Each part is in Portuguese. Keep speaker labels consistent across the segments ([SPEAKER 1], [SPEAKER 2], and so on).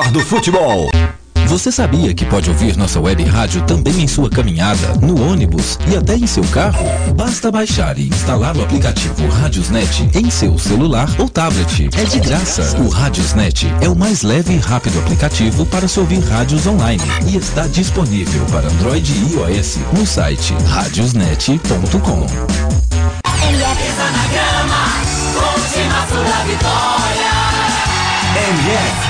[SPEAKER 1] melhor do futebol. Você sabia que pode ouvir nossa web rádio também em sua caminhada, no ônibus e até em seu carro? Basta baixar e instalar o aplicativo Radiosnet em seu celular ou tablet. É de graça. O Radiosnet é o mais leve e rápido aplicativo para se ouvir rádios online e está disponível para Android e iOS no site radiosnet.com.
[SPEAKER 2] MF.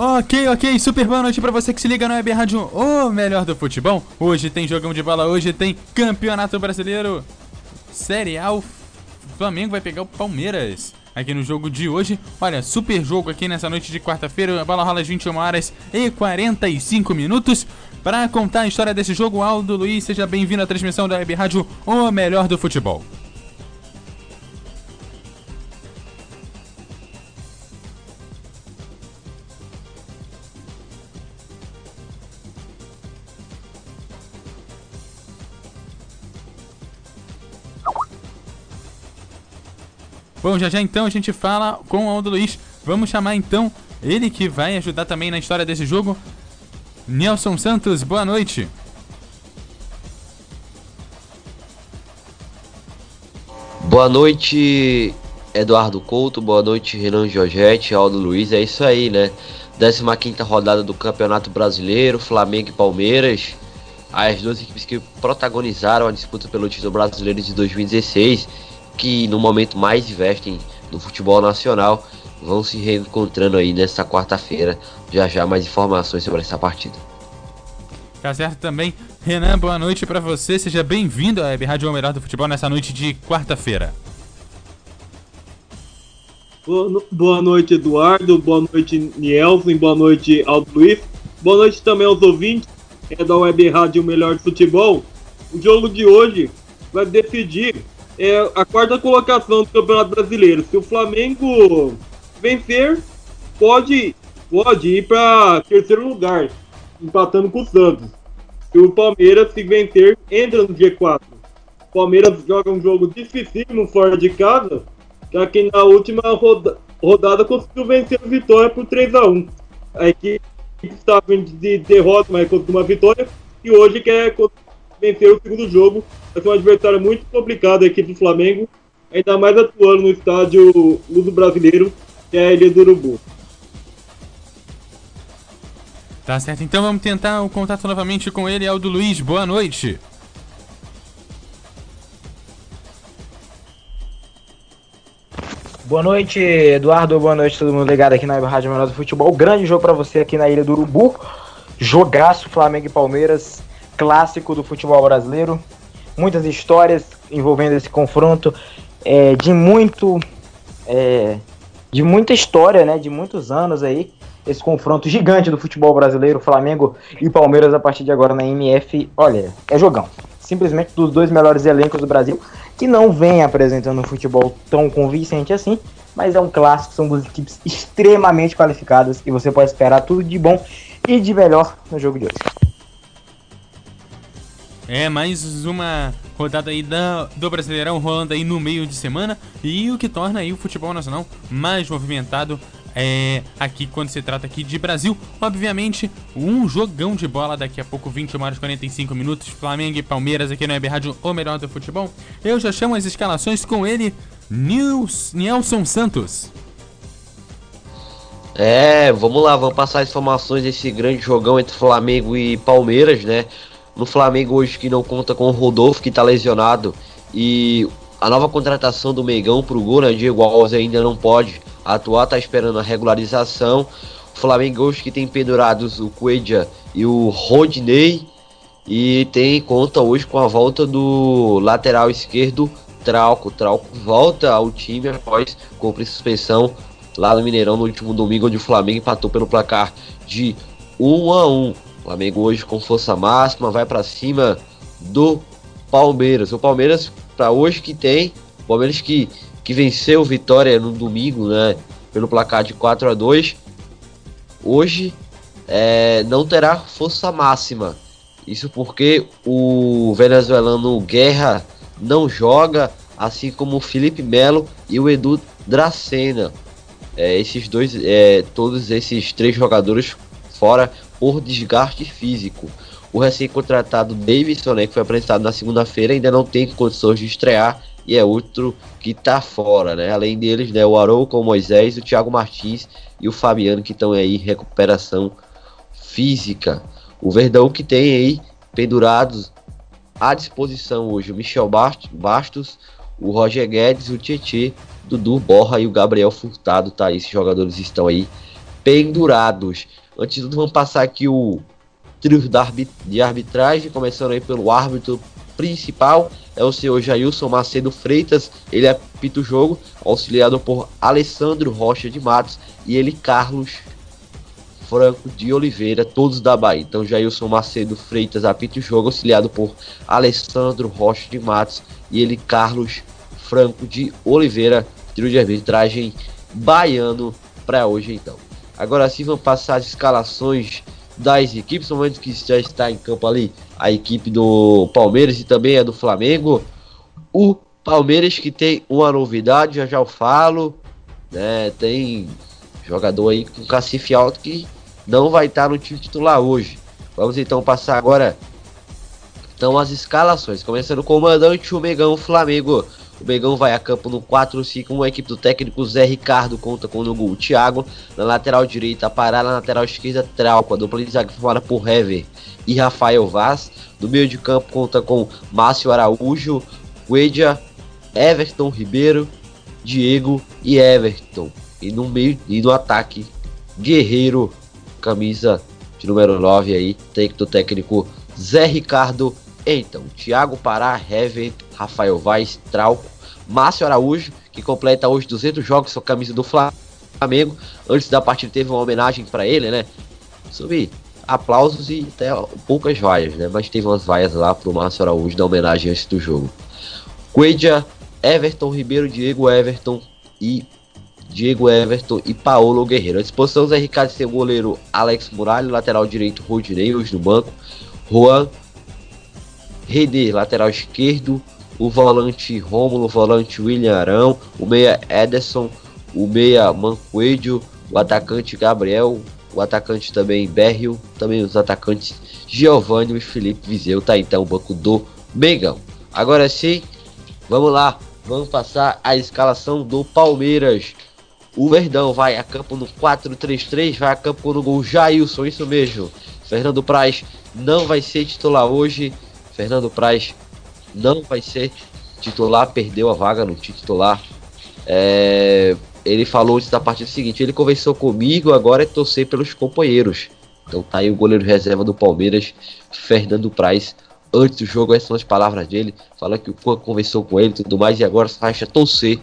[SPEAKER 3] Ok, ok, super boa noite pra você que se liga no Web Rádio, o melhor do futebol. Hoje tem jogão de bola, hoje tem Campeonato Brasileiro, Série A, o Flamengo vai pegar o Palmeiras. Aqui no jogo de hoje, olha, super jogo aqui nessa noite de quarta-feira, a bola rola às 21 horas e 45 minutos. Para contar a história desse jogo, Aldo Luiz, seja bem-vindo à transmissão da Web Rádio, o melhor do futebol. Bom, já já então a gente fala com o Aldo Luiz. Vamos chamar então ele que vai ajudar também na história desse jogo. Nelson Santos, boa noite.
[SPEAKER 4] Boa noite, Eduardo Couto. Boa noite, Renan Giorgetti, Aldo Luiz. É isso aí, né? 15 rodada do Campeonato Brasileiro, Flamengo e Palmeiras. As duas equipes que protagonizaram a disputa pelo título brasileiro de 2016 que no momento mais investem no futebol nacional vão se reencontrando aí nesta quarta-feira. Já já mais informações sobre essa partida.
[SPEAKER 3] Tá certo também. Renan, boa noite para você. Seja bem-vindo à Web Rádio Melhor do Futebol nessa noite de quarta-feira.
[SPEAKER 5] Boa noite, Eduardo. Boa noite, Nielson. Boa noite, Aldo Luiz. Boa noite também aos ouvintes é da Web Rádio Melhor do Futebol. O jogo de hoje vai decidir é a quarta colocação do Campeonato Brasileiro. Se o Flamengo vencer, pode, pode ir para terceiro lugar, empatando com o Santos. Se o Palmeiras se vencer, entra no G4. O Palmeiras joga um jogo dificílimo fora de casa, já que na última roda, rodada conseguiu vencer a vitória por 3 a 1 A equipe estava de derrota, mas conseguiu uma vitória, e hoje quer vencer o segundo jogo vai ser um adversário muito complicado a equipe do Flamengo, ainda mais atuando no estádio Luso Brasileiro, que é a Ilha do Urubu.
[SPEAKER 3] Tá certo, então vamos tentar o contato novamente com ele, Aldo Luiz. Boa noite.
[SPEAKER 6] Boa noite, Eduardo. Boa noite, todo mundo ligado aqui na Rádio Menor do Futebol. Grande jogo para você aqui na Ilha do Urubu. Jogaço Flamengo e Palmeiras, clássico do futebol brasileiro muitas histórias envolvendo esse confronto, é, de muito. É, de muita história, né? De muitos anos aí. Esse confronto gigante do futebol brasileiro, Flamengo e Palmeiras a partir de agora na MF. Olha, é jogão. Simplesmente dos dois melhores elencos do Brasil, que não vem apresentando um futebol tão convincente assim, mas é um clássico, são duas equipes extremamente qualificadas e você pode esperar tudo de bom e de melhor no jogo de hoje.
[SPEAKER 3] É, mais uma rodada aí da, do Brasileirão rolando aí no meio de semana e o que torna aí o futebol nacional mais movimentado é, aqui quando se trata aqui de Brasil. Obviamente, um jogão de bola daqui a pouco, 20 horas 45 minutos, Flamengo e Palmeiras aqui no Web Rádio, o melhor do futebol. Eu já chamo as escalações com ele, Nils, Nelson Santos.
[SPEAKER 4] É, vamos lá, vamos passar as informações desse grande jogão entre Flamengo e Palmeiras, né? No Flamengo hoje que não conta com o Rodolfo, que está lesionado, e a nova contratação do Megão para o gol, né? Diego Alves ainda não pode atuar, está esperando a regularização. O Flamengo hoje que tem pendurados o Coelha e o Rodney, e tem conta hoje com a volta do lateral esquerdo Trauco. Trauco volta ao time após cumprir suspensão lá no Mineirão no último domingo, onde o Flamengo empatou pelo placar de 1 a 1 Flamengo hoje com força máxima, vai para cima do Palmeiras. O Palmeiras, para hoje que tem, o Palmeiras que, que venceu Vitória no domingo, né? Pelo placar de 4 a 2 Hoje é, não terá força máxima. Isso porque o venezuelano Guerra não joga, assim como o Felipe Melo e o Edu Dracena. É, esses dois, é, todos esses três jogadores fora por desgaste físico. O recém-contratado Davidson, né, que foi apresentado na segunda-feira, ainda não tem condições de estrear e é outro que está fora, né? Além deles, né, o Arouca, o Moisés, o Thiago Martins e o Fabiano que estão aí em recuperação física. O Verdão que tem aí pendurados à disposição hoje o Michel Bastos, o Roger Guedes, o Tietê, Dudu Borra e o Gabriel Furtado, tá? Esses jogadores estão aí pendurados. Antes de tudo, vamos passar aqui o trio de arbitragem, começando aí pelo árbitro principal, é o senhor Jailson Macedo Freitas, ele apita o jogo, auxiliado por Alessandro Rocha de Matos e ele Carlos Franco de Oliveira, todos da Bahia. Então Jailson Macedo Freitas apita o jogo, auxiliado por Alessandro Rocha de Matos e ele Carlos Franco de Oliveira, trio de arbitragem baiano para hoje então. Agora sim vamos passar as escalações das equipes, momento que já está em campo ali a equipe do Palmeiras e também a do Flamengo. O Palmeiras que tem uma novidade, já já eu falo, né? Tem jogador aí com cacife alto que não vai estar no time titular hoje. Vamos então passar agora então as escalações, começando com o comandante o Megão Flamengo. O Begão vai a campo no 4-5, a equipe do técnico Zé Ricardo conta com no gol Thiago, na lateral direita Pará, na lateral esquerda Trauco, a dupla de zaga formada por Hever e Rafael Vaz. No meio de campo conta com Márcio Araújo, Guedia, Everton Ribeiro, Diego e Everton. E no meio e no ataque, Guerreiro, camisa de número 9 aí, técnico técnico Zé Ricardo então, Thiago Pará, Hever, Rafael Vaz, Trauco, Márcio Araújo, que completa hoje 200 jogos com a camisa do Flamengo. Antes da partida teve uma homenagem para ele, né? Sobre aplausos e até poucas vaias, né? Mas teve umas vaias lá pro Márcio Araújo da homenagem antes do jogo. Coedia, Everton Ribeiro, Diego Everton e Diego Everton e Paulo Guerreiro. A disposição Zé Ricardo tem o goleiro Alex Muralha, lateral direito Rodinei, hoje no banco. Juan Rede, lateral esquerdo, o volante Rômulo, o volante William Arão, o meia Ederson, o meia Mancoedio, o atacante Gabriel, o atacante também Berrio, também os atacantes Giovanni e Felipe Vizeu, tá então o banco do Mengão. Agora sim, vamos lá, vamos passar a escalação do Palmeiras. O Verdão vai a campo no 4-3-3, vai a campo no gol Jailson, isso mesmo. Fernando Praz não vai ser titular hoje. Fernando Praz não vai ser titular, perdeu a vaga no titular. É, ele falou antes da partida seguinte: ele conversou comigo, agora é torcer pelos companheiros. Então tá aí o goleiro reserva do Palmeiras, Fernando Praz. Antes do jogo, essas são as palavras dele. Fala que o Juan conversou com ele e tudo mais, e agora só acha torcer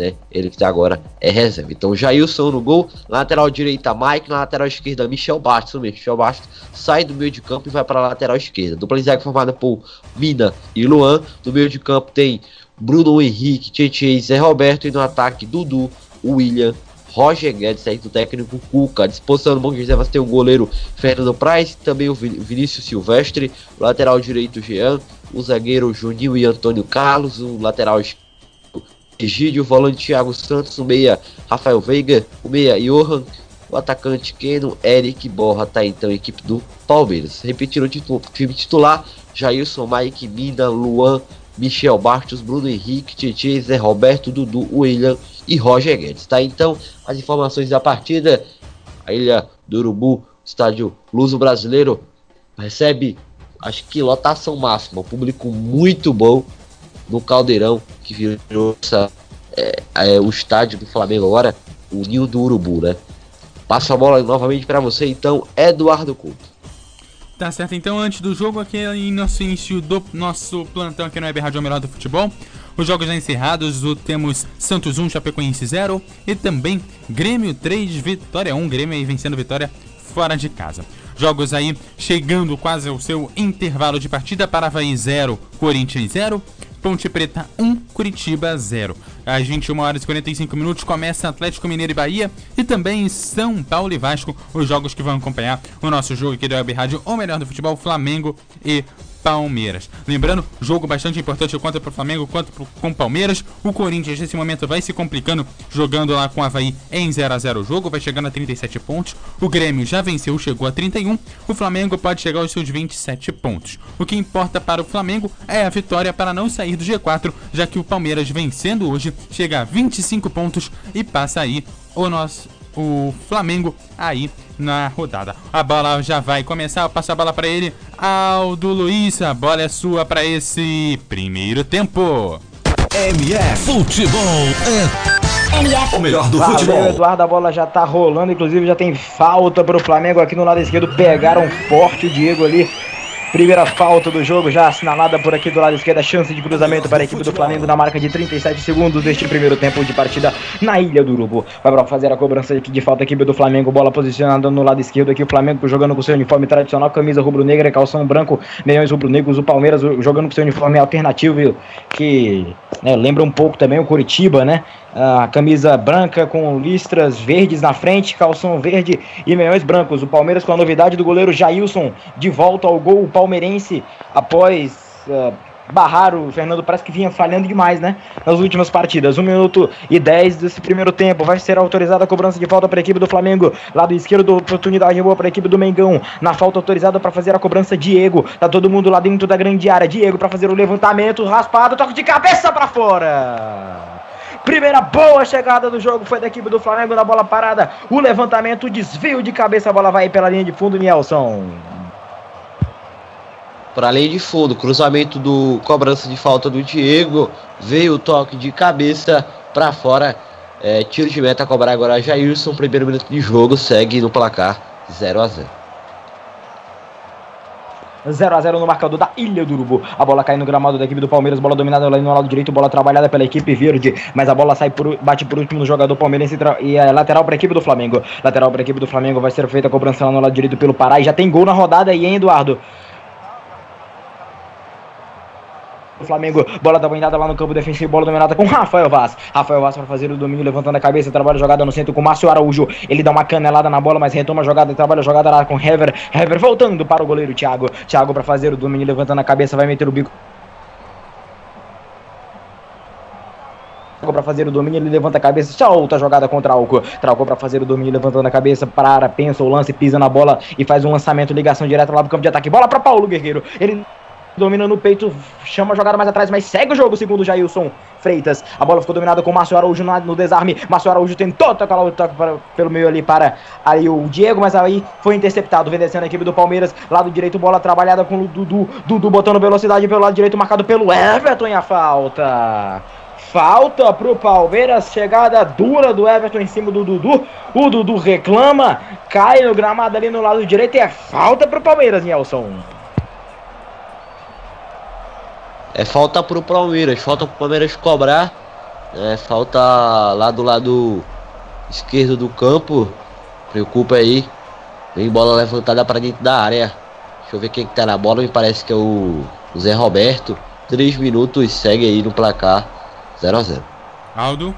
[SPEAKER 4] né? Ele que tá agora é reserva. Então, Jailson no gol, lateral direita Mike, na lateral esquerda Michel Bastos, Michel Bastos sai do meio de campo e vai para a lateral esquerda. Dupla de zaga formada por Mina e Luan. No meio de campo tem Bruno Henrique, Tietchan Zé Roberto e no ataque Dudu, William, Roger Guedes, aí do técnico Cuca. Disposição do banco de reservas tem o goleiro Fernando Price, também o Vinícius Silvestre, o lateral direito Jean, o zagueiro Juninho e Antônio Carlos, o lateral esquerdo Egídio, o volante Thiago Santos, o meia Rafael Veiga, o meia Johan, o atacante Keno, Eric Borra, tá então a equipe do Palmeiras. Repetindo o título, time titular, Jailson, Mike, Mina, Luan, Michel Bastos, Bruno Henrique, Tietchan, Zé Roberto, Dudu, William e Roger Guedes. Tá então as informações da partida. A Ilha do Urubu, estádio Luso Brasileiro, recebe acho que lotação máxima, público muito bom no Caldeirão, que virou essa, é, é, o estádio do Flamengo agora, o Ninho do Urubu, né? Passo a bola novamente para você, então, Eduardo Couto.
[SPEAKER 3] Tá certo, então antes do jogo, aqui em nosso início do nosso plantão aqui no Web Rádio Melhor do Futebol, os jogos já encerrados, o, temos Santos 1, Chapecoense 0 e também Grêmio 3, Vitória 1, Grêmio aí vencendo Vitória fora de casa. Jogos aí chegando quase ao seu intervalo de partida para Havaí 0, Corinthians 0. Ponte Preta 1, Curitiba 0. Às 21 horas e 45 minutos começa Atlético Mineiro e Bahia e também São Paulo e Vasco, os jogos que vão acompanhar o nosso jogo aqui do Web Rádio, ou melhor do futebol, Flamengo e Palmeiras. Lembrando, jogo bastante importante para o Flamengo quanto pro, com Palmeiras. O Corinthians nesse momento vai se complicando jogando lá com o Havaí em 0 a 0 o jogo, vai chegando a 37 pontos. O Grêmio já venceu, chegou a 31. O Flamengo pode chegar aos seus 27 pontos. O que importa para o Flamengo é a vitória para não sair do G4, já que o Palmeiras vencendo hoje chega a 25 pontos e passa aí o nosso o Flamengo aí na rodada. A bola já vai começar, passa a bola para ele. Aldo Luiz, a bola é sua para esse primeiro tempo.
[SPEAKER 2] MF Futebol é o melhor do
[SPEAKER 6] Valeu,
[SPEAKER 2] futebol.
[SPEAKER 6] Eduardo, a bola já tá rolando, inclusive já tem falta pro Flamengo aqui no lado esquerdo. Pegaram forte o Diego ali. Primeira falta do jogo, já assinalada por aqui do lado esquerdo, chance de cruzamento para a equipe do Flamengo na marca de 37 segundos deste primeiro tempo de partida na Ilha do Urubu. Vai para fazer a cobrança aqui de falta a equipe do Flamengo, bola posicionada no lado esquerdo aqui, o Flamengo jogando com seu uniforme tradicional, camisa rubro-negra calção branco, meiões rubro-negros, o Palmeiras jogando com seu uniforme alternativo, que né, lembra um pouco também o Curitiba, né? A camisa branca com listras verdes na frente, calção verde e meiões brancos. O Palmeiras com a novidade do goleiro Jailson de volta ao gol palmeirense após uh, barrar o Fernando parece que vinha falhando demais, né? Nas últimas partidas. 1 minuto e 10 desse primeiro tempo. Vai ser autorizada a cobrança de falta para a equipe do Flamengo. Lado esquerdo, oportunidade boa para a equipe do Mengão. Na falta autorizada para fazer a cobrança, Diego. Tá todo mundo lá dentro da grande área. Diego para fazer o levantamento, raspado, toque de cabeça para fora. Primeira boa chegada do jogo foi da equipe do Flamengo na bola parada. O levantamento, o desvio de cabeça, a bola vai pela linha de fundo, Nielson.
[SPEAKER 4] Para linha de fundo, cruzamento do cobrança de falta do Diego, veio o toque de cabeça para fora. É, tiro de meta a cobrar agora Jailson, primeiro minuto de jogo, segue no placar 0 a 0
[SPEAKER 6] 0 a 0 no marcador da Ilha do Urubu. A bola cai no gramado da equipe do Palmeiras, bola dominada lá no lado direito, bola trabalhada pela equipe verde, mas a bola sai por, bate por último no jogador palmeirense e é lateral para a equipe do Flamengo. Lateral para a equipe do Flamengo vai ser feita a cobrança lá no lado direito pelo Pará e já tem gol na rodada aí, hein, Eduardo? O Flamengo, bola dominada lá no campo defensivo, bola dominada com Rafael Vaz. Rafael Vaz para fazer o domínio, levantando a cabeça, trabalha jogada no centro com Márcio Araújo. Ele dá uma canelada na bola, mas retoma a jogada, trabalha a jogada lá com Hever. Hever voltando para o goleiro Thiago. Thiago para fazer o domínio, levantando a cabeça, vai meter o bico. para fazer o domínio, ele levanta a cabeça, solta a jogada contra Alco. Trauco para fazer o domínio, levantando a cabeça, para, pensa o lance, pisa na bola e faz um lançamento, ligação direta lá pro campo de ataque. Bola para Paulo Guerreiro. Ele domina no peito, chama a jogada mais atrás, mas segue o jogo, segundo Jailson Freitas. A bola ficou dominada com o Márcio Araújo no, desarme. Márcio Araújo tentou tocar o toque para, pelo meio ali para aí o Diego, mas aí foi interceptado, vencendo a equipe do Palmeiras. Lado direito, bola trabalhada com o Dudu. Dudu botando velocidade pelo lado direito, marcado pelo Everton e a falta. Falta pro Palmeiras, chegada dura do Everton em cima do Dudu. O Dudu reclama, cai no gramado ali no lado direito e é falta pro Palmeiras, Nelson.
[SPEAKER 4] É falta pro Palmeiras, falta pro Palmeiras cobrar. É, falta lá do lado esquerdo do campo. Preocupa aí. Vem bola levantada para dentro da área. Deixa eu ver quem que tá na bola. Me parece que é o Zé Roberto. 3 minutos segue aí no placar 0 a 0
[SPEAKER 3] Aldo.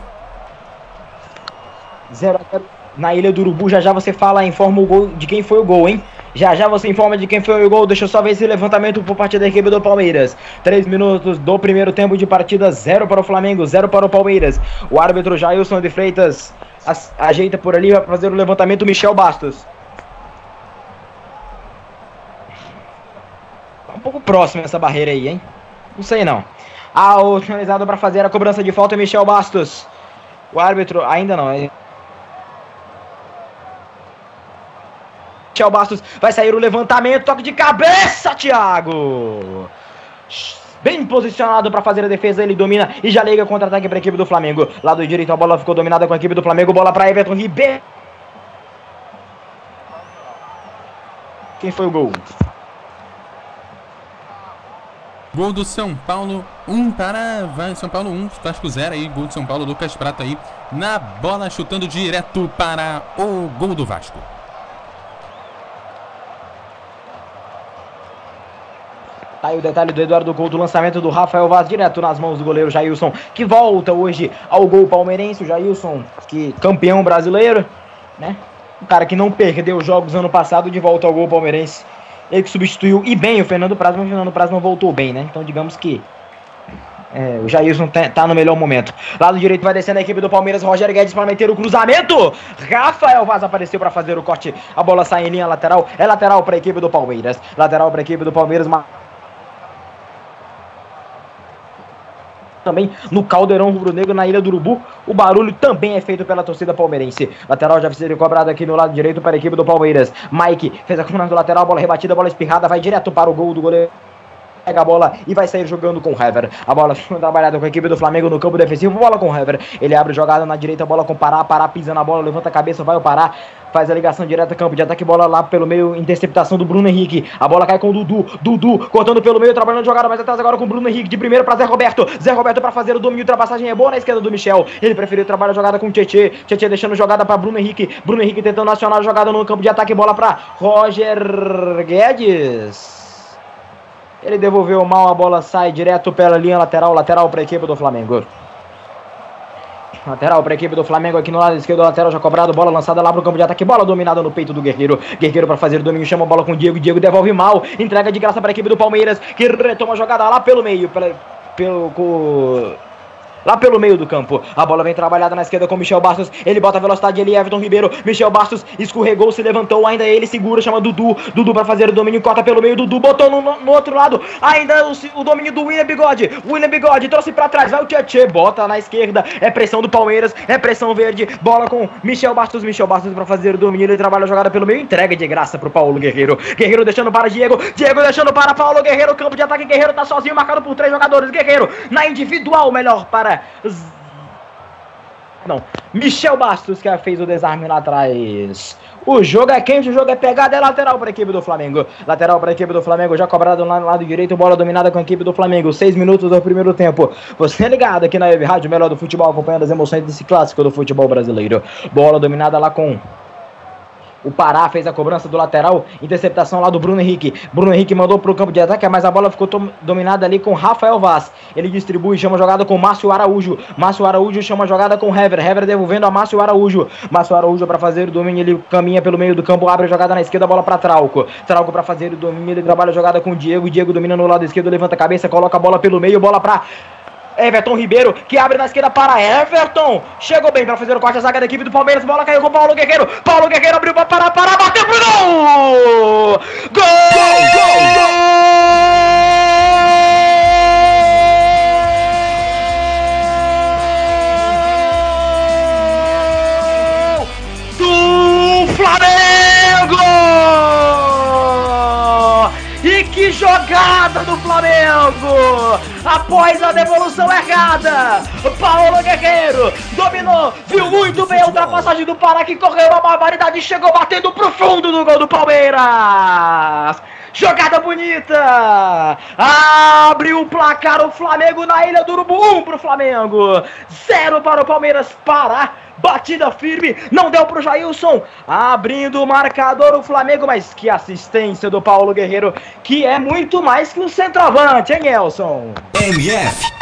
[SPEAKER 6] 0 a 0 na Ilha do Urubu. Já já você fala, informa o gol de quem foi o gol, hein? Já já você informa de quem foi o gol. Deixa eu só ver esse levantamento por parte da equipe do Palmeiras. 3 minutos do primeiro tempo de partida, 0 para o Flamengo, 0 para o Palmeiras. O árbitro Jailson de Freitas ajeita por ali para fazer o levantamento Michel Bastos. Tá um pouco próximo essa barreira aí, hein? Não sei não. Autorizado para fazer a cobrança de falta Michel Bastos. O árbitro ainda não. Michel Bastos vai sair o levantamento, toque de cabeça, Thiago. Bem posicionado para fazer a defesa, ele domina e já liga contra-ataque para a equipe do Flamengo. Lado direito, a bola ficou dominada com a equipe do Flamengo. Bola para Everton Ribeiro. Quem foi o gol?
[SPEAKER 3] Gol do São Paulo, 1 um para São Paulo 1, um, Vasco 0 aí, gol do São Paulo, Lucas Prata aí na bola chutando direto para o gol do Vasco.
[SPEAKER 6] Tá aí o detalhe do Eduardo do lançamento do Rafael Vaz direto nas mãos do goleiro Jailson, que volta hoje ao gol palmeirense. O Jailson, que campeão brasileiro, né? O cara que não perdeu jogos ano passado de volta ao gol palmeirense. Ele que substituiu e bem o Fernando Praz, mas o Fernando Praz não voltou bem, né? Então digamos que é, o Jailson tá, tá, no melhor momento. Lado direito vai descendo a equipe do Palmeiras. Rogério Guedes para meter o cruzamento. Rafael Vaz apareceu para fazer o corte. A bola sai em linha lateral. É lateral para a equipe do Palmeiras. Lateral para a equipe do Palmeiras. Também no Caldeirão Rubro-Negro, na Ilha do Urubu. O barulho também é feito pela torcida palmeirense. Lateral já ser cobrado aqui no lado direito para a equipe do Palmeiras. Mike fez a comando lateral, bola rebatida, bola espirrada, vai direto para o gol do goleiro pega a bola e vai sair jogando com o Hever. A bola trabalhada com a equipe do Flamengo no campo defensivo, bola com o Hever. Ele abre jogada na direita, bola com o Pará, Pará pisa na bola, levanta a cabeça, vai o Pará, faz a ligação direta campo de ataque, bola lá pelo meio, interceptação do Bruno Henrique. A bola cai com o Dudu, Dudu cortando pelo meio, trabalhando jogada mais atrás agora com o Bruno Henrique de primeiro para Zé Roberto. Zé Roberto para fazer o domínio, ultrapassagem é boa na esquerda do Michel. Ele preferiu trabalhar a jogada com o Tietê. Tietê deixando jogada para Bruno Henrique. Bruno Henrique tentando acionar a jogada no campo de ataque, bola para Roger Guedes. Ele devolveu mal, a bola sai direto pela linha lateral, lateral para a equipe do Flamengo. Lateral para a equipe do Flamengo aqui no lado esquerdo, lateral já cobrado, bola lançada lá para o campo de ataque, bola dominada no peito do Guerreiro. Guerreiro para fazer o domínio, chama a bola com o Diego, Diego devolve mal, entrega de graça para a equipe do Palmeiras, que retoma a jogada lá pelo meio, pela, pelo, lá pelo meio do campo. A bola vem trabalhada na esquerda com Michel Bastos. Ele bota a velocidade ali, Everton Ribeiro. Michel Bastos escorregou, se levantou. Ainda ele segura, chama Dudu. Dudu para fazer o domínio, corta pelo meio. Dudu botou no, no outro lado. Ainda o, o, domínio do William Bigode. William Bigode trouxe para trás. Vai o Tietchan, bota na esquerda. É pressão do Palmeiras, é pressão verde. Bola com Michel Bastos. Michel Bastos para fazer o domínio. Ele trabalha a jogada pelo meio. Entrega de graça pro Paulo Guerreiro. Guerreiro deixando para Diego. Diego deixando para Paulo Guerreiro. Campo de ataque. Guerreiro tá sozinho, marcado por três jogadores. Guerreiro na individual, melhor para não, Michel Bastos que fez o desarme lá atrás. O jogo é quente, o jogo é pegado, é lateral para a equipe do Flamengo. Lateral para a equipe do Flamengo, já cobrado lá no lado direito, bola dominada com a equipe do Flamengo. Seis minutos do primeiro tempo. Você é ligado aqui na Web Rádio, melhor do futebol, acompanhando as emoções desse clássico do futebol brasileiro. Bola dominada lá com o Pará fez a cobrança do lateral, interceptação lá do Bruno Henrique. Bruno Henrique mandou para o campo de ataque, mas a bola ficou dominada ali com Rafael Vaz. Ele distribui, chama a jogada com Márcio Araújo. Márcio Araújo chama a jogada com Hever. Hever devolvendo a Márcio Araújo. Márcio Araújo para fazer o domínio, ele caminha pelo meio do campo, abre a jogada na esquerda, bola para Trauco. Trauco para fazer o domínio, ele trabalha a jogada com o Diego. Diego domina no lado esquerdo, levanta a cabeça, coloca a bola pelo meio, bola para Everton Ribeiro, que abre na esquerda para Everton. Chegou bem para fazer o corte a zaga da equipe do Palmeiras. Bola caiu com Paulo Guerreiro. Paulo Guerreiro abriu para parar, para, bateu pro gol! Gol! Gol! gol! Jogada do Flamengo! após a devolução errada. Paulo Guerreiro dominou, viu muito bem a ultrapassagem do Pará que correu uma barbaridade e chegou batendo pro fundo do gol do Palmeiras. Jogada bonita! Abre o placar o Flamengo na Ilha do Urubu. 1 um pro Flamengo. 0 para o Palmeiras. Pará batida firme, não deu pro Jailson, abrindo o marcador o Flamengo, mas que assistência do Paulo Guerreiro, que é muito mais que um centroavante, hein, Elson?
[SPEAKER 2] MF.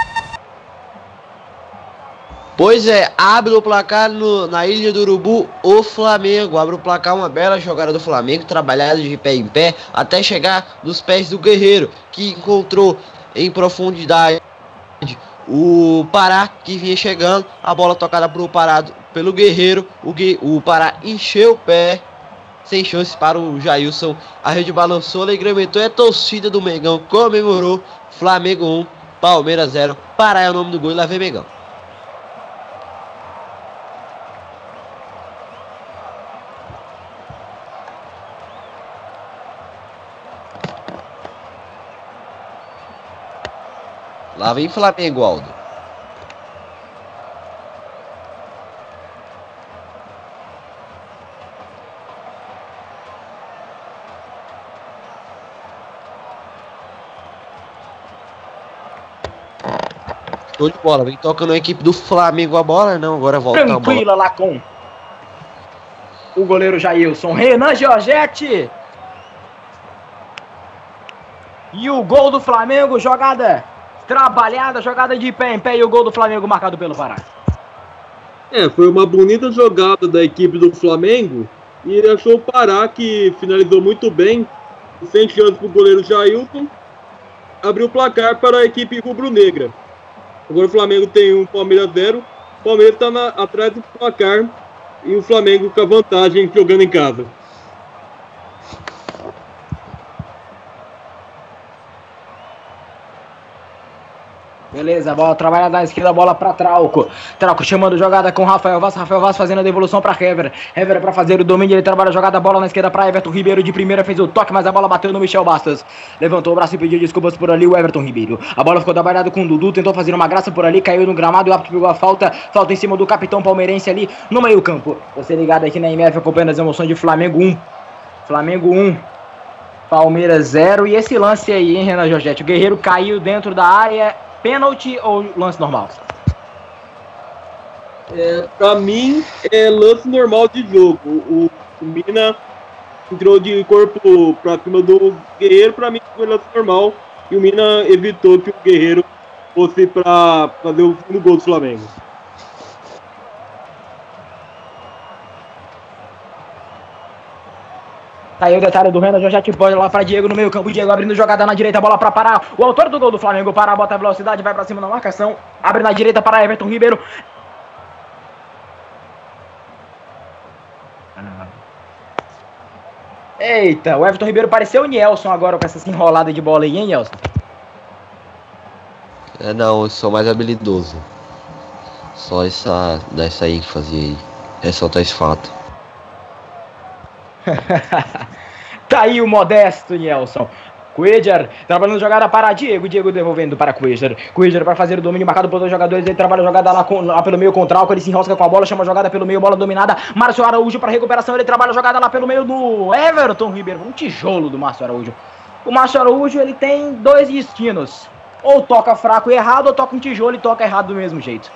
[SPEAKER 4] Pois é, abre o placar no, na Ilha do Urubu o Flamengo. Abre o placar, uma bela jogada do Flamengo, trabalhada de pé em pé, até chegar nos pés do Guerreiro, que encontrou em profundidade o Pará que vinha chegando, a bola tocada pro Parado pelo Guerreiro, o, o Pará encheu o pé, sem chance para o Jailson. A rede balançou, alegrementou e a torcida do Mengão comemorou. Flamengo 1, Palmeiras 0. Pará é o nome do gol e lá vem Mengão. Lá vem Flamengo, Aldo. Show de bola. Vem tocando a equipe do Flamengo a bola, não. Agora volta
[SPEAKER 6] Tranquila lá com o goleiro Jailson. Renan Giorgetti. E o gol do Flamengo, jogada trabalhada, jogada de pé em pé e o gol do Flamengo marcado pelo Pará.
[SPEAKER 5] É, foi uma bonita jogada da equipe do Flamengo e ele achou o Pará que finalizou muito bem, sem chance para o goleiro Jailton, abriu o placar para a equipe rubro-negra. Agora o Flamengo tem um Palmeiras 0, o Palmeiras está atrás do placar e o Flamengo com a vantagem jogando em casa.
[SPEAKER 6] Beleza, bola trabalhada na esquerda, bola para Trauco. Trauco chamando jogada com Rafael Vaz. Rafael Vaz fazendo a devolução para Hever. Hever para fazer o domínio, ele trabalha a jogada, bola na esquerda para Everton Ribeiro. De primeira fez o toque, mas a bola bateu no Michel Bastos. Levantou o braço e pediu desculpas por ali o Everton Ribeiro. A bola ficou trabalhada com o Dudu, tentou fazer uma graça por ali, caiu no gramado o árbitro pegou a falta. Falta em cima do capitão palmeirense ali no meio-campo. Você ligado aqui na MF acompanhando as emoções de Flamengo 1. Flamengo 1. Palmeiras 0. E esse lance aí, hein, Renan Jorgetti? O Guerreiro caiu dentro da área pênalti ou lance normal?
[SPEAKER 5] É, pra mim, é lance normal de jogo. O, o Mina entrou de corpo pra cima do Guerreiro, pra mim foi lance normal. E o Mina evitou que o Guerreiro fosse pra fazer o segundo gol do Flamengo.
[SPEAKER 6] Tá aí o detalhe do Renan, já te pode lá para Diego no meio campo. Diego abrindo jogada na direita, bola para parar. O autor do gol do Flamengo para, bota a velocidade, vai para cima na marcação. Abre na direita para Everton Ribeiro. Eita, o Everton Ribeiro pareceu o Nelson agora com essa enrolada de bola aí, hein, Nelson?
[SPEAKER 4] É, não, eu sou mais habilidoso. Só essa, dessa ênfase aí. Ressaltar esse fato.
[SPEAKER 6] tá aí o modesto Nelson. Cuejar trabalhando jogada para Diego. Diego devolvendo para Cuejar. Cuejar para fazer o domínio marcado por dois jogadores. Ele trabalha a jogada lá, com, lá pelo meio contra o Ele se enrosca com a bola. Chama a jogada pelo meio. Bola dominada. Márcio Araújo para recuperação. Ele trabalha a jogada lá pelo meio do Everton Ribeiro. Um tijolo do Márcio Araújo. O Márcio Araújo ele tem dois destinos. Ou toca fraco e errado, ou toca um tijolo e toca errado do mesmo jeito.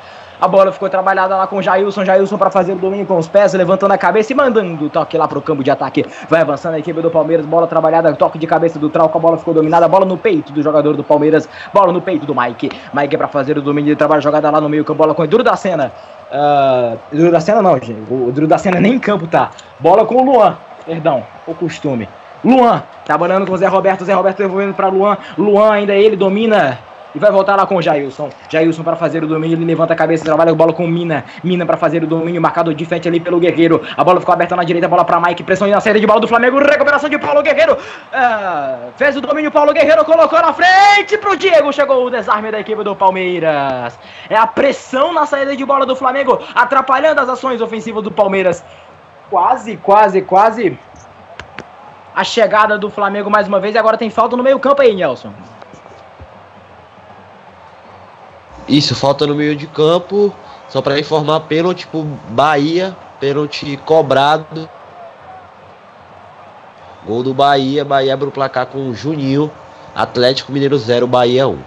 [SPEAKER 6] A bola ficou trabalhada lá com o Jailson. Jailson para fazer o domínio com os pés, levantando a cabeça e mandando o toque lá pro campo de ataque. Vai avançando a equipe do Palmeiras. Bola trabalhada, toque de cabeça do Trauco. A bola ficou dominada. Bola no peito do jogador do Palmeiras. Bola no peito do Mike. Mike para fazer o domínio de trabalho. Jogada lá no meio campo. Bola com o Duro da Cena. Uh, Duro da Cena não, gente. O Duro da Cena nem em campo tá. Bola com o Luan. Perdão, o costume. Luan, trabalhando com o Zé Roberto. Zé Roberto devolvendo para Luan. Luan ainda ele domina e vai voltar lá com o Jailson. Jailson para fazer o domínio, ele levanta a cabeça, trabalha a bola com Mina. Mina para fazer o domínio, marcado de frente ali pelo Guerreiro. A bola ficou aberta na direita, bola para Mike, pressão na saída de bola do Flamengo, recuperação de Paulo Guerreiro. Ah, fez o domínio, Paulo Guerreiro colocou na frente pro Diego. Chegou o desarme da equipe do Palmeiras. É a pressão na saída de bola do Flamengo, atrapalhando as ações ofensivas do Palmeiras. Quase, quase, quase. A chegada do Flamengo mais uma vez e agora tem falta no meio-campo aí, Nelson.
[SPEAKER 4] Isso, falta no meio de campo. Só para informar, pênalti pro Bahia, pênalti cobrado. Gol do Bahia, Bahia abre o placar com o Juninho. Atlético Mineiro 0, Bahia 1.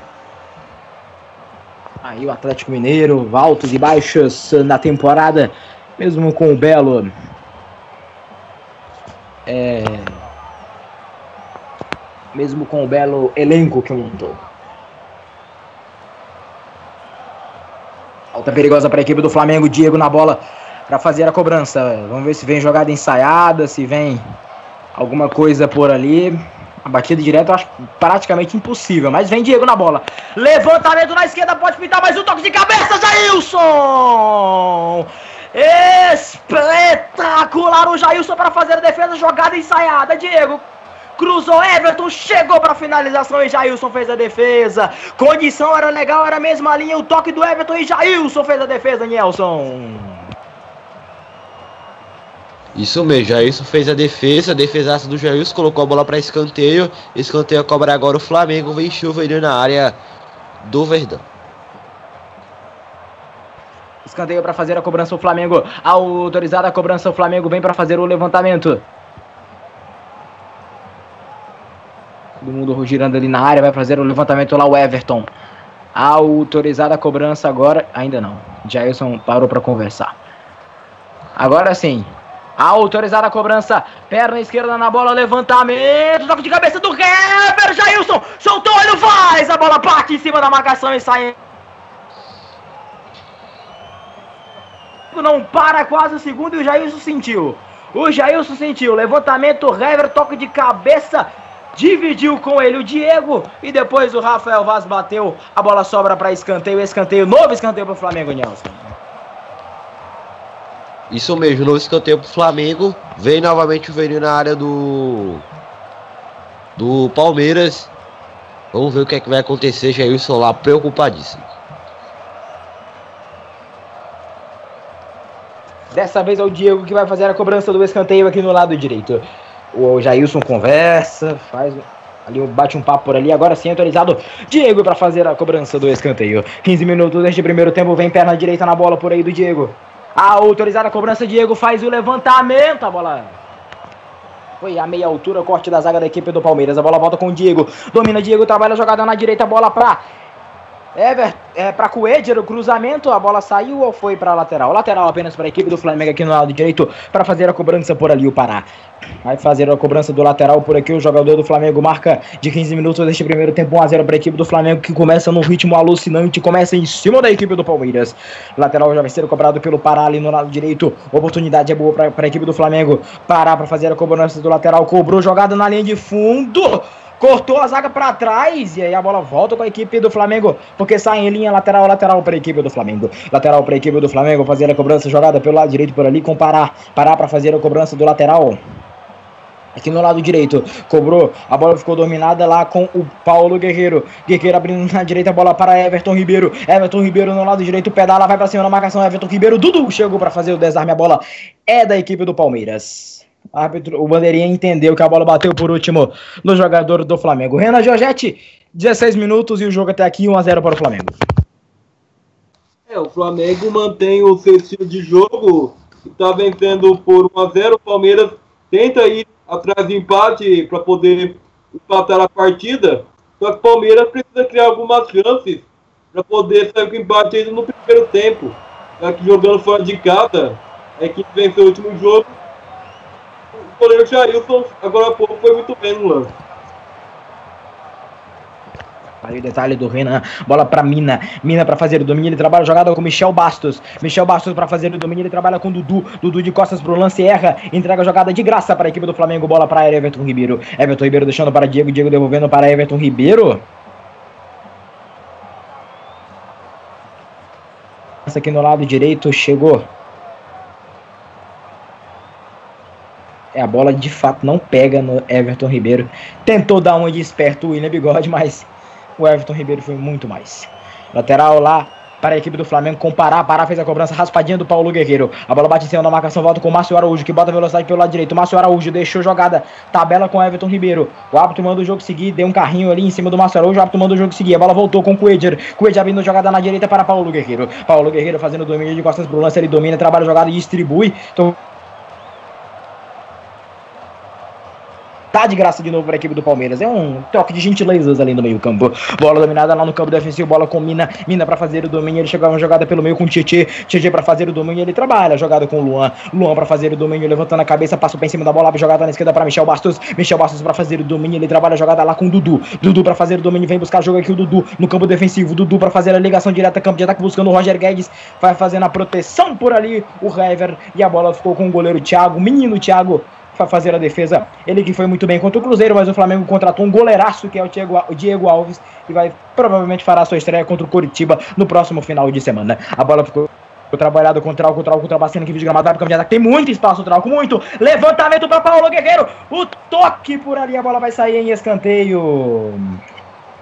[SPEAKER 6] Aí o Atlético Mineiro, altos e baixos na temporada, mesmo com o Belo. É... Mesmo com o belo elenco que montou. Falta perigosa para a equipe do Flamengo. Diego na bola para fazer a cobrança. Vamos ver se vem jogada ensaiada, se vem alguma coisa por ali. A batida direta eu acho praticamente impossível, mas vem Diego na bola. Levantamento na esquerda, pode pintar mais um toque de cabeça, Jailson! Espetacular o Jailson para fazer a defesa, jogada ensaiada. Diego cruzou Everton, chegou para finalização e Jailson fez a defesa. Condição era legal, era a mesma linha, o toque do Everton e Jailson fez a defesa, Nelson.
[SPEAKER 4] Isso mesmo, Jailson fez a defesa, a defesaça do Jailson, colocou a bola para escanteio, escanteio cobra agora o Flamengo, vem chuva na área do Verdão.
[SPEAKER 6] Escanteio para fazer a cobrança o Flamengo, autorizada a cobrança o Flamengo vem para fazer o levantamento. Todo mundo girando ali na área, vai fazer o levantamento lá o Everton. Autorizada a cobrança agora, ainda não. Jailson parou para conversar. Agora sim, Autorizada a cobrança, perna esquerda na bola, levantamento, toque de cabeça do Hever, Jailson, soltou, ele faz, a bola parte em cima da marcação e sai. Não para quase o segundo e o Jailson sentiu. O Jailson sentiu, levantamento, Hever, toque de cabeça, dividiu com ele o Diego e depois o Rafael Vaz bateu, a bola sobra para escanteio, escanteio, novo escanteio para o Flamengo, Nelson.
[SPEAKER 4] Isso mesmo, novo escanteio pro Flamengo. Vem novamente o Verino na área do. Do Palmeiras. Vamos ver o que é que vai acontecer. Jailson lá preocupadíssimo.
[SPEAKER 6] Dessa vez é o Diego que vai fazer a cobrança do escanteio aqui no lado direito. O Jailson conversa, faz ali bate um papo por ali. Agora sim, autorizado Diego para fazer a cobrança do escanteio. 15 minutos deste primeiro tempo, vem perna direita na bola por aí do Diego. A autorizada cobrança, Diego faz o levantamento. A bola foi a meia altura, corte da zaga da equipe do Palmeiras. A bola volta com o Diego. Domina Diego, trabalha a jogada na direita, bola para Ever, é, para Coedger, o cruzamento, a bola saiu ou foi para lateral? Lateral apenas para a equipe do Flamengo aqui no lado direito para fazer a cobrança por ali o Pará. Vai fazer a cobrança do lateral por aqui. O jogador do Flamengo marca de 15 minutos deste primeiro tempo 1x0 para a equipe do Flamengo que começa num ritmo alucinante. Começa em cima da equipe do Palmeiras. Lateral já vai ser cobrado pelo Pará ali no lado direito. Oportunidade é boa para a equipe do Flamengo. Pará para fazer a cobrança do lateral. Cobrou jogada na linha de fundo cortou a zaga para trás e aí a bola volta com a equipe do Flamengo, porque sai em linha lateral, lateral para a equipe do Flamengo. Lateral para a equipe do Flamengo fazer a cobrança jogada pelo lado direito por ali com Pará. Pará para fazer a cobrança do lateral. Aqui no lado direito, cobrou, a bola ficou dominada lá com o Paulo Guerreiro. Guerreiro abrindo na direita, a bola para Everton Ribeiro. Everton Ribeiro no lado direito, pedala, vai para cima na marcação. Everton Ribeiro, Dudu chegou para fazer o desarme. A bola é da equipe do Palmeiras. Árbitro, o bandeirinha entendeu que a bola bateu por último no jogador do Flamengo. Renan Giorgetti, 16 minutos e o jogo até aqui 1x0 para o Flamengo.
[SPEAKER 5] É, o Flamengo mantém o seu estilo de jogo, está vencendo por 1x0. O Palmeiras tenta ir atrás de empate para poder empatar a partida. Só que o Palmeiras precisa criar algumas chances para poder sair com empate ainda no primeiro tempo. Já que jogando fora de casa, a equipe venceu o último jogo o goleiro Jailson, agora há pouco, foi muito bem no lance.
[SPEAKER 6] Aí o detalhe do Renan, bola para Mina, Mina para fazer o domínio, ele trabalha jogada com Michel Bastos, Michel Bastos para fazer o domínio, ele trabalha com Dudu, Dudu de costas pro lance, erra, entrega a jogada de graça para a equipe do Flamengo, bola para Everton Ribeiro, Everton Ribeiro deixando para Diego, Diego devolvendo para Everton Ribeiro. Aqui no lado direito chegou a bola de fato não pega no Everton Ribeiro. Tentou dar uma de esperto o William Bigode, mas o Everton Ribeiro foi muito mais. Lateral lá para a equipe do Flamengo comparar. Pará fez a cobrança raspadinha do Paulo Guerreiro. A bola bate em cima da marcação, volta com o Márcio Araújo, que bota velocidade pelo lado direito. Márcio Araújo deixou jogada, tabela com Everton Ribeiro. O árbitro manda o jogo seguir, deu um carrinho ali em cima do Márcio Araújo. O árbitro manda o jogo seguir. A bola voltou com o Coedger. Coedger abrindo jogada na direita para Paulo Guerreiro. Paulo Guerreiro fazendo domínio de costas pro lance. Ele domina, trabalha jogada e distribui. Então tá de graça de novo para a equipe do Palmeiras. É um toque de gentilezas ali no meio-campo. Bola dominada lá no campo defensivo, bola com Mina, Mina para fazer o domínio. Ele chegava uma jogada pelo meio com Tietê, Tietê para fazer o domínio. Ele trabalha, jogada com Luan, Luan para fazer o domínio, levantando a cabeça, passa em cima da bola, jogada na esquerda para Michel Bastos, Michel Bastos para fazer o domínio. Ele trabalha a jogada lá com Dudu, Dudu para fazer o domínio, vem buscar o jogo aqui o Dudu no campo defensivo, Dudu para fazer a ligação direta campo de ataque buscando o Roger Guedes, vai fazendo a proteção por ali o Hever e a bola ficou com o goleiro Thiago, menino Thiago fazer a defesa. Ele que foi muito bem contra o Cruzeiro, mas o Flamengo contratou um goleiraço que é o Diego, o Alves e vai provavelmente fará sua estreia contra o Curitiba no próximo final de semana. A bola ficou trabalhado com o Trauco, o Trauco ultrapassando aqui gramado, vai pro de ataque, tem muito espaço o Trauco, muito, levantamento para Paulo Guerreiro, o toque por ali, a bola vai sair em escanteio.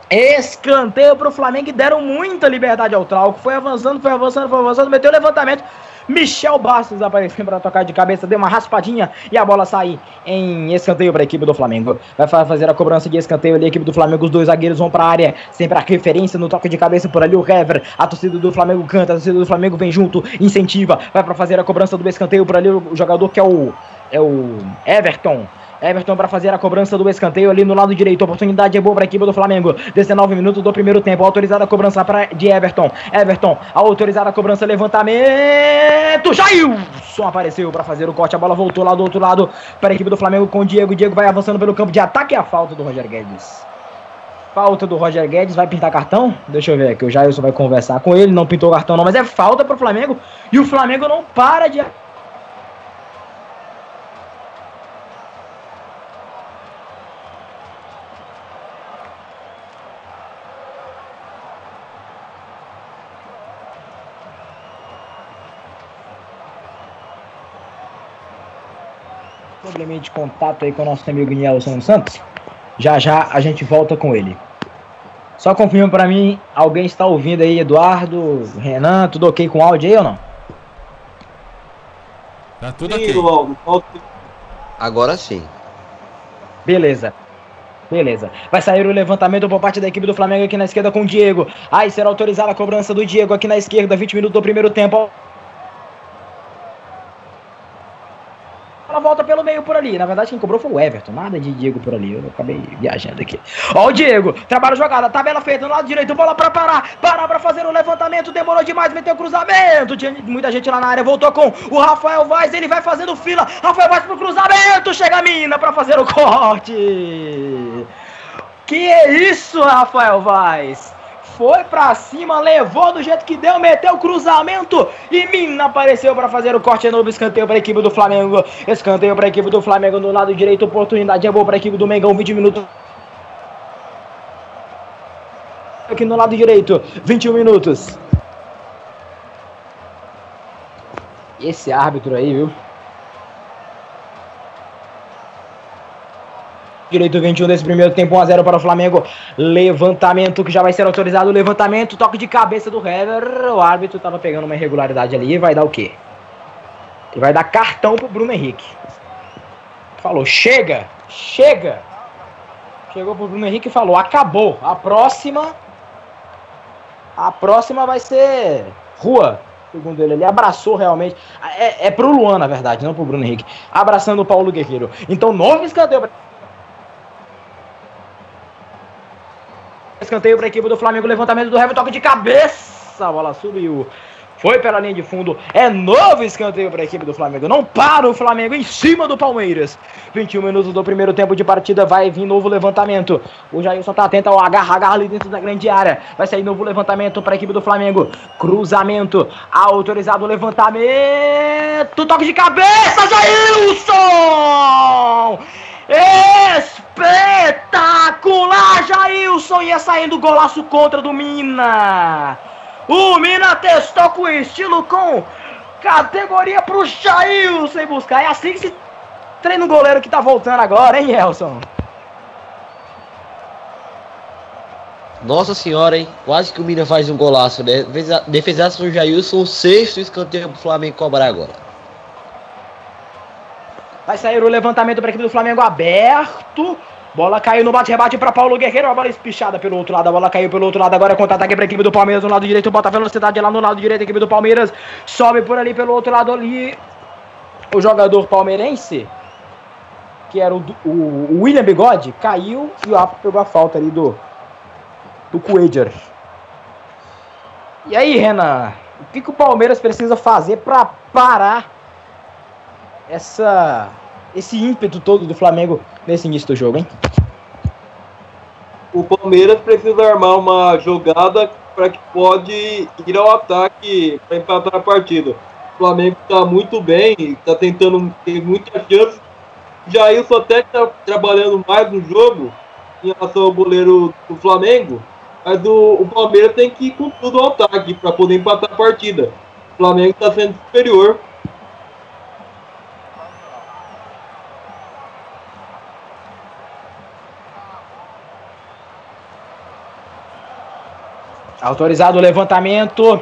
[SPEAKER 6] Escanteio pro Flamengo e deram muita liberdade ao Trauco. Foi avançando, foi avançando, foi avançando, meteu o levantamento. Michel Bastos apareceu para tocar de cabeça, deu uma raspadinha e a bola sai em escanteio para a equipe do Flamengo. Vai fazer a cobrança de escanteio ali, a equipe do Flamengo. Os dois zagueiros vão para a área, sempre a referência no toque de cabeça por ali. O Hever, a torcida do Flamengo canta, a torcida do Flamengo vem junto, incentiva. Vai para fazer a cobrança do escanteio por ali. O jogador que é o, é o Everton. Everton para fazer a cobrança do escanteio ali no lado direito. Oportunidade é boa para a equipe do Flamengo. 19 minutos do primeiro tempo. Autorizada a cobrança pra, de Everton. Everton, autorizada a cobrança, levantamento. Jailson apareceu para fazer o corte. A bola voltou lá do outro lado para a equipe do Flamengo com o Diego. Diego vai avançando pelo campo de ataque. A falta do Roger Guedes. Falta do Roger Guedes, vai pintar cartão? Deixa eu ver aqui, o Jailson vai conversar com ele, não pintou cartão não, mas é falta pro Flamengo e o Flamengo não para de de contato aí com o nosso amigo Nielson Santos. Já já a gente volta com ele. Só confirma para mim, alguém está ouvindo aí, Eduardo, Renan, tudo ok com o áudio aí ou não?
[SPEAKER 3] Tá tudo ok.
[SPEAKER 4] Agora sim.
[SPEAKER 6] Beleza. Beleza. Vai sair o levantamento por parte da equipe do Flamengo aqui na esquerda com o Diego. Aí será autorizada a cobrança do Diego aqui na esquerda, 20 minutos do primeiro tempo. Ela volta pelo meio por ali. Na verdade, quem cobrou foi o Everton. Nada de Diego por ali. Eu acabei viajando aqui. Ó, o Diego. Trabalho jogada. Tabela feita no lado direito. Bola pra parar. Parar pra fazer o levantamento. Demorou demais. Meteu cruzamento. Tinha muita gente lá na área. Voltou com o Rafael Vaz. Ele vai fazendo fila. Rafael Vaz pro cruzamento. Chega a mina pra fazer o corte. Que é isso, Rafael Vaz? Foi pra cima, levou do jeito que deu, meteu o cruzamento e Mina apareceu para fazer o corte novo escanteio para a equipe do Flamengo. Escanteio para a equipe do Flamengo no lado direito, oportunidade é boa para a equipe do Mengão, 20 minutos. Aqui no lado direito, 21 minutos. Esse árbitro aí, viu? Direito 21 desse primeiro tempo, 1x0 para o Flamengo. Levantamento que já vai ser autorizado. Levantamento, toque de cabeça do Hever. O árbitro estava pegando uma irregularidade ali. Vai dar o quê? Ele vai dar cartão pro Bruno Henrique. Falou, chega, chega. Chegou pro Bruno Henrique e falou, acabou. A próxima. A próxima vai ser rua. Segundo ele, ele abraçou realmente. É, é pro Luan, na verdade, não pro Bruno Henrique. Abraçando o Paulo Guerreiro. Então, novo escanteio. Escanteio para a equipe do Flamengo. Levantamento do Hever. Toque de cabeça. A bola subiu. Foi pela linha de fundo. É novo escanteio para a equipe do Flamengo. Não para o Flamengo em cima do Palmeiras. 21 minutos do primeiro tempo de partida. Vai vir novo levantamento. O Jailson tá atento ao agarra, agarra ali dentro da grande área. Vai sair novo levantamento para a equipe do Flamengo. Cruzamento. Autorizado o levantamento. Toque de cabeça, Jailson! Espetacular, Jailson! Ia saindo golaço contra do Mina. O Mina testou com estilo, com categoria pro Jailson buscar. É assim que se treina o goleiro que tá voltando agora, hein, Elson?
[SPEAKER 4] Nossa senhora, hein? Quase que o Mina faz um golaço, né? Defesaço do Jailson, sexto escanteio pro Flamengo cobrar agora.
[SPEAKER 6] Vai sair o levantamento para a equipe do Flamengo aberto. Bola caiu no bate-rebate para Paulo Guerreiro. A bola espichada pelo outro lado. A bola caiu pelo outro lado. Agora é contra-ataque para a equipe do Palmeiras no lado direito. Bota velocidade lá no lado direito. A equipe do Palmeiras sobe por ali pelo outro lado ali. O jogador palmeirense, que era o, o, o William Bigode, caiu e o Rafa pegou a falta ali do, do Coedger. E aí, Renan? O que, que o Palmeiras precisa fazer para parar essa esse ímpeto todo do Flamengo nesse início do jogo, hein?
[SPEAKER 5] O Palmeiras precisa armar uma jogada para que pode ir ao ataque para empatar a partida. O Flamengo está muito bem, está tentando ter muita chance. Jailson até está trabalhando mais no jogo em relação ao goleiro do Flamengo, mas o, o Palmeiras tem que ir com tudo ao ataque para poder empatar a partida. O Flamengo está sendo superior
[SPEAKER 6] Autorizado o levantamento.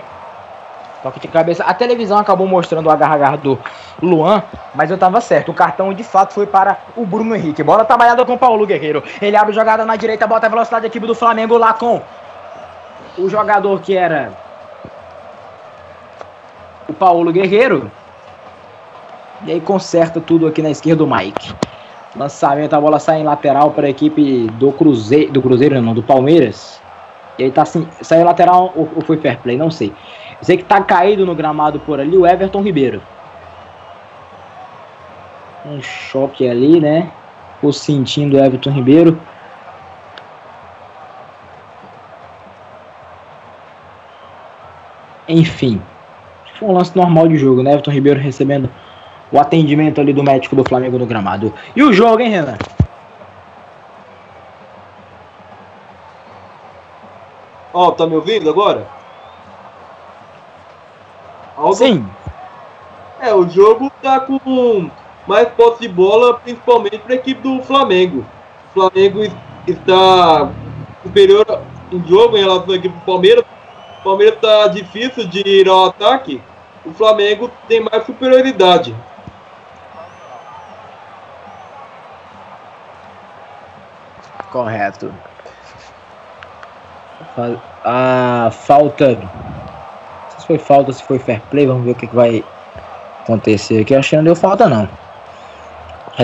[SPEAKER 6] Toque de cabeça. A televisão acabou mostrando o agarra-agarra do Luan, mas eu tava certo. O cartão de fato foi para o Bruno Henrique. Bola trabalhada com o Paulo Guerreiro. Ele abre jogada na direita, bota a velocidade da equipe do Flamengo lá com o jogador que era o Paulo Guerreiro. E aí conserta tudo aqui na esquerda o Mike. Lançamento, a bola sai em lateral para a equipe do Cruzeiro, do Cruzeiro não, do Palmeiras. E aí tá assim, saiu lateral ou, foi fair play, não sei. Sei que tá caído no gramado por ali o Everton Ribeiro. Um choque ali, né? O sentindo o Everton Ribeiro. Enfim, foi um lance normal de jogo, né? Everton Ribeiro recebendo o atendimento ali do médico do Flamengo no gramado. E o jogo, hein, Renan?
[SPEAKER 5] Ó, tá me ouvindo agora?
[SPEAKER 6] Aldo? Sim.
[SPEAKER 5] É, o jogo tá com mais posse de bola, principalmente para a equipe do Flamengo. O Flamengo está superior em jogo em relação à equipe do Palmeiras. O Palmeiras está difícil de ir ao ataque. O Flamengo tem mais superioridade.
[SPEAKER 6] Correto. A falta. Se foi falta, se foi fair play, vamos ver o que, que vai acontecer aqui. Acho que não deu falta, não.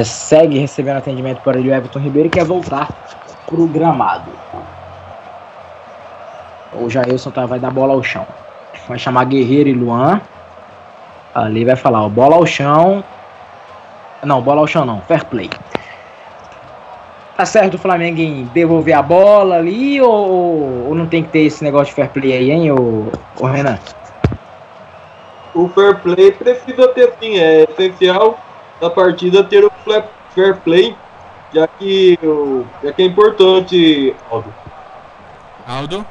[SPEAKER 6] Segue recebendo atendimento para o Everton Ribeiro e quer voltar para o gramado. O Jailson tá, vai dar bola ao chão. Vai chamar Guerreiro e Luan. Ali vai falar, ó, bola ao chão. Não, bola ao chão não, fair play. Tá certo o Flamengo em devolver a bola ali ou, ou não tem que ter esse negócio de fair play aí, hein, o, o Renan?
[SPEAKER 5] O fair play precisa ter sim, é essencial da partida ter o fair play, já que, já que é importante,
[SPEAKER 3] Aldo. Aldo?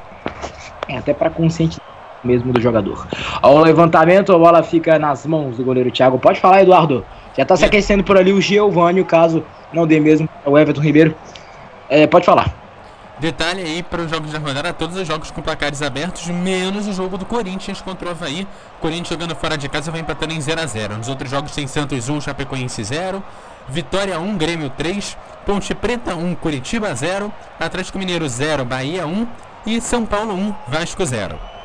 [SPEAKER 6] É, até para consciente mesmo do jogador. Ao levantamento, a bola fica nas mãos do goleiro Thiago. Pode falar, Eduardo. Já tá se aquecendo por ali o Giovanni, caso não dê mesmo o Everton Ribeiro. É, pode falar.
[SPEAKER 3] Detalhe aí para os jogos da rodada, todos os jogos com placares abertos, menos o jogo do Corinthians contra o Havaí. Corinthians jogando fora de casa vai empatando em 0 a 0 Nos outros jogos tem Santos 1, Chapecoense 0, Vitória 1, Grêmio 3, Ponte Preta 1, Curitiba 0, Atlético Mineiro 0, Bahia 1 e São Paulo 1, Vasco 0.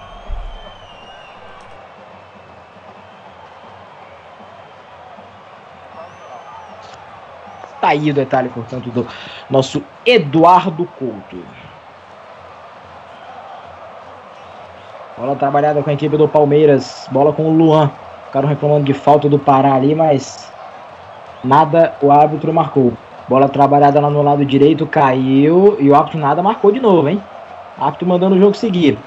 [SPEAKER 6] Tá aí o detalhe, portanto, do nosso Eduardo Couto. Bola trabalhada com a equipe do Palmeiras. Bola com o Luan. Ficaram reclamando de falta do Pará ali, mas nada o árbitro marcou. Bola trabalhada lá no lado direito, caiu e o árbitro nada marcou de novo, hein? Árbitro mandando o jogo seguir.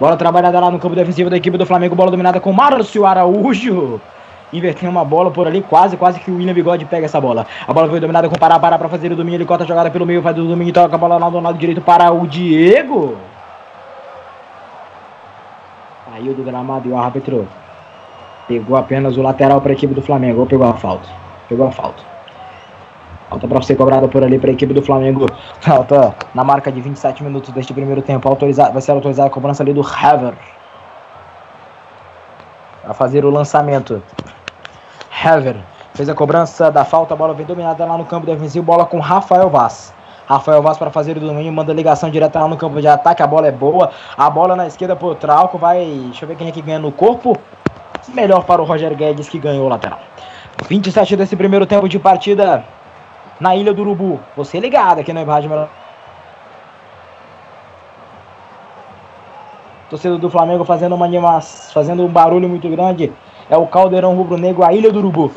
[SPEAKER 6] Bola trabalhada lá no campo defensivo da equipe do Flamengo. Bola dominada com Márcio Araújo invertendo uma bola por ali, quase, quase que o William Bigode pega essa bola. A bola foi dominada com Pará, Pará para fazer o domínio, ele corta a jogada pelo meio, faz o domínio, toca a bola lá do lado direito para o Diego. Saiu do gramado e o árbitro pegou apenas o lateral para a equipe do Flamengo, ou pegou a falta? Pegou a falta. Falta para ser cobrada por ali para a equipe do Flamengo. Falta na marca de 27 minutos deste primeiro tempo. Autorizado, vai ser autorizada a cobrança ali do Hever. Para fazer o lançamento. Hever fez a cobrança da falta, a bola vem dominada lá no campo defensivo, bola com Rafael Vaz. Rafael Vaz para fazer o domínio, manda ligação direta lá no campo de ataque, a bola é boa, a bola na esquerda pro Trauco, vai, deixa eu ver quem é que ganha no corpo, melhor para o Roger Guedes que ganhou o lateral. 27 desse primeiro tempo de partida na Ilha do Urubu, você ligado aqui no Rádio Melhor. Torcedor do Flamengo fazendo uma animação, fazendo um barulho muito grande é o Caldeirão Rubro Negro, a Ilha do Urubu.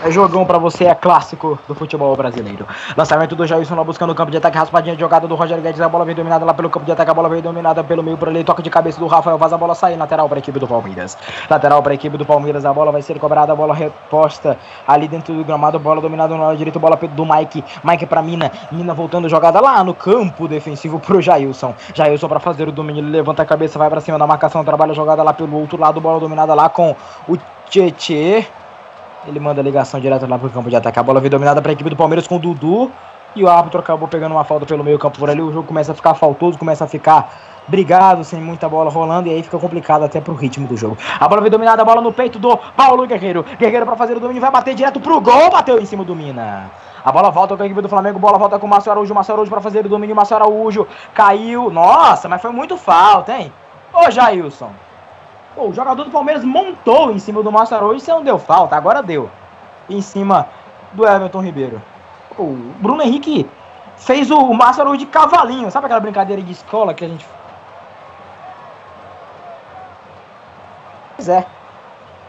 [SPEAKER 6] É jogão pra você, é clássico do futebol brasileiro. Lançamento do Jailson lá buscando o campo de ataque, raspadinha de jogada do Roger Guedes. A bola vem dominada lá pelo campo de ataque, a bola vem dominada pelo meio por ali. Toque de cabeça do Rafael Vaz, a bola sai lateral para a equipe do Palmeiras. Lateral para a equipe do Palmeiras, a bola vai ser cobrada, a bola reposta ali dentro do gramado. Bola dominada no lado direito, bola do Mike. Mike para Mina, Mina voltando jogada lá no campo defensivo pro Jailson. Jailson para fazer o domínio, ele levanta a cabeça, vai para cima da marcação, trabalha jogada lá pelo outro lado, bola dominada lá com o Tietê. Ele manda a ligação direto lá pro campo de ataque. A bola veio dominada para a equipe do Palmeiras com o Dudu. E o árbitro acabou pegando uma falta pelo meio campo por ali. O jogo começa a ficar faltoso, começa a ficar brigado, sem muita bola rolando. E aí fica complicado até pro ritmo do jogo. A bola veio dominada, a bola no peito do Paulo Guerreiro. Guerreiro para fazer o domínio, vai bater direto pro gol. Bateu em cima do Mina. A bola volta com a equipe do Flamengo, bola volta com o Márcio Araújo, Márcio Araújo para fazer o domínio, Márcio Araújo caiu. Nossa, mas foi muito falta, hein? Ô Jailson. Pô, o jogador do Palmeiras montou em cima do Márcio Araújo, isso não deu falta, agora deu. Em cima do Everton Ribeiro. Pô, o Bruno Henrique fez o Araújo de cavalinho, sabe aquela brincadeira de escola que a gente. Pois é.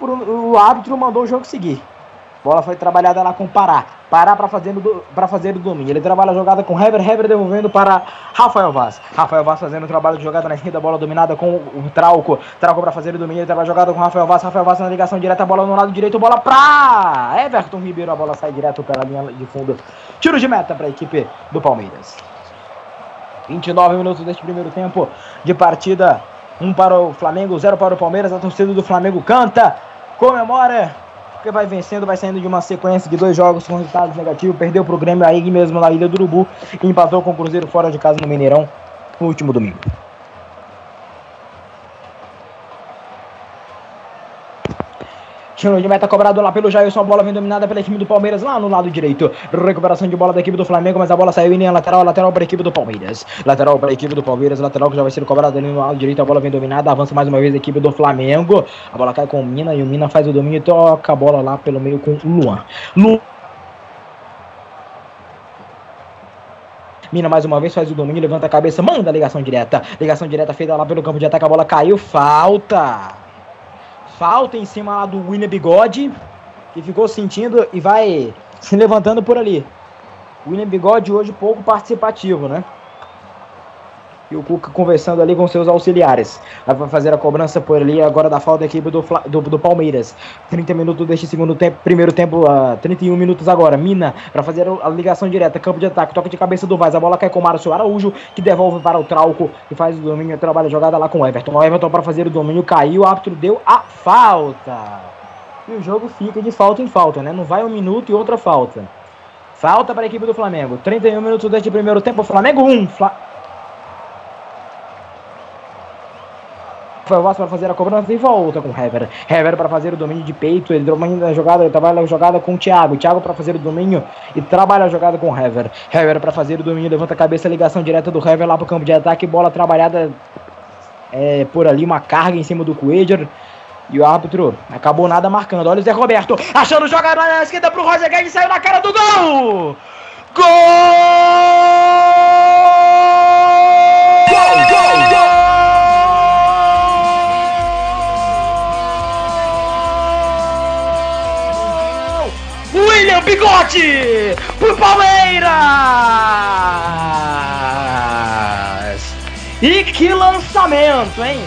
[SPEAKER 6] O árbitro mandou o jogo seguir. Bola foi trabalhada lá com Pará. Pará para fazer, pra fazer o domínio. Ele trabalha a jogada com Heber. Heber devolvendo para Rafael Vaz. Rafael Vaz fazendo o trabalho de jogada na esquerda. Bola dominada com o Trauco. Trauco para fazer o domínio. Ele trabalha a jogada com Rafael Vaz. Rafael Vaz na ligação direta. Bola no lado direito. Bola para Everton Ribeiro. A bola sai direto pela linha de fundo. Tiro de meta para a equipe do Palmeiras. 29 minutos deste primeiro tempo de partida. Um para o Flamengo, zero para o Palmeiras. A torcida do Flamengo canta, comemora porque vai vencendo, vai saindo de uma sequência de dois jogos com resultados negativos. Perdeu pro Grêmio aí mesmo na Ilha do Urubu e empatou com o Cruzeiro fora de casa no Mineirão no último domingo. Tiro de meta cobrado lá pelo Jailson. A bola vem dominada pela equipe do Palmeiras lá no lado direito. Recuperação de bola da equipe do Flamengo, mas a bola saiu em linha lateral. Lateral para a equipe do Palmeiras. Lateral para a equipe do Palmeiras. Lateral que já vai ser cobrado ali no lado direito. A bola vem dominada. Avança mais uma vez a equipe do Flamengo. A bola cai com o Mina e o Mina faz o domínio e toca a bola lá pelo meio com o Luan. Luan. Mina mais uma vez faz o domínio, levanta a cabeça, manda a ligação direta. Ligação direta feita lá pelo campo de ataque, a bola caiu, falta. Falta em cima lá do William Bigode, que ficou sentindo e vai se levantando por ali. William Bigode hoje pouco participativo, né? E o Cuca conversando ali com seus auxiliares. Vai fazer a cobrança por ali agora da falta da equipe do, do, do Palmeiras. 30 minutos deste segundo tempo, primeiro tempo, uh, 31 minutos agora. Mina para fazer a ligação direta, campo de ataque, toque de cabeça do Vaz. A bola cai com o Márcio Araújo, que devolve para o Trauco e faz o domínio, trabalha a jogada lá com o Everton. O Everton para fazer o domínio caiu, o árbitro deu a falta. E o jogo fica de falta em falta, né? Não vai um minuto e outra falta. Falta para a equipe do Flamengo. 31 minutos deste primeiro tempo. Flamengo 1. Fla Vaz para fazer a cobrança e volta com Hever. Hever para fazer o domínio de peito. Ele domina a jogada, ele trabalha a jogada com o Thiago. Thiago para fazer o domínio e trabalha a jogada com Hever. Hever para fazer o domínio, levanta a cabeça, ligação direta do Hever lá para o campo de ataque. Bola trabalhada é, por ali, uma carga em cima do Coelho. E o árbitro acabou nada marcando. Olha o Zé Roberto achando jogada na esquerda pro Roger Guedes. Saiu na cara do gol! Gol! Gol, gol, gol! William Bigode pro Palmeiras! E que lançamento, hein?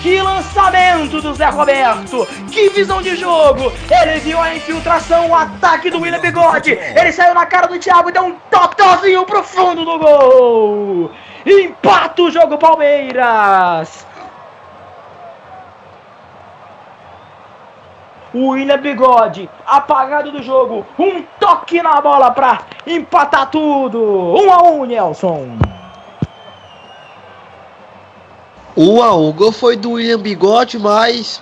[SPEAKER 6] Que lançamento do Zé Roberto! Que visão de jogo! Ele viu a infiltração, o ataque do William Bigode! Ele saiu na cara do Thiago e deu um totozinho pro fundo do gol! Empata o jogo Palmeiras! O William Bigode, apagado do jogo. Um toque na bola para empatar tudo. Um a um, Nelson.
[SPEAKER 4] Um a um. O gol foi do William Bigode, mas.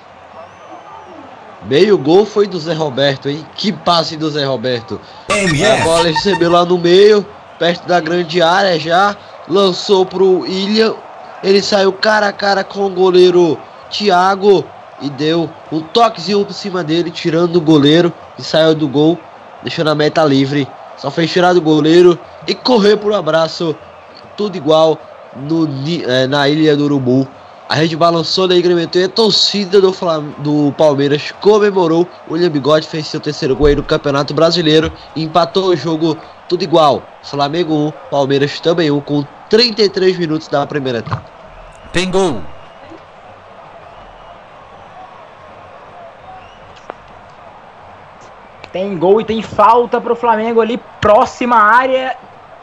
[SPEAKER 4] Meio gol foi do Zé Roberto, hein? Que passe do Zé Roberto. A bola recebeu lá no meio, perto da grande área já. Lançou pro William. Ele saiu cara a cara com o goleiro Thiago e deu um toquezinho por cima dele, tirando o goleiro e saiu do gol, deixando a meta livre. Só fez tirar do goleiro e correr pro abraço, tudo igual no, é, na ilha do Urubu. A rede balançou da incrementou e a torcida do, do Palmeiras comemorou. O William Bigode fez seu terceiro gol aí no Campeonato Brasileiro e empatou o jogo tudo igual. Flamengo 1, Palmeiras também 1, com 33 minutos da primeira etapa.
[SPEAKER 3] Tem gol.
[SPEAKER 6] Tem gol e tem falta pro Flamengo ali, próxima área.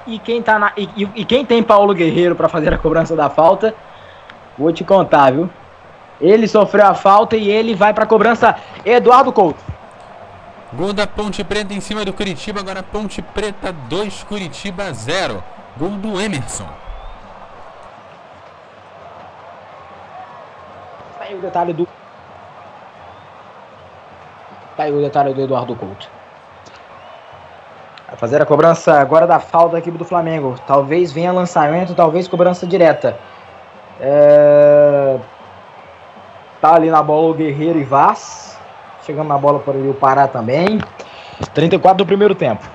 [SPEAKER 6] E quem, tá na, e, e quem tem Paulo Guerreiro para fazer a cobrança da falta, vou te contar, viu? Ele sofreu a falta e ele vai pra cobrança. Eduardo Couto.
[SPEAKER 3] Gol da Ponte Preta em cima do Curitiba. Agora Ponte Preta 2, Curitiba 0. Gol do Emerson.
[SPEAKER 6] Aí o detalhe do Tá aí o detalhe do Eduardo Couto. Fazer a cobrança agora da falta da equipe do Flamengo. Talvez venha lançamento, talvez cobrança direta. É... Tá ali na bola o Guerreiro e Vaz. Chegando na bola por ali o Pará também. 34 do primeiro tempo.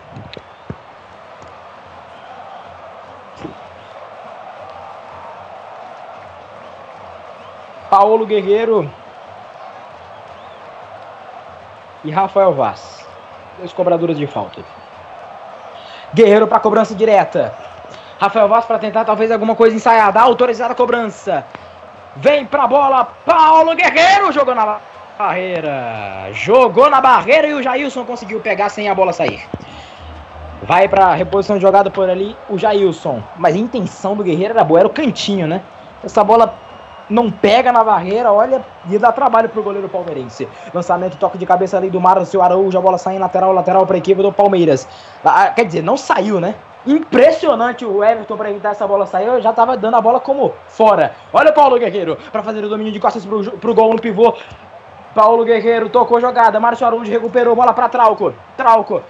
[SPEAKER 6] Paulo Guerreiro e Rafael Vaz. Dois cobradores de falta. Guerreiro para cobrança direta. Rafael Vaz para tentar talvez alguma coisa ensaiada. Autorizada a cobrança. Vem pra bola. Paulo Guerreiro jogou na barreira. Jogou na barreira e o Jailson conseguiu pegar sem a bola sair. Vai pra reposição de jogada por ali o Jailson. Mas a intenção do Guerreiro era boa, era o cantinho, né? Essa bola não pega na barreira, olha, e dá trabalho pro goleiro palmeirense. Lançamento, toque de cabeça ali do Márcio Araújo, a bola sai em lateral, lateral pra equipe do Palmeiras. Ah, quer dizer, não saiu, né? Impressionante o Everton para evitar essa bola sair. Eu já tava dando a bola como fora. Olha o Paulo Guerreiro para fazer o domínio de costas pro, pro gol no pivô. Paulo Guerreiro tocou jogada. Márcio Araújo recuperou bola para Trauco. Trauco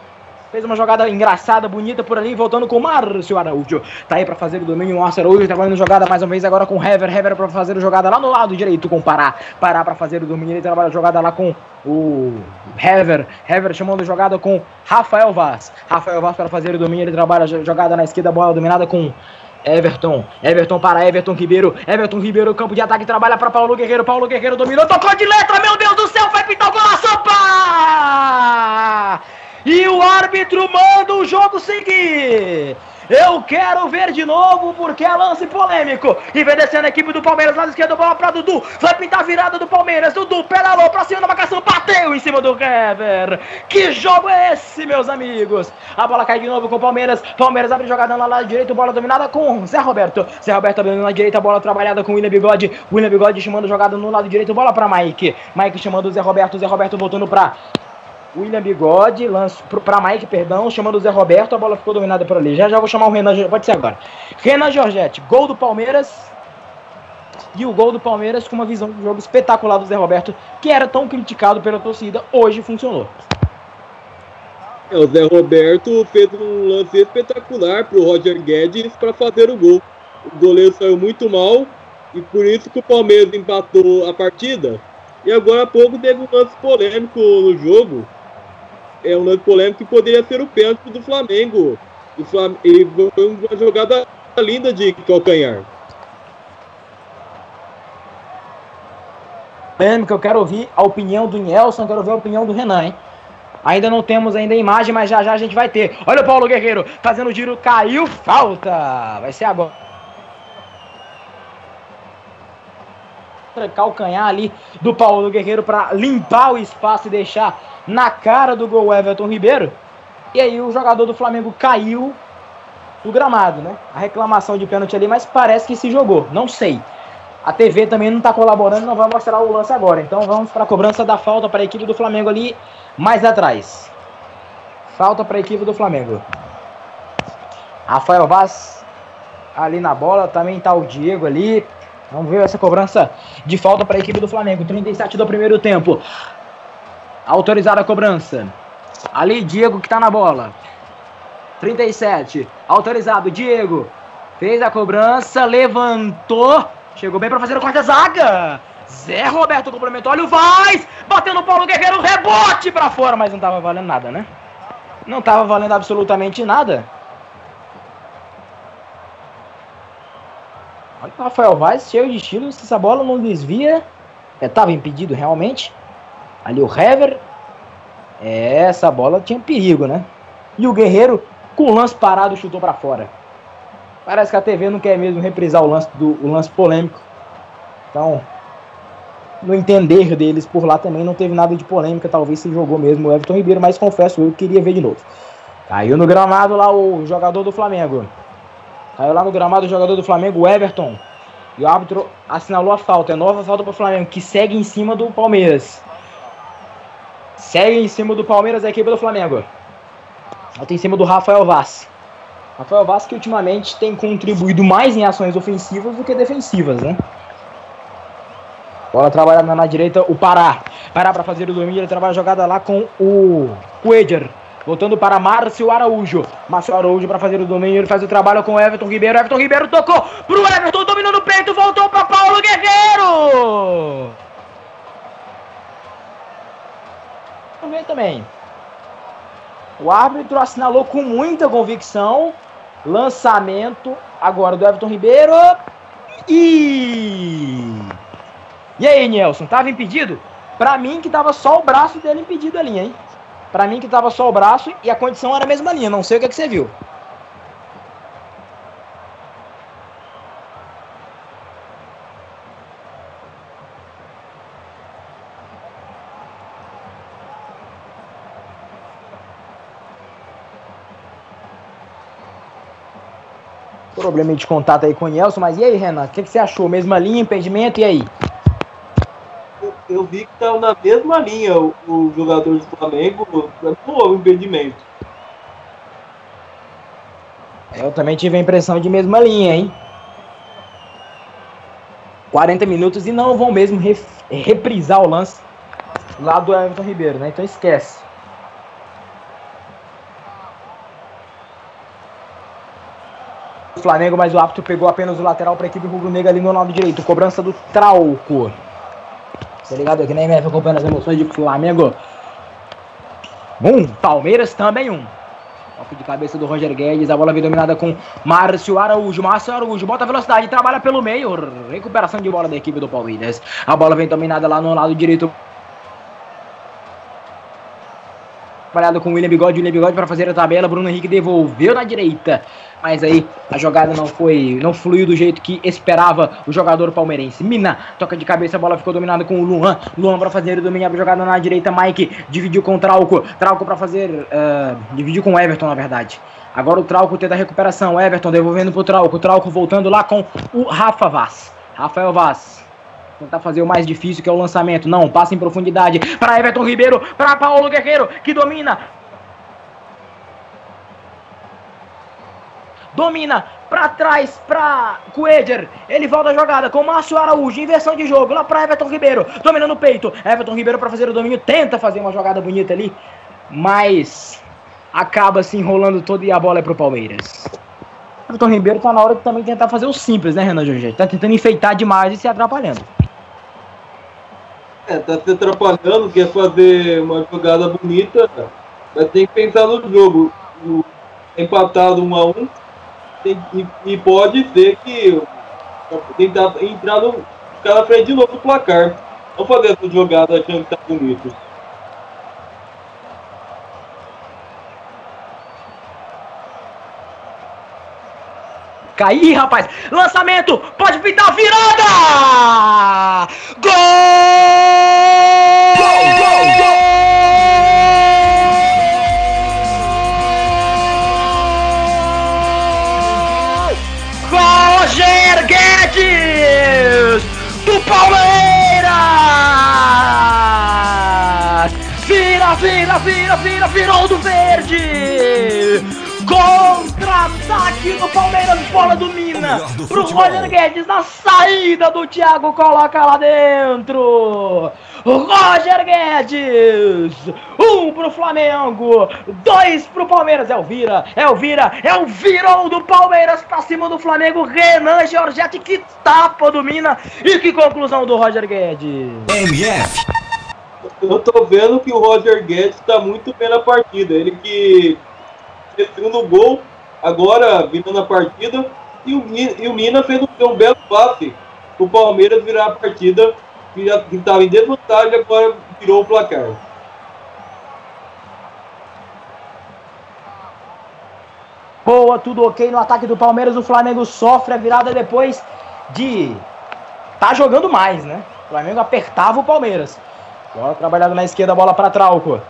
[SPEAKER 6] Fez uma jogada engraçada, bonita por ali, voltando com o Márcio Araújo. Tá aí para fazer o domínio. O Márcio Araújo trabalhando jogada mais uma vez agora com o Hever. Hever para fazer a jogada lá no lado direito com o Pará. Pará para fazer o domínio. Ele trabalha a jogada lá com o Hever. Hever chamando a jogada com Rafael Vaz. Rafael Vaz para fazer o domínio. Ele trabalha a jogada na esquerda, bola dominada com Everton, Everton para Everton Ribeiro, Everton Ribeiro, campo de ataque, trabalha para Paulo Guerreiro, Paulo Guerreiro dominou, tocou de letra, meu Deus do céu, vai pintar o golaço, opa! E o árbitro manda o jogo seguir. Eu quero ver de novo porque é lance polêmico. E vem descendo a equipe do Palmeiras, lado esquerdo, bola pra Dudu. Vai pintar a virada do Palmeiras. Dudu pedalou pra cima da marcação, bateu em cima do Hever. Que jogo é esse, meus amigos? A bola cai de novo com o Palmeiras. Palmeiras abre jogada no lado direito, bola dominada com Zé Roberto. Zé Roberto abrindo na direita, bola trabalhada com William Bigode. William Bigode chamando jogada no lado direito, bola pra Mike. Mike chamando o Zé Roberto. Zé Roberto voltando pra William Bigode, lance para Mike, perdão, chamando o Zé Roberto, a bola ficou dominada por ali. Já já vou chamar o Renan, pode ser agora. Renan Giorgetti, gol do Palmeiras. E o gol do Palmeiras com uma visão de jogo espetacular do Zé Roberto, que era tão criticado pela torcida, hoje funcionou.
[SPEAKER 5] É, o Zé Roberto fez um lance espetacular pro Roger Guedes para fazer o gol. O goleiro saiu muito mal e por isso que o Palmeiras empatou a partida. E agora há pouco teve um lance polêmico no jogo. É um lance polêmico que poderia ser o pênalti do Flamengo. O Flam... E foi uma jogada linda de calcanhar.
[SPEAKER 6] Polêmica, eu quero ouvir a opinião do Nelson, quero ouvir a opinião do Renan, hein? Ainda não temos ainda a imagem, mas já já a gente vai ter. Olha o Paulo Guerreiro fazendo o giro, caiu, falta. Vai ser agora. Calcanhar ali do Paulo Guerreiro para limpar o espaço e deixar na cara do gol Everton Ribeiro. E aí o jogador do Flamengo caiu do gramado, né? A reclamação de pênalti ali, mas parece que se jogou, não sei. A TV também não está colaborando, não vai mostrar o lance agora. Então vamos para a cobrança da falta para a equipe do Flamengo ali mais atrás. Falta para a equipe do Flamengo. Rafael Vaz ali na bola, também tá o Diego ali. Vamos ver essa cobrança de falta para a equipe do Flamengo. 37 do primeiro tempo. Autorizada a cobrança. Ali, Diego que está na bola. 37. Autorizado, Diego. Fez a cobrança, levantou. Chegou bem para fazer o corte da zaga. Zé Roberto complementou. Olha o Vaz. Bateu no Paulo Guerreiro. Rebote para fora. Mas não estava valendo nada, né? Não estava valendo absolutamente nada. Olha o Rafael Vaz, cheio de estilo. Se essa bola não desvia, estava é, impedido realmente. Ali o Hever. É, essa bola tinha perigo, né? E o Guerreiro, com o lance parado, chutou para fora. Parece que a TV não quer mesmo reprisar o lance, do, o lance polêmico. Então, no entender deles por lá também não teve nada de polêmica. Talvez se jogou mesmo o Everton Ribeiro, mas confesso, eu queria ver de novo. Caiu no gramado lá o jogador do Flamengo. Caiu lá no gramado o jogador do Flamengo, Everton. E o árbitro assinalou a falta. É nova falta para o Flamengo, que segue em cima do Palmeiras. Segue em cima do Palmeiras a equipe do Flamengo. Falta em cima do Rafael Vaz. Rafael Vaz que ultimamente tem contribuído mais em ações ofensivas do que defensivas, né? Bola trabalhando na direita, o Pará. Pará para fazer o domínio, ele trabalha a jogada lá com o Coeder. Voltando para Márcio Araújo. Márcio Araújo para fazer o domínio. Ele faz o trabalho com Everton Ribeiro. Everton Ribeiro tocou pro Everton. Dominou no peito. Voltou para Paulo Guerreiro. Vamos ver também. O árbitro assinalou com muita convicção. Lançamento agora do Everton Ribeiro. E. E aí, Nelson? Tava impedido? Pra mim que tava só o braço dele impedido ali, hein? Pra mim que tava só o braço e a condição era a mesma linha. Não sei o que, é que você viu. Problema de contato aí com o Nelson, mas e aí, Renan? O que, que você achou? Mesma linha, impedimento, e aí?
[SPEAKER 5] Eu, vi que estava na mesma linha o, o jogador do Flamengo, não houve impedimento.
[SPEAKER 6] Eu também tive a impressão de mesma linha, hein? 40 minutos e não vão mesmo reprisar o lance lá do Everton Ribeiro, né? Então esquece. Flamengo, mas o árbitro pegou apenas o lateral para a equipe rubro-negra ali no lado direito. Cobrança do Trauco. Tá ligado aqui na MF acompanhando as emoções de Flamengo. Um, Palmeiras também um. Toque de cabeça do Roger Guedes. A bola vem dominada com Márcio Araújo. Márcio Araújo bota velocidade, trabalha pelo meio. Recuperação de bola da equipe do Palmeiras. A bola vem dominada lá no lado direito trabalhado com o William Bigode, William Bigode para fazer a tabela, Bruno Henrique devolveu na direita, mas aí a jogada não foi, não fluiu do jeito que esperava o jogador palmeirense. Mina toca de cabeça, a bola ficou dominada com o Luan, Luan para fazer o domínio, a jogada na direita, Mike dividiu com o Trauco, Trauco para fazer, uh, dividiu com o Everton na verdade. Agora o Trauco tenta a recuperação, Everton devolvendo pro Trauco, Trauco voltando lá com o Rafa Vaz. Rafael Vaz Tentar fazer o mais difícil, que é o lançamento. Não, passa em profundidade para Everton Ribeiro, para Paulo Guerreiro, que domina. Domina para trás para Coeder. Ele volta a jogada com Márcio Araújo. Inversão de jogo lá para Everton Ribeiro. Domina no peito. Everton Ribeiro para fazer o domínio. Tenta fazer uma jogada bonita ali. Mas acaba se enrolando todo e a bola é pro Palmeiras. Everton Ribeiro tá na hora de também tentar fazer o simples, né, Renan Jorge? Tá tentando enfeitar demais e se atrapalhando.
[SPEAKER 5] É, tá se atrapalhando, quer fazer uma jogada bonita, mas tem que pensar no jogo. O, empatado um a um, tem, e, e, pode ser que tentar entrar no ficar na frente de novo do placar. Não fazer essa jogada achando que tá bonito.
[SPEAKER 6] Cair, rapaz. Lançamento. Pode pintar virada. Gol! Gol, gol, gol! Roger Guedes do Palmeiras! Vira, vira, vira, vira, virou do verde! Contra-ataque do Palmeiras, bola do Mina do pro Roger Guedes na saída do Thiago, coloca lá dentro. Roger Guedes, um pro Flamengo, dois pro Palmeiras. É o Vira, é o Vira, é o virou do Palmeiras pra cima do Flamengo. Renan Giorgetti, que tapa do Mina e que conclusão do Roger Guedes.
[SPEAKER 2] MF.
[SPEAKER 5] Eu tô vendo que o Roger Guedes tá muito bem na partida. Ele que segundo gol, agora vindo na partida. E o, e o Mina fez um, um belo passe o Palmeiras virar a partida, que estava em desvantagem, agora virou o placar.
[SPEAKER 6] Boa, tudo ok no ataque do Palmeiras. O Flamengo sofre a virada depois de tá jogando mais, né? O Flamengo apertava o Palmeiras. Bola trabalhada na esquerda, bola para Trauco.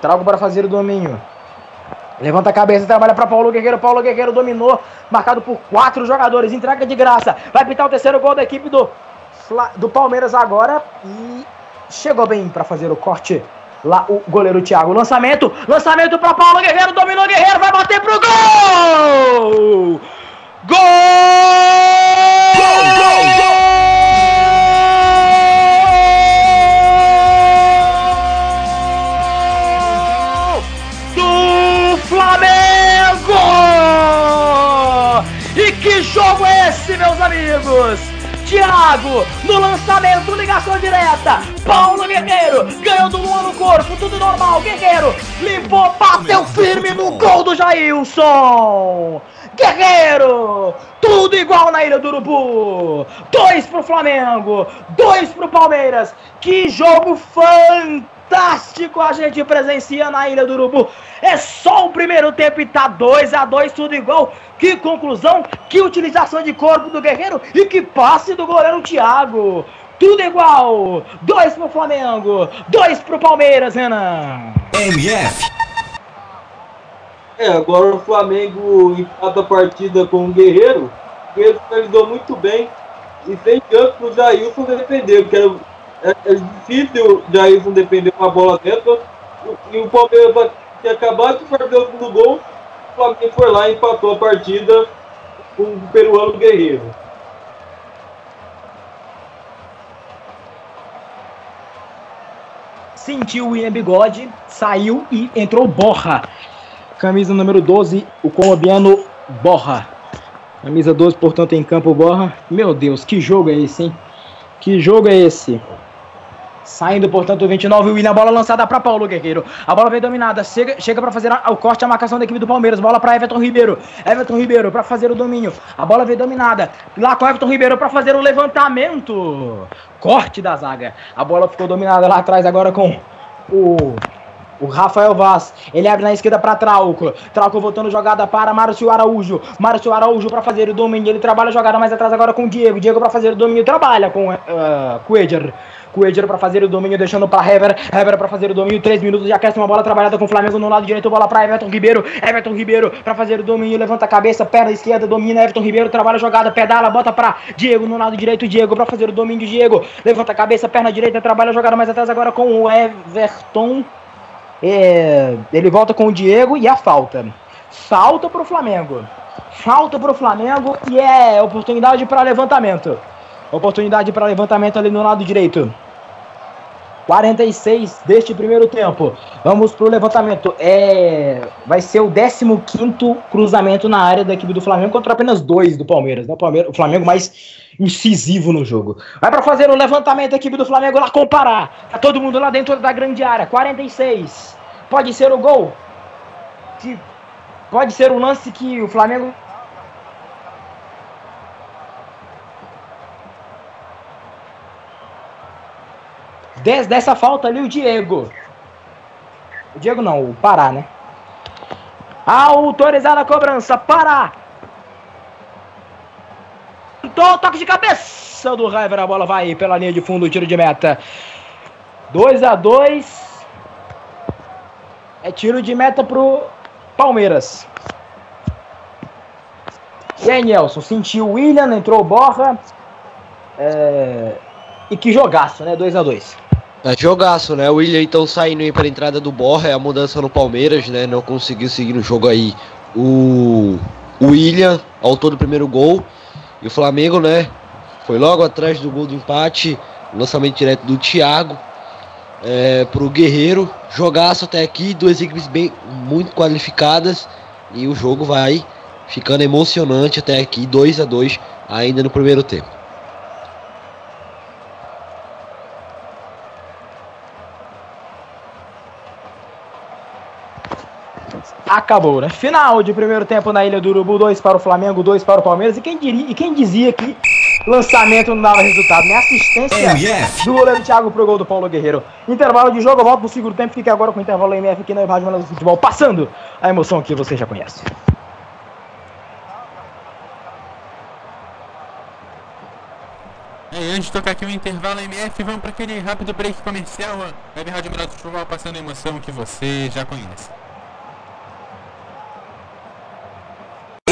[SPEAKER 6] Trauco para fazer o domínio. Levanta a cabeça, trabalha para Paulo Guerreiro. Paulo Guerreiro dominou, marcado por quatro jogadores. Entrega de graça. Vai pintar o terceiro gol da equipe do, do Palmeiras agora. E chegou bem para fazer o corte. Lá o goleiro Thiago. Lançamento. Lançamento para Paulo Guerreiro. Dominou Guerreiro. Vai bater pro gol! Gol! Gol, gol, amigos? Thiago, no lançamento, ligação direta. Paulo Guerreiro ganhou do Luan no corpo, tudo normal. Guerreiro limpou, bateu firme no gol do Jailson. Guerreiro, tudo igual na Ilha do Urubu. Dois pro Flamengo, dois pro Palmeiras. Que jogo fantástico a gente presencia na Ilha do Urubu. É só o primeiro tempo e tá 2 a 2 tudo igual. Que conclusão, que utilização de corpo do Guerreiro e que passe do goleiro Thiago. Tudo igual. Dois pro Flamengo, dois pro Palmeiras, Renan.
[SPEAKER 2] MF.
[SPEAKER 5] É, agora o Flamengo empata a partida com o Guerreiro. O Guerreiro finalizou muito bem e sem chance pro Jailson defender, porque era, é, é difícil o Jailson defender uma bola dentro. E o Palmeiras tinha acabado de fazer o segundo gol. O Flamengo foi lá e empatou a partida com o peruano Guerreiro.
[SPEAKER 6] sentiu o William Bigode, saiu e entrou Borra. Camisa número 12, o colombiano Borra. Camisa 12, portanto, em campo Borra. Meu Deus, que jogo é esse, hein? Que jogo é esse? Saindo, portanto, o 29, o William, bola lançada para Paulo Guerreiro. A bola vem dominada, chega, chega para fazer o corte, a marcação da equipe do Palmeiras. Bola para Everton Ribeiro. Everton Ribeiro para fazer o domínio. A bola vem dominada. Lá com Everton Ribeiro para fazer o levantamento. Corte da zaga. A bola ficou dominada lá atrás agora com o o Rafael Vaz, ele abre na esquerda para Trauco. Trauco voltando jogada para Márcio Araújo. Márcio Araújo para fazer o domínio. Ele trabalha a jogada mais atrás agora com o Diego. Diego para fazer o domínio. Trabalha com uh, Cueger. Cueger para fazer o domínio, deixando para Hever. Hever para fazer o domínio. 3 minutos de acréscimo. Uma bola trabalhada com o Flamengo no lado direito. Bola para Everton Ribeiro. Everton Ribeiro para fazer o domínio. Levanta a cabeça, perna esquerda, domina. Everton Ribeiro trabalha a jogada, pedala, bota para Diego no lado direito. Diego para fazer o domínio. Diego levanta a cabeça, perna direita, trabalha a jogada mais atrás agora com o Everton. É, ele volta com o Diego e a falta. Falta para o Flamengo. Falta para o Flamengo e é oportunidade para levantamento. Oportunidade para levantamento ali no lado direito. 46 deste primeiro tempo. Vamos pro levantamento. É, vai ser o 15 cruzamento na área da equipe do Flamengo contra apenas dois do Palmeiras. Né? O, Palmeiras, o Flamengo mais incisivo no jogo. Vai para fazer o levantamento a equipe do Flamengo lá comparar. Tá todo mundo lá dentro da grande área. 46. Pode ser o gol. Pode ser o lance que o Flamengo Des, dessa falta ali, o Diego. O Diego não, o Pará, né? Autorizada a cobrança, Pará. Toque de cabeça do River, a bola vai pela linha de fundo, tiro de meta. 2 a 2 É tiro de meta pro Palmeiras. E aí, Nelson, sentiu o William, entrou o Borra. É... E que jogaço, né? 2 a 2
[SPEAKER 4] é jogaço, né? O William então saindo aí para a entrada do Borra, é a mudança no Palmeiras, né? Não conseguiu seguir no jogo aí o, o William, autor do primeiro gol. E o Flamengo, né? Foi logo atrás do gol do empate, lançamento direto do Thiago é, pro Guerreiro. Jogaço até aqui, duas equipes bem muito qualificadas. E o jogo vai ficando emocionante até aqui, 2 a 2 ainda no primeiro tempo.
[SPEAKER 6] Acabou, né? Final de primeiro tempo na Ilha do Urubu, 2 para o Flamengo, 2 para o Palmeiras. E quem, diria, e quem dizia que lançamento não dava resultado, né? Assistência MF. do goleiro Thiago pro gol do Paulo Guerreiro. Intervalo de jogo, eu volto pro segundo tempo. Fique agora com o intervalo MF aqui na Rádio do Futebol, passando a emoção que você já conhece.
[SPEAKER 3] É, antes de tocar aqui o intervalo MF, vamos para aquele rápido break comercial. Web Rádio Melhor do Futebol passando a emoção que você já conhece.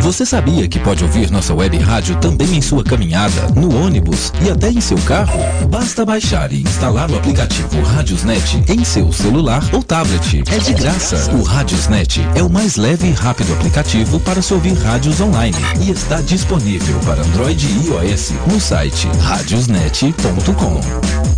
[SPEAKER 1] Você sabia que pode ouvir nossa web rádio também em sua caminhada, no ônibus e até em seu carro? Basta baixar e instalar o aplicativo Radiosnet em seu celular ou tablet. É de graça. O Radiosnet é o mais leve e rápido aplicativo para se ouvir rádios online e está disponível para Android e iOS no site radiosnet.com.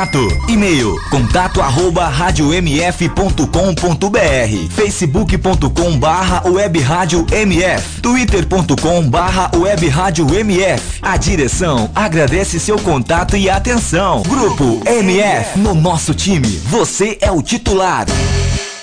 [SPEAKER 2] E-mail contato arroba rádio webmf.com.br, facebook.com barra mf, twitter.com barra mf. A direção agradece seu contato e atenção. Grupo MF, no nosso time, você é o titular.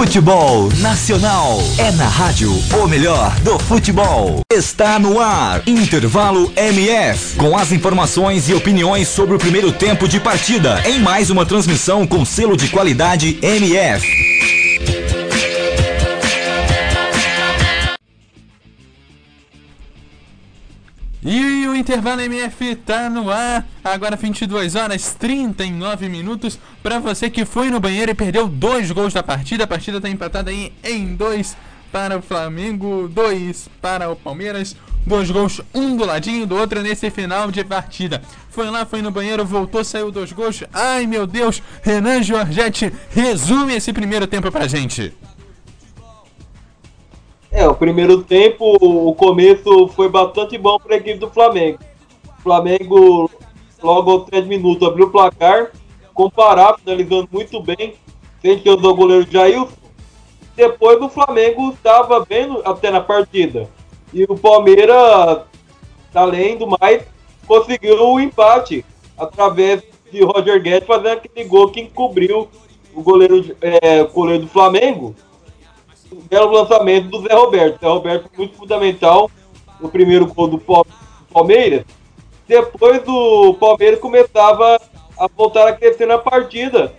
[SPEAKER 2] Futebol Nacional é na rádio o melhor do futebol. Está no ar Intervalo MF com as informações e opiniões sobre o primeiro tempo de partida em mais uma transmissão com selo de qualidade MF.
[SPEAKER 3] E o intervalo MF tá no ar, agora 22 horas 39 minutos. Pra você que foi no banheiro e perdeu dois gols da partida, a partida tá empatada aí em dois para o Flamengo, dois para o Palmeiras. Dois gols, um do ladinho do outro nesse final de partida. Foi lá, foi no banheiro, voltou, saiu dois gols. Ai meu Deus, Renan Giorgetti, resume esse primeiro tempo pra gente.
[SPEAKER 5] É, o primeiro tempo, o começo foi bastante bom para a equipe do Flamengo. O Flamengo, logo aos 3 minutos, abriu o placar, comparar, finalizando muito bem, sem que usou o goleiro Jailson. Depois o Flamengo estava bem no- até na partida. E o Palmeiras, além do mais, conseguiu o empate através de Roger Guedes fazendo aquele gol que encobriu o goleiro, é, o goleiro do Flamengo um belo lançamento do Zé Roberto. Zé Roberto foi muito fundamental no primeiro gol do Pal- Palmeiras. Depois o Palmeiras começava a voltar a crescer na partida.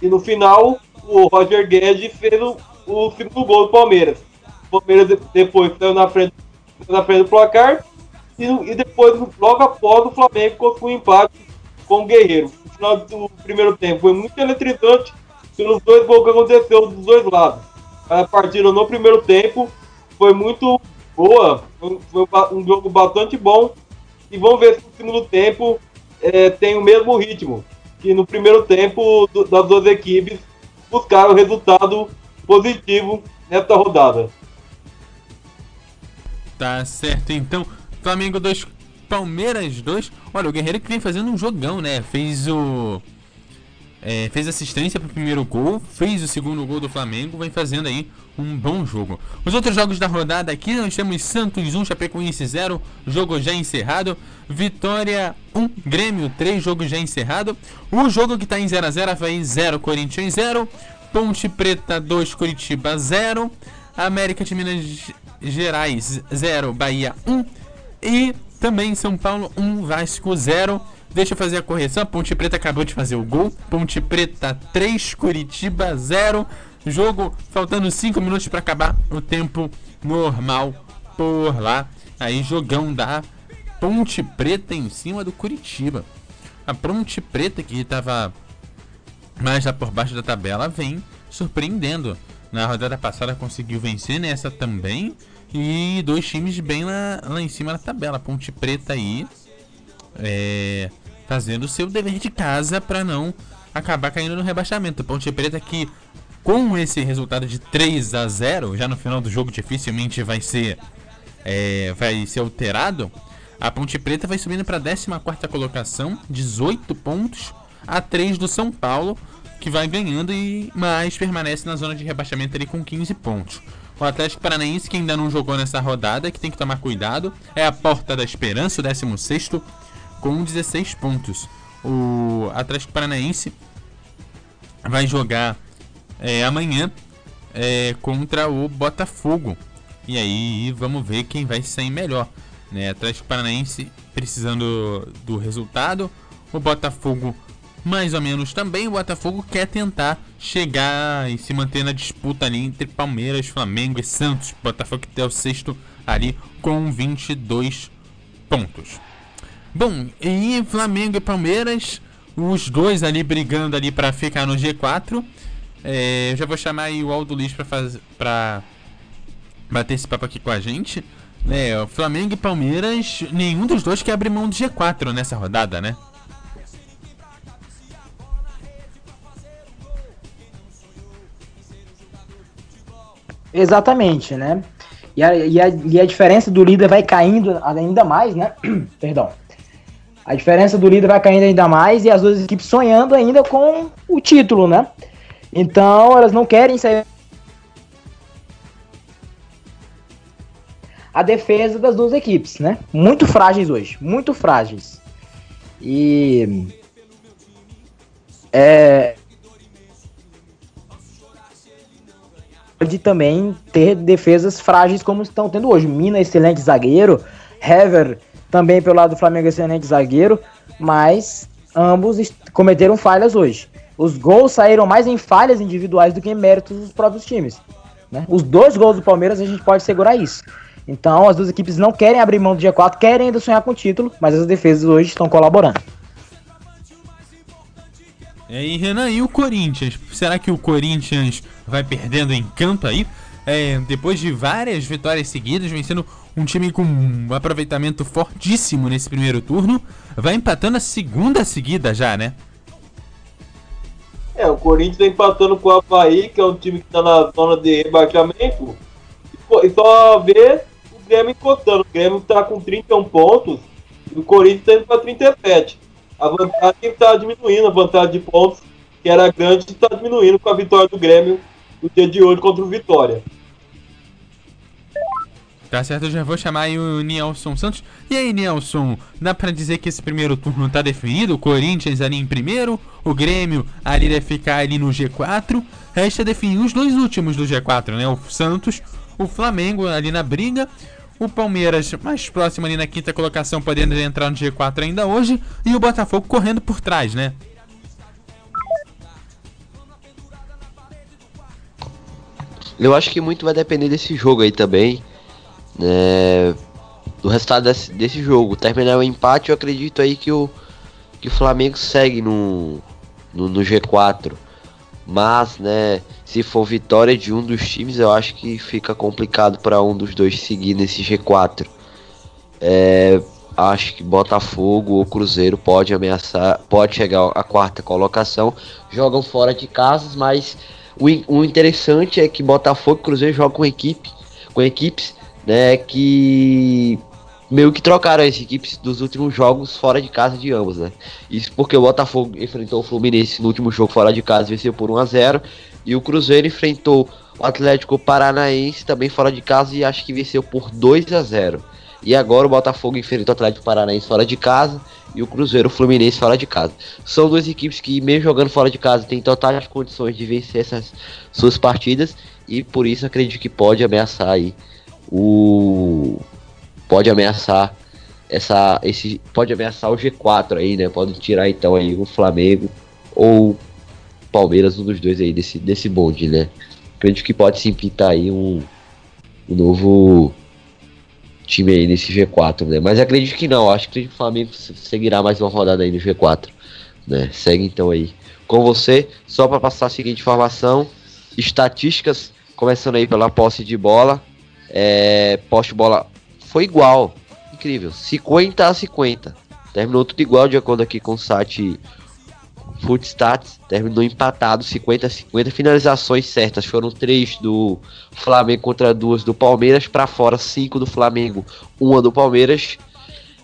[SPEAKER 5] E no final, o Roger Guedes fez o, o segundo gol do Palmeiras. O Palmeiras de- depois saiu na frente, na frente do placar e, e depois, logo após, o Flamengo conseguiu um empate com o Guerreiro. O final do primeiro tempo foi muito eletrizante pelos dois gols que aconteceu dos dois lados. A partida no primeiro tempo foi muito boa, foi, um jogo bastante bom. E vamos ver se no segundo tempo eh, tem o mesmo ritmo. Que no primeiro tempo do- das duas equipes buscaram resultado positivo nesta rodada.
[SPEAKER 3] Tá certo, então. Flamengo 2, Palmeiras 2. Olha, o Guerreiro que vem fazendo um jogão, né? Fez o. é, fez assistência pro primeiro gol, fez o segundo gol do Flamengo, vem fazendo aí um bom jogo. Os outros jogos da rodada aqui, nós temos Santos 1, Chapecoense 0, jogo já encerrado. Vitória 1, Grêmio 3, jogo já encerrado. O jogo que tá em 0x0 foi 0, Corinthians 0. Ponte Preta 2, Curitiba 0. América de Minas Gerais 0, Bahia 1. E também São Paulo 1, Vasco 0. Deixa eu fazer a correção. Ponte Preta acabou de fazer o gol. Ponte Preta 3, Curitiba 0. Jogo faltando 5 minutos para acabar o tempo normal por lá. Aí jogão da Ponte Preta em cima do Curitiba. A Ponte Preta que estava mais lá por baixo da tabela vem surpreendendo. Na rodada passada conseguiu vencer nessa também. E dois times bem lá, lá em cima da tabela. Ponte Preta aí é, fazendo o seu dever de casa para não acabar caindo no rebaixamento. Ponte Preta que com esse resultado de 3 a 0 já no final do jogo dificilmente vai ser é, vai ser alterado. A Ponte Preta vai subindo para a 14 colocação, 18 pontos, a 3 do São Paulo, que vai ganhando e mais permanece na zona de rebaixamento ali com 15 pontos. O Atlético Paranaense, que ainda não jogou nessa rodada, que tem que tomar cuidado, é a Porta da Esperança, o 16 com 16 pontos. O Atlético Paranaense vai jogar é, amanhã é, contra o Botafogo. E aí vamos ver quem vai sair melhor. Né? Atlético Paranaense precisando do resultado. O Botafogo mais ou menos também. O Botafogo quer tentar chegar e se manter na disputa ali entre Palmeiras, Flamengo e Santos. Botafogo que é o sexto ali com 22 pontos. Bom, e Flamengo e Palmeiras, os dois ali brigando ali para ficar no G4. É, eu já vou chamar aí o Aldo Liz para fazer para bater esse papo aqui com a gente. É, Flamengo e Palmeiras, nenhum dos dois quer abrir mão do G4 nessa rodada, né?
[SPEAKER 6] Exatamente, né? E a, e, a, e a diferença do líder vai caindo ainda mais, né? Perdão. A diferença do líder vai caindo ainda mais e as duas equipes sonhando ainda com o título, né? Então elas não querem sair. A defesa das duas equipes, né? Muito frágeis hoje, muito frágeis. E. É, pode também ter defesas frágeis como estão tendo hoje. Mina, excelente zagueiro. Hever, também pelo lado do Flamengo, excelente zagueiro. Mas ambos cometeram falhas hoje. Os gols saíram mais em falhas individuais do que em méritos dos próprios times. né? Os dois gols do Palmeiras a gente pode segurar isso. Então as duas equipes não querem abrir mão do G4, querem ainda sonhar com o título, mas as defesas hoje estão colaborando.
[SPEAKER 3] É, E aí, Renan, e o Corinthians? Será que o Corinthians vai perdendo em campo aí? É, depois de várias vitórias seguidas, vencendo um time com um aproveitamento fortíssimo nesse primeiro turno, vai empatando a segunda seguida já, né?
[SPEAKER 5] É, o Corinthians tá empatando com o Havaí, que é um time que tá na zona de rebaixamento. E só vê o Grêmio encostando. O Grêmio tá com 31 pontos e o Corinthians tá indo pra 37. A vantagem tá diminuindo, a vantagem de pontos, que era grande, tá diminuindo com a vitória do Grêmio no dia de hoje contra o Vitória.
[SPEAKER 3] Tá certo, eu já vou chamar aí o Nielson Santos. E aí, Nielson, dá pra dizer que esse primeiro turno tá definido? O Corinthians ali em primeiro, o Grêmio ali deve ficar ali no G4. Resta definir os dois últimos do G4, né? O Santos, o Flamengo ali na briga. O Palmeiras mais próximo ali na quinta colocação, podendo entrar no G4 ainda hoje. E o Botafogo correndo por trás, né?
[SPEAKER 4] Eu acho que muito vai depender desse jogo aí também, Do resultado desse, desse jogo. Terminar o empate, eu acredito aí que o, que o Flamengo segue no, no, no G4. Mas, né, se for vitória de um dos times, eu acho que fica complicado para um dos dois seguir nesse G4. É, acho que Botafogo ou Cruzeiro pode ameaçar, pode chegar à quarta colocação. Jogam fora de casas, mas o, o interessante é que Botafogo e Cruzeiro jogam com equipe, com equipes, né, que meio que trocaram as equipes dos últimos jogos fora de casa de ambos, né? Isso porque o Botafogo enfrentou o Fluminense no último jogo fora de casa e venceu por 1 a 0 e o Cruzeiro enfrentou o Atlético Paranaense também fora de casa e acho que venceu por 2 a 0. E agora o Botafogo enfrenta o Atlético Paranaense fora de casa e o Cruzeiro o Fluminense fora de casa. São duas equipes que, mesmo jogando fora de casa, têm totais condições de vencer essas suas partidas e por isso acredito que pode ameaçar aí o pode ameaçar essa esse pode ameaçar o G4 aí, né? Pode tirar então aí o Flamengo ou Palmeiras, um dos dois aí desse desse bonde, né? Acredito que pode sim pintar aí um, um novo time aí nesse G4, né? Mas acredito que não, acho que o Flamengo se- seguirá mais uma rodada aí no G4, né? Segue então aí com você, só para passar a seguinte informação, estatísticas, começando aí pela posse de bola, é, posse de bola foi igual, incrível, 50 a 50, terminou tudo igual de acordo aqui com o site Footstats, terminou empatado 50 a 50, finalizações certas foram três do Flamengo contra duas do Palmeiras, para fora cinco do Flamengo, uma do Palmeiras,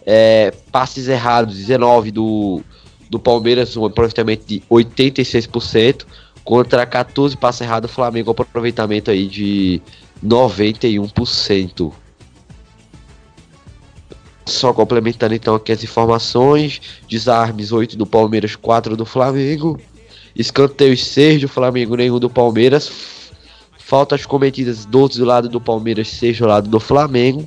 [SPEAKER 4] é, passes errados 19 do, do Palmeiras, um aproveitamento de 86%, contra 14 passes errados do Flamengo, um aproveitamento aí de 91%. Só complementando então aqui as informações, desarmes 8 do Palmeiras, 4 do Flamengo, escanteios 6 do Flamengo, nenhum do Palmeiras, faltas cometidas 12 do lado do Palmeiras, 6 do lado do Flamengo,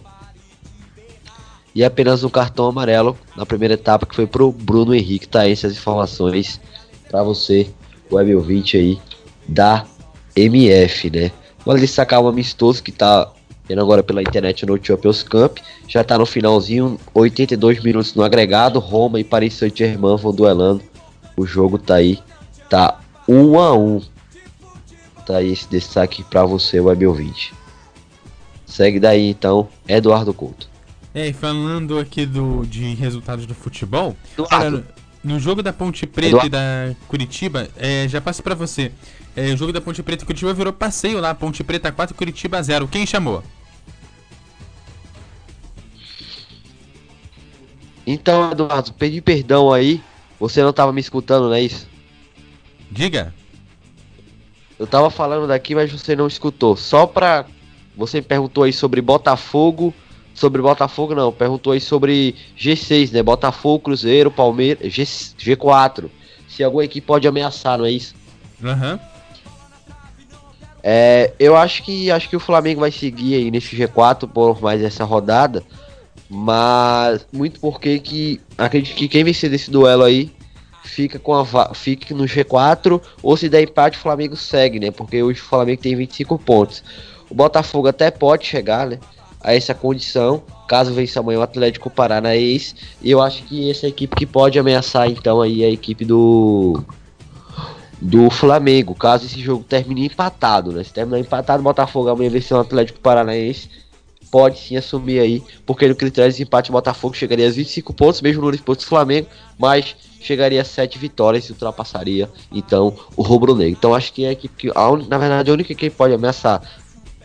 [SPEAKER 4] e apenas um cartão amarelo na primeira etapa que foi pro Bruno Henrique. Tá aí essas informações para você, web ouvinte aí da MF, né? Vale destacar um amistoso que tá vendo agora pela internet no Champions Cup. Já tá no finalzinho, 82 minutos no agregado. Roma e Paris Saint-Germain vão duelando. O jogo tá aí, tá 1 a 1 Tá aí esse destaque para você, web ouvinte. Segue daí então, Eduardo Couto.
[SPEAKER 3] É, falando aqui do, de resultados do futebol, cara, no, no jogo da Ponte Preta
[SPEAKER 4] Eduardo.
[SPEAKER 3] e da Curitiba, é, já passo pra você. É, o jogo da Ponte Preta e Curitiba virou passeio lá, Ponte Preta 4, Curitiba 0. Quem chamou?
[SPEAKER 4] Então, Eduardo, pedi perdão aí. Você não tava me escutando, não é isso?
[SPEAKER 3] Diga.
[SPEAKER 4] Eu tava falando daqui, mas você não escutou. Só pra. Você perguntou aí sobre Botafogo. Sobre Botafogo, não. Perguntou aí sobre G6, né? Botafogo, Cruzeiro, Palmeiras. G, G4. Se alguma equipe pode ameaçar, não é isso?
[SPEAKER 3] Aham.
[SPEAKER 4] É, eu acho que acho que o Flamengo vai seguir aí nesse G4 por mais essa rodada, mas muito porque que acredito que quem vencer desse duelo aí fica com a fica no G4 ou se der empate o Flamengo segue, né? Porque hoje o Flamengo tem 25 pontos. O Botafogo até pode chegar, né? A essa condição, caso vença amanhã o Atlético Paranaense, e eu acho que essa equipe que pode ameaçar então aí a equipe do do Flamengo, caso esse jogo termine empatado, né? Se terminar empatado, o Botafogo amanhã vencer o Atlético Paranaense, pode sim assumir aí, porque no critério de empate o Botafogo chegaria a 25 pontos, mesmo no pontos do Flamengo, mas chegaria a 7 vitórias e ultrapassaria então o Rubro Negro. Então acho que é a equipe que, a un- na verdade, a única que pode ameaçar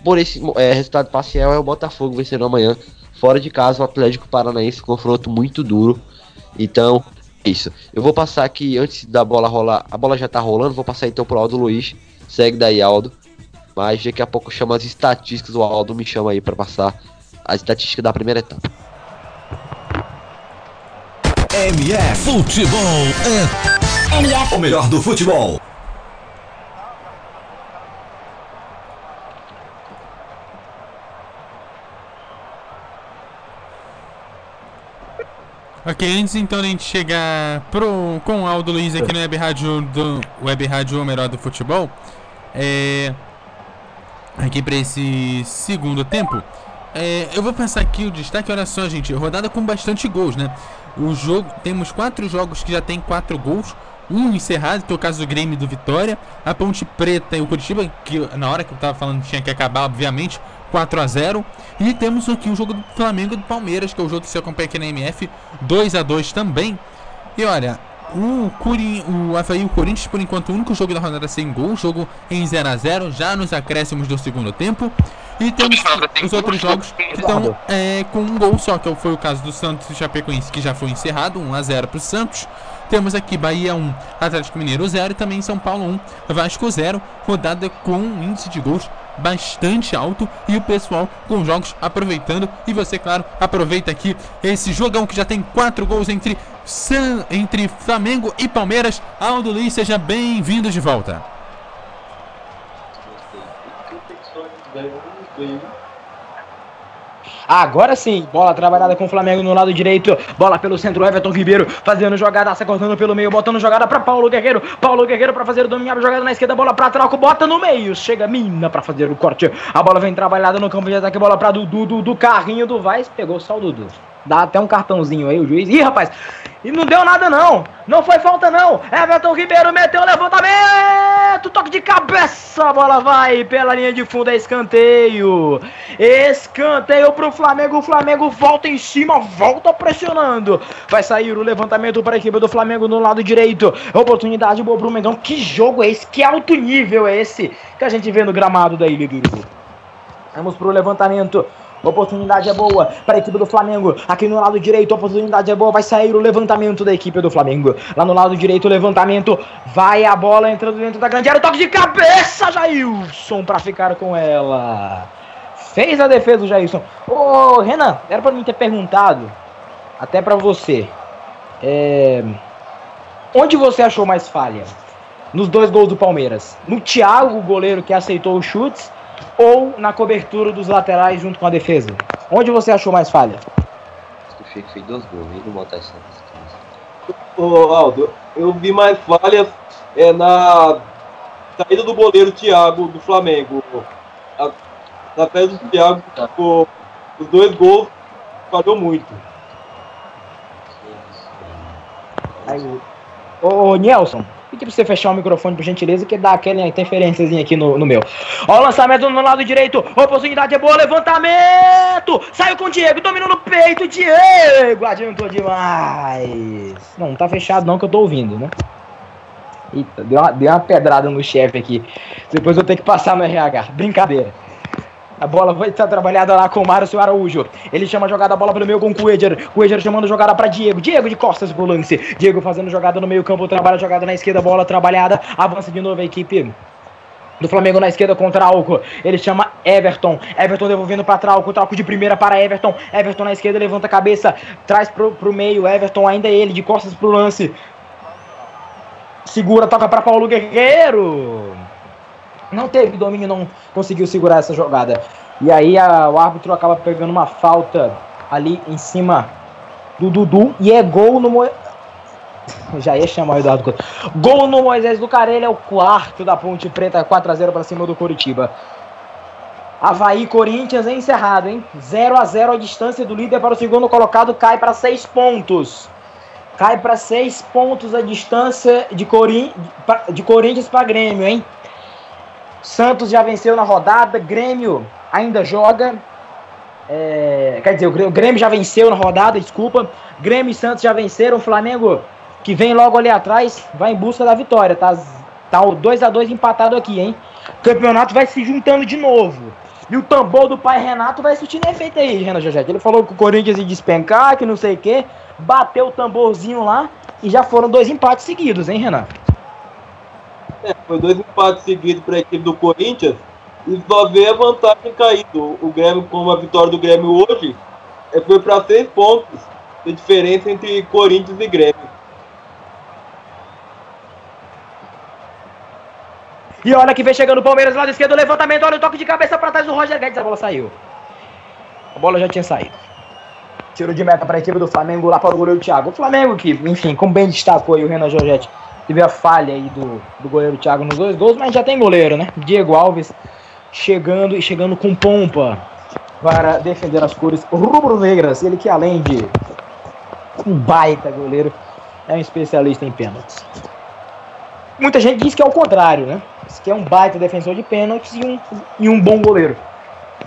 [SPEAKER 4] por esse é, resultado parcial é o Botafogo vencendo amanhã, fora de casa, o Atlético Paranaense, confronto muito duro. Então, isso. Eu vou passar aqui, antes da bola rolar, a bola já tá rolando, vou passar então pro Aldo Luiz. Segue daí, Aldo. Mas daqui a pouco eu chamo as estatísticas, o Aldo me chama aí pra passar as estatísticas da primeira etapa.
[SPEAKER 2] MF Futebol é
[SPEAKER 7] MF,
[SPEAKER 2] o melhor do futebol.
[SPEAKER 3] Ok, antes então de a gente chegar pro, com o Aldo Luiz aqui no Web Rádio do Web Rádio melhor do futebol, é, aqui para esse segundo tempo. É, eu vou pensar aqui o destaque, olha só, gente, rodada com bastante gols, né? O jogo, temos quatro jogos que já tem quatro gols, um encerrado, que é o caso do Grêmio do Vitória, a Ponte Preta e o Curitiba, que na hora que eu tava falando tinha que acabar, obviamente, 4 a 0 E temos aqui o jogo do Flamengo e do Palmeiras, que é o jogo que você acompanha aqui na MF, 2 a 2 também. E olha, o, Curi, o Havaí e o Corinthians, por enquanto, o único jogo da rodada sem gol, jogo em 0 a 0 já nos acréscimos do segundo tempo. E temos os outros jogos que estão é, com um gol só, que foi o caso do Santos e Chapecoense, que já foi encerrado, 1 a 0 para o Santos. Temos aqui Bahia 1, Atlético Mineiro 0 e também São Paulo 1, Vasco 0, rodada com um índice de gols bastante alto e o pessoal com jogos aproveitando. E você, claro, aproveita aqui esse jogão que já tem quatro gols entre, San, entre Flamengo e Palmeiras. Aldo Luiz, seja bem-vindo de volta.
[SPEAKER 6] Agora sim, bola trabalhada com o Flamengo no lado direito, bola pelo centro, Everton Ribeiro fazendo jogada, cortando pelo meio, botando jogada para Paulo Guerreiro, Paulo Guerreiro para fazer o domínio, jogada na esquerda, bola para Trauco, bota no meio, chega Mina para fazer o corte, a bola vem trabalhada no campo de ataque, bola para Dudu, Dudu, carrinho do Vaz, pegou só o Dudu. Dá até um cartãozinho aí o juiz. Ih, rapaz, e não deu nada não. Não foi falta não. Everton Ribeiro meteu o levantamento. Toque de cabeça. A bola vai pela linha de fundo. É escanteio. Escanteio pro Flamengo. O Flamengo volta em cima. Volta pressionando. Vai sair o levantamento para a equipe do Flamengo no lado direito. Oportunidade boa pro Mengão. Que jogo é esse? Que alto nível é esse que a gente vê no gramado da Ilha do? Vamos pro levantamento. Oportunidade é boa para a equipe do Flamengo. Aqui no lado direito, oportunidade é boa. Vai sair o levantamento da equipe do Flamengo. Lá no lado direito, o levantamento. Vai a bola entrando dentro da grande área. Toque de cabeça, Jailson, para ficar com ela. Fez a defesa o Jailson. Ô, Renan, era para mim ter perguntado, até para você. É... Onde você achou mais falha? Nos dois gols do Palmeiras. No Thiago, o goleiro que aceitou os chutes ou na cobertura dos laterais junto com a defesa? Onde você achou mais falha?
[SPEAKER 4] O Chico fez dois gols, ele botar isso
[SPEAKER 5] Ô, Aldo, eu vi mais falhas é, na saída do goleiro Thiago do Flamengo. A, na saída do Thiago, o, os dois gols falhou muito.
[SPEAKER 6] Aí, ô, ô Nelson, pedir pra você fechar o microfone por gentileza, que dá aquela interferênciazinha aqui no, no meu. Ó, o lançamento no lado direito, oportunidade é boa, levantamento! Saiu com o Diego, dominou no peito, Diego! Adiantou demais! Não, não tá fechado não que eu tô ouvindo, né? Eita, deu uma, deu uma pedrada no chefe aqui. Depois eu tenho que passar no RH. Brincadeira. A bola vai estar trabalhada lá com o Márcio Araújo. Ele chama a jogada, a bola pelo meio com o Cuejar. Cuejar chamando jogada para Diego. Diego de costas pro lance. Diego fazendo jogada no meio campo, trabalha a jogada na esquerda, bola trabalhada. Avança de novo a equipe do Flamengo na esquerda contra Trauco. Ele chama Everton. Everton devolvendo para Trauco. Trauco de primeira para Everton. Everton na esquerda levanta a cabeça. Traz pro, pro meio. Everton ainda é ele de costas pro lance. Segura, toca para Paulo Guerreiro. Não teve domínio, não conseguiu segurar essa jogada. E aí a, o árbitro acaba pegando uma falta ali em cima do Dudu. E é gol no. Mo... Já ia chamar o Eduardo Couto. Gol no Moisés do Carelli, é o quarto da Ponte Preta, 4x0 para cima do Curitiba. Havaí Corinthians é encerrado, hein? 0 a 0 a distância do líder para o segundo colocado cai para 6 pontos. Cai para 6 pontos a distância de, Corin... de Corinthians para Grêmio, hein? Santos já venceu na rodada, Grêmio ainda joga. É, quer dizer, o Grêmio já venceu na rodada, desculpa. Grêmio e Santos já venceram. O Flamengo, que vem logo ali atrás, vai em busca da vitória. Tá, tá o 2 a 2 empatado aqui, hein? O campeonato vai se juntando de novo. E o tambor do pai Renato vai surtindo efeito aí, Renan Jojete. Ele falou que o Corinthians ia despencar, que não sei o quê. Bateu o tamborzinho lá e já foram dois empates seguidos, hein, Renan?
[SPEAKER 5] É, foi dois empates seguidos para a equipe do Corinthians e só vê a vantagem caído. O Grêmio, com a vitória do Grêmio hoje, é, foi para seis pontos de diferença entre Corinthians e Grêmio.
[SPEAKER 6] E olha que vem chegando o Palmeiras lado esquerdo, levantamento, olha o toque de cabeça para trás do Roger Guedes, a bola saiu. A bola já tinha saído. Tiro de meta para a equipe do Flamengo lá para o goleiro Thiago. O Flamengo que, enfim, como bem destacou aí o Renan Jorgetti, teve a falha aí do, do goleiro Thiago nos dois gols, mas já tem goleiro, né? Diego Alves chegando e chegando com pompa para defender as cores rubro-negras. Ele que além de um baita goleiro, é um especialista em pênaltis. Muita gente diz que é o contrário, né? Diz que é um baita defensor de pênaltis e um, e um bom goleiro.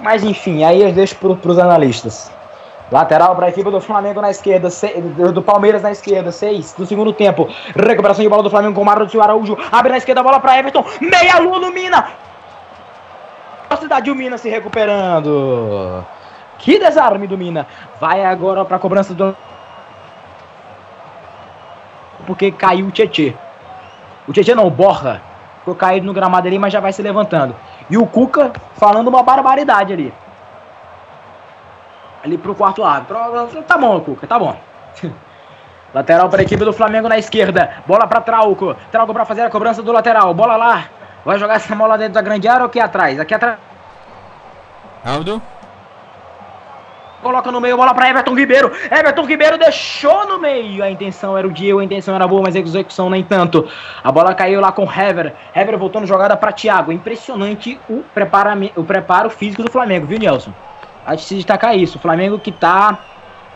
[SPEAKER 6] Mas enfim, aí eu deixo para os analistas. Lateral para a equipe do Flamengo na esquerda, seis, do Palmeiras na esquerda, 6 do segundo tempo. Recuperação de bola do Flamengo com o Márcio Araújo. Abre na esquerda, bola para Everton. Meia lua no Mina. Cidade o Mina se recuperando. Que desarme do Mina. Vai agora para a cobrança do. Porque caiu o Tietê. O Tietê não, o Borra. Ficou caído no gramado ali, mas já vai se levantando. E o Cuca falando uma barbaridade ali ali pro quarto árbitro. Tá bom, Cuca, tá bom. lateral para a equipe do Flamengo na esquerda. Bola para Trauco. Trauco para fazer a cobrança do lateral. Bola lá. Vai jogar essa bola dentro da grande área ou aqui atrás? Aqui atrás.
[SPEAKER 3] Aldo?
[SPEAKER 6] Coloca no meio, bola para Everton Ribeiro. Everton Ribeiro deixou no meio. A intenção era o Diego, a intenção era boa, mas a execução nem tanto. A bola caiu lá com Hever. Hever voltando jogada para Thiago. Impressionante o, prepara, o preparo físico do Flamengo, viu, Nelson? A gente se destacar isso. O Flamengo que tá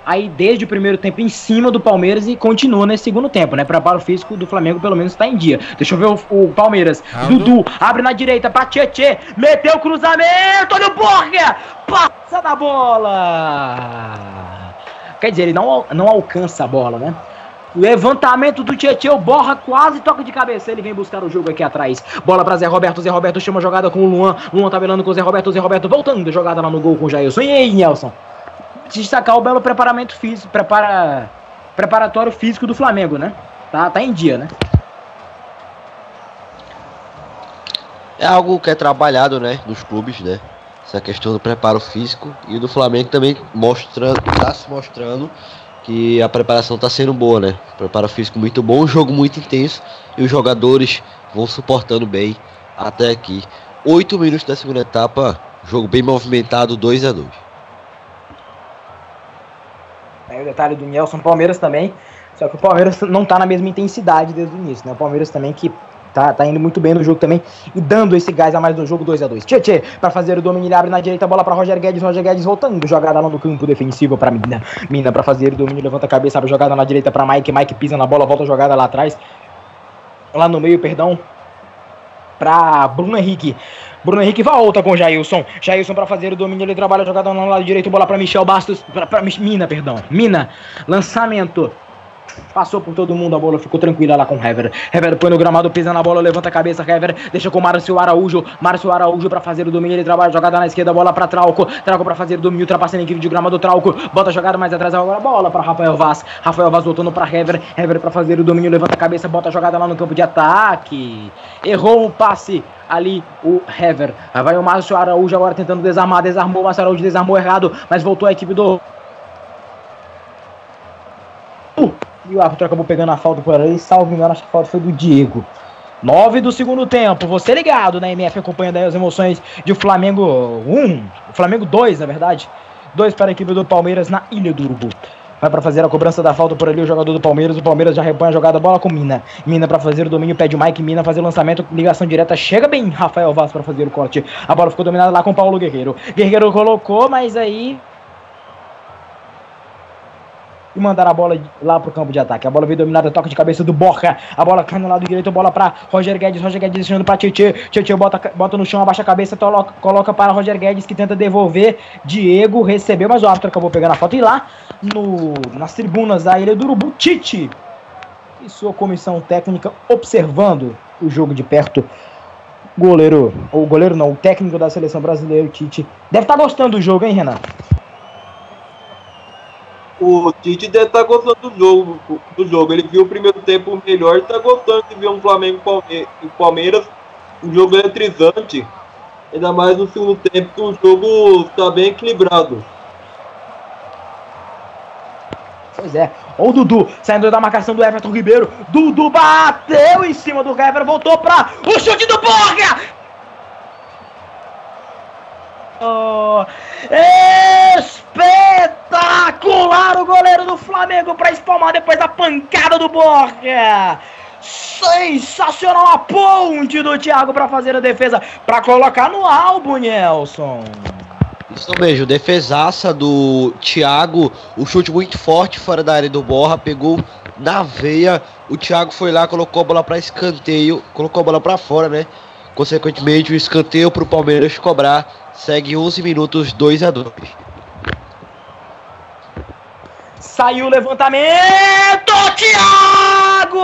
[SPEAKER 6] aí desde o primeiro tempo em cima do Palmeiras e continua nesse segundo tempo, né? Preparo físico do Flamengo pelo menos está em dia. Deixa eu ver o, o Palmeiras. Aldo. Dudu abre na direita para Tietê, meteu o cruzamento, olha o Borja, passa da bola. Quer dizer, ele não, não alcança a bola, né? Levantamento do Tietchan, Borra quase toca de cabeça. Ele vem buscar o jogo aqui atrás. Bola para Zé Roberto. Zé Roberto chama a jogada com o Luan. Luan tabelando com o Zé Roberto. Zé Roberto voltando. Jogada lá no gol com o Jailson. E aí, Nelson? Destacar o belo preparamento físico. Prepara, preparatório físico do Flamengo, né? Tá, tá em dia, né?
[SPEAKER 4] É algo que é trabalhado, né? Nos clubes, né? Essa questão do preparo físico. E do Flamengo também mostrando, tá se mostrando que a preparação está sendo boa, né? Preparo físico muito bom, jogo muito intenso e os jogadores vão suportando bem até aqui. Oito minutos da segunda etapa, jogo bem movimentado, 2 a 2
[SPEAKER 6] Aí o detalhe do Nelson Palmeiras também, só que o Palmeiras não está na mesma intensidade desde o início, né? O Palmeiras também que Tá, tá indo muito bem no jogo também e dando esse gás a mais no jogo 2 a 2 Tchê, para fazer o domínio, ele abre na direita, bola para Roger Guedes, Roger Guedes voltando, jogada lá no campo defensivo para Mina. Mina para fazer o domínio, levanta a cabeça, abre jogada na direita para Mike, Mike pisa na bola, volta a jogada lá atrás. Lá no meio, perdão, para Bruno Henrique. Bruno Henrique volta com Jailson. Jailson para fazer o domínio, ele trabalha a jogada no lado direito, bola para Michel Bastos, para Mina, perdão. Mina, lançamento Passou por todo mundo, a bola ficou tranquila lá com o Hever. Hever põe no gramado, pisa na bola, levanta a cabeça. Hever deixa com Márcio Araújo. Márcio Araújo para fazer o domínio. Ele trabalha jogada na esquerda, bola para Trauco. Trauco para fazer o domínio, ultrapassando a equipe de gramado. Trauco bota a jogada mais atrás, agora bola para Rafael Vaz. Rafael Vaz voltando para Hever. Hever para fazer o domínio, levanta a cabeça, bota a jogada lá no campo de ataque. Errou um passe ali o Hever. Vai o Márcio Araújo agora tentando desarmar, desarmou o Márcio Araújo, desarmou errado, mas voltou a equipe do. E o árbitro acabou pegando a falta por ali. Salvo engano, acho que a falta foi do Diego. 9 do segundo tempo. Você ligado na MF acompanhando aí as emoções de Flamengo 1. Flamengo 2, na verdade. 2 para a equipe do Palmeiras na Ilha do Urubu. Vai para fazer a cobrança da falta por ali o jogador do Palmeiras. O Palmeiras já repõe a jogada, bola com Mina. Mina para fazer o domínio, pede o Mike. Mina fazer o lançamento, ligação direta. Chega bem Rafael Vaz para fazer o corte. A bola ficou dominada lá com Paulo Guerreiro. Guerreiro colocou, mas aí e mandar a bola lá pro campo de ataque. A bola veio dominada, toque de cabeça do Borja. A bola cai no lado direito, bola para Roger Guedes. Roger Guedes deixando para Tietchan. Tietchan bota, bota no chão, abaixa a cabeça, coloca, coloca para Roger Guedes que tenta devolver. Diego recebeu, mas o árbitro acabou pegando a falta. E lá no, nas tribunas da Ilha do Urubu, Tite e sua comissão técnica observando o jogo de perto. Goleiro, ou goleiro não, o técnico da seleção brasileira, Tite, deve estar tá gostando do jogo, hein, Renan?
[SPEAKER 5] O Tite deve estar tá gostando do jogo, do jogo. Ele viu o primeiro tempo melhor e está gostando de ver um Flamengo e Palmeiras, um jogo eletrizante. Ainda mais no segundo tempo que o jogo está bem equilibrado.
[SPEAKER 6] Pois é. Olha o Dudu saindo da marcação do Everton Ribeiro. Dudu bateu em cima do Everton, voltou para o chute do Borga. Espetacular o goleiro do Flamengo para espalmar depois da pancada do Borja. Sensacional a ponte do Thiago para fazer a defesa, para colocar no álbum, Nelson.
[SPEAKER 4] Isso mesmo, defesaça do Thiago, o chute muito forte fora da área do Borra, pegou na veia. O Thiago foi lá, colocou a bola para escanteio, colocou a bola para fora, né? Consequentemente, o escanteio para o Palmeiras cobrar. Segue 11 minutos, 2 a 2.
[SPEAKER 6] Saiu o levantamento, Thiago!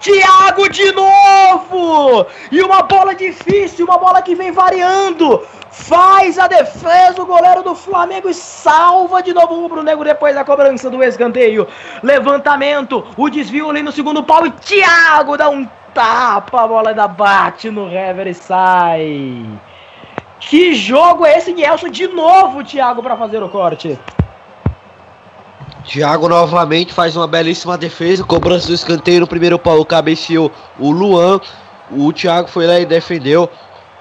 [SPEAKER 6] Thiago de novo! E uma bola difícil, uma bola que vem variando. Faz a defesa o goleiro do Flamengo e salva de novo o Rubro Negro depois da cobrança do escanteio. Levantamento, o desvio ali no segundo pau e Thiago dá um tapa, a bola ainda bate no Hever e sai. Que jogo é esse, Nelson? De novo, Thiago, para fazer o corte.
[SPEAKER 4] Thiago novamente faz uma belíssima defesa, cobrança do escanteio no primeiro pau, cabeceou o Luan. O Thiago foi lá e defendeu.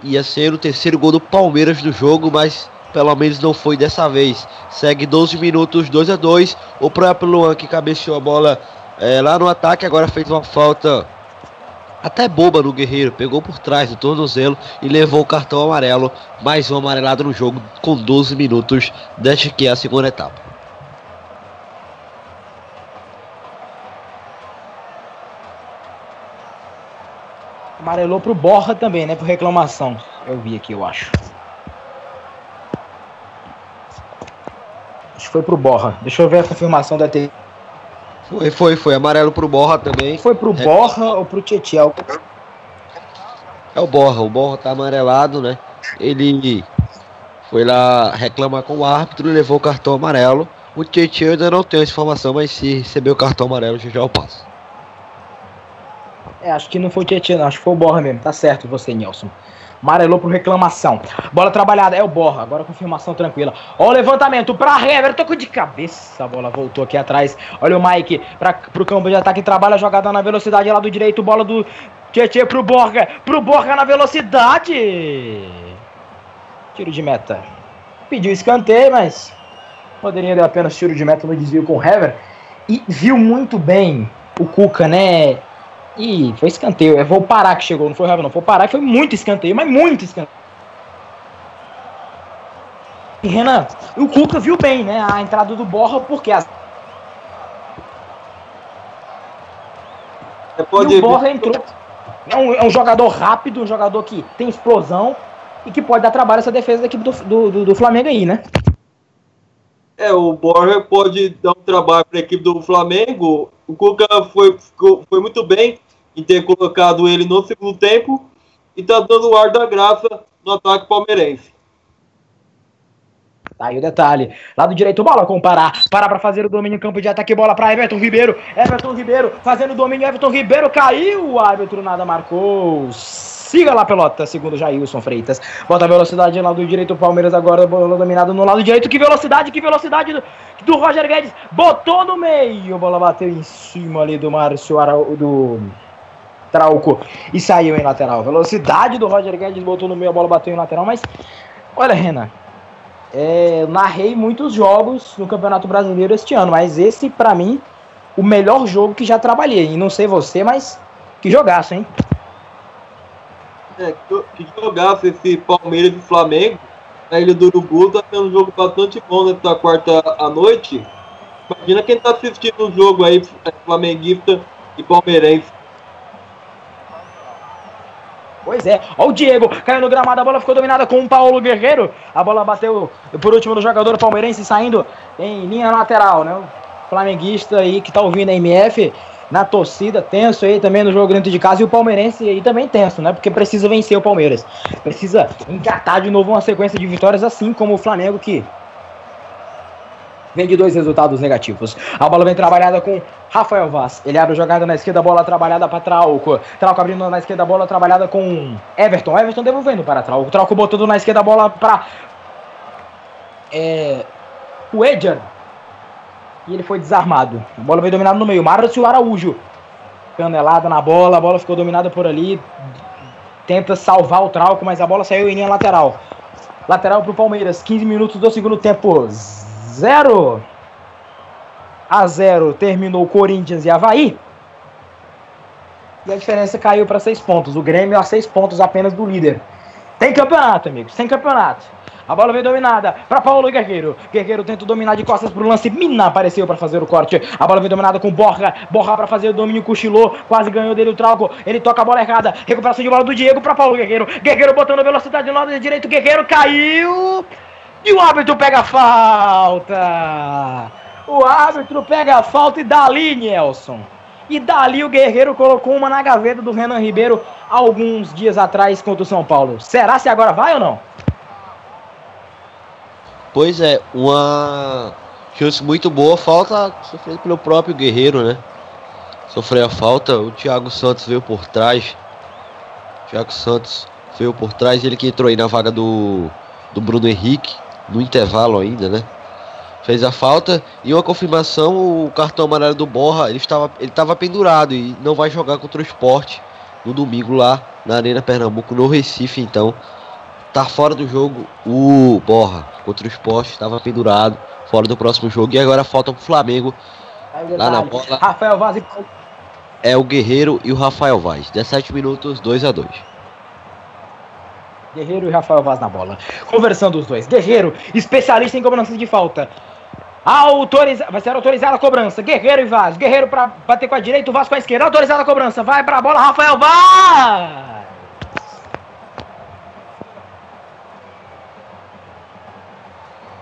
[SPEAKER 4] Ia ser o terceiro gol do Palmeiras do jogo, mas pelo menos não foi dessa vez. Segue 12 minutos, 2 a 2 O próprio Luan que cabeceou a bola é, lá no ataque, agora fez uma falta até boba no Guerreiro. Pegou por trás do tornozelo e levou o cartão amarelo. Mais um amarelado no jogo com 12 minutos, desta que é a segunda etapa.
[SPEAKER 6] Amarelou pro Borra também, né? Por reclamação. Eu vi aqui, eu acho. Acho que foi pro Borra. Deixa eu ver a confirmação da T.
[SPEAKER 4] Foi, foi, foi. Amarelo pro Borra também.
[SPEAKER 6] Foi pro
[SPEAKER 4] É.
[SPEAKER 6] Borra ou pro Tietchan?
[SPEAKER 4] É o Borra. O Borra tá amarelado, né? Ele foi lá reclamar com o árbitro levou o cartão amarelo. O Tietchan ainda não tenho essa informação, mas se receber o cartão amarelo, já já eu passo.
[SPEAKER 6] É, acho que não foi o Tietchan. Acho que foi o Borra mesmo. Tá certo você, Nelson. Amarelou por reclamação. Bola trabalhada, é o Borra. Agora confirmação tranquila. Ó o levantamento pra Hever. Tocou de cabeça. A bola voltou aqui atrás. Olha o Mike pra, pro campo de ataque. Trabalha a jogada na velocidade lá do direito. Bola do Tietchan pro Borga. Pro Borga na velocidade. Tiro de meta. Pediu escanteio, mas poderia dar apenas tiro de meta no desvio com o Hever. E viu muito bem o Cuca, né? Ih, foi escanteio. É vou parar que chegou, não foi Hever, não. Foi parar e foi muito escanteio, mas muito escanteio. E Renan, o Cuca viu bem, né? A entrada do Borra, porque as... E o Borra entrou. É um, é um jogador rápido, um jogador que tem explosão e que pode dar trabalho essa defesa da equipe do, do, do- do Flamengo aí, né?
[SPEAKER 5] É, o Borja pode dar um trabalho para a equipe do Flamengo. O Cuca foi, ficou- foi muito bem em ter colocado ele no segundo tempo e tá dando o ar da graça no ataque palmeirense.
[SPEAKER 6] Tá aí o detalhe. Lado direito, bola com o Pará. Pará pra fazer o domínio, campo de ataque, bola pra Everton Ribeiro. Everton Ribeiro fazendo o domínio, Everton Ribeiro caiu. O árbitro nada marcou. Siga lá, pelota, segundo Jailson Freitas. Bota a velocidade lá do direito, o Palmeiras agora, bola dominada no lado direito. Que velocidade, que velocidade do, do Roger Guedes. Botou no meio, bola bateu em cima ali do Márcio Arau, do Trauco e saiu em lateral. Velocidade do Roger Guedes, botou no meio, a bola bateu em lateral, mas olha, Renan. É, eu narrei muitos jogos no Campeonato Brasileiro este ano, mas esse, pra mim, o melhor jogo que já trabalhei. E não sei você, mas que jogaço, hein?
[SPEAKER 5] É, que, jogasse esse Palmeiras e Flamengo na Ilha do Urubu, tá sendo um jogo bastante bom nessa quarta à noite. Imagina quem tá assistindo o jogo aí, flamenguista e palmeirense.
[SPEAKER 6] Pois é, ó o Diego, caiu no gramado, a bola ficou dominada com o Paulo Guerreiro. A bola bateu por último no jogador palmeirense, saindo em linha lateral, né? O flamenguista aí que tá ouvindo a MF na torcida, tenso aí também no jogo dentro de casa. E o palmeirense aí também tenso, né? Porque precisa vencer o Palmeiras. Precisa engatar de novo uma sequência de vitórias, assim como o Flamengo que vem de dois resultados negativos. A bola vem trabalhada com Rafael Vaz. Ele abre a jogada na esquerda, bola trabalhada para Trauco. Trauco abrindo na esquerda, bola trabalhada com Everton. Everton devolvendo para Trauco. Trauco botando na esquerda, bola para é, o Edger. E ele foi desarmado. A bola veio dominada no meio. Márcio Araújo. Canelada na bola, a bola ficou dominada por ali. Tenta salvar o Trauco, mas a bola saiu em linha lateral. Lateral para o Palmeiras. 15 minutos do segundo tempo. 0 a 0 terminou Corinthians e Havaí. E a diferença caiu para seis pontos. O Grêmio a seis pontos apenas do líder. Tem campeonato, amigos. Tem campeonato. A bola vem dominada para Paulo Guerreiro. Guerreiro tenta dominar de costas pro lance. Mina apareceu para fazer o corte. A bola vem dominada com Borra. Borra para fazer o domínio. Cochilou. Quase ganhou dele o troco. Ele toca a bola errada. Recuperação de bola do Diego para Paulo Guerreiro. Guerreiro botando velocidade no lado direito. Guerreiro caiu. E o árbitro pega a falta. O árbitro pega a falta e dali, Nelson. E dali o Guerreiro colocou uma na gaveta do Renan Ribeiro alguns dias atrás contra o São Paulo. Será se agora vai ou não?
[SPEAKER 4] Pois é, uma chance muito boa, falta sofrida pelo próprio Guerreiro, né? Sofreu a falta, o Thiago Santos veio por trás. O Thiago Santos veio por trás, ele que entrou aí na vaga do, do Bruno Henrique, no intervalo ainda, né? Fez a falta e uma confirmação, o cartão amarelo do Borra, ele estava, ele estava pendurado e não vai jogar contra o esporte no domingo lá na Arena Pernambuco, no Recife, então tá fora do jogo o Borra contra o esporte, estava pendurado, fora do próximo jogo. E agora falta pro Flamengo lá na bola.
[SPEAKER 6] Rafael Vaz e
[SPEAKER 4] É o Guerreiro e o Rafael Vaz. 17 minutos, 2 a 2
[SPEAKER 6] Guerreiro e Rafael Vaz na bola. Conversando os dois. Guerreiro, especialista em cobrança de falta. Autoriza... Vai ser autorizada a cobrança. Guerreiro e Vaz. Guerreiro para bater com a direita, o Vaz com a esquerda. Autorizada a cobrança. Vai pra bola, Rafael Vaz!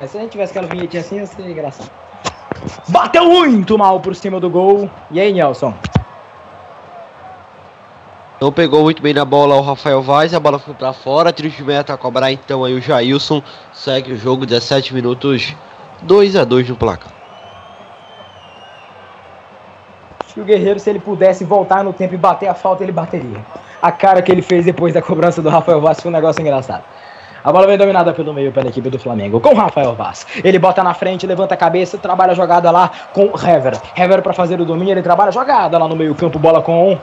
[SPEAKER 6] Mas se a gente tivesse aquela vinhetinha assim, ia ser engraçado. Bateu muito mal por cima do gol. E aí, Nelson?
[SPEAKER 4] Não pegou muito bem na bola o Rafael Vaz, a bola foi pra fora, tiro de meta a cobrar então aí o Jailson, segue o jogo, 17 minutos, 2 a 2 no placar.
[SPEAKER 6] Acho que o Guerreiro, se ele pudesse voltar no tempo e bater a falta, ele bateria. A cara que ele fez depois da cobrança do Rafael Vaz foi um negócio engraçado. A bola vem dominada pelo meio pela equipe do Flamengo, com Rafael Vaz. Ele bota na frente, levanta a cabeça, trabalha a jogada lá com Hever. Hever para fazer o domínio, ele trabalha a jogada lá no meio campo, bola com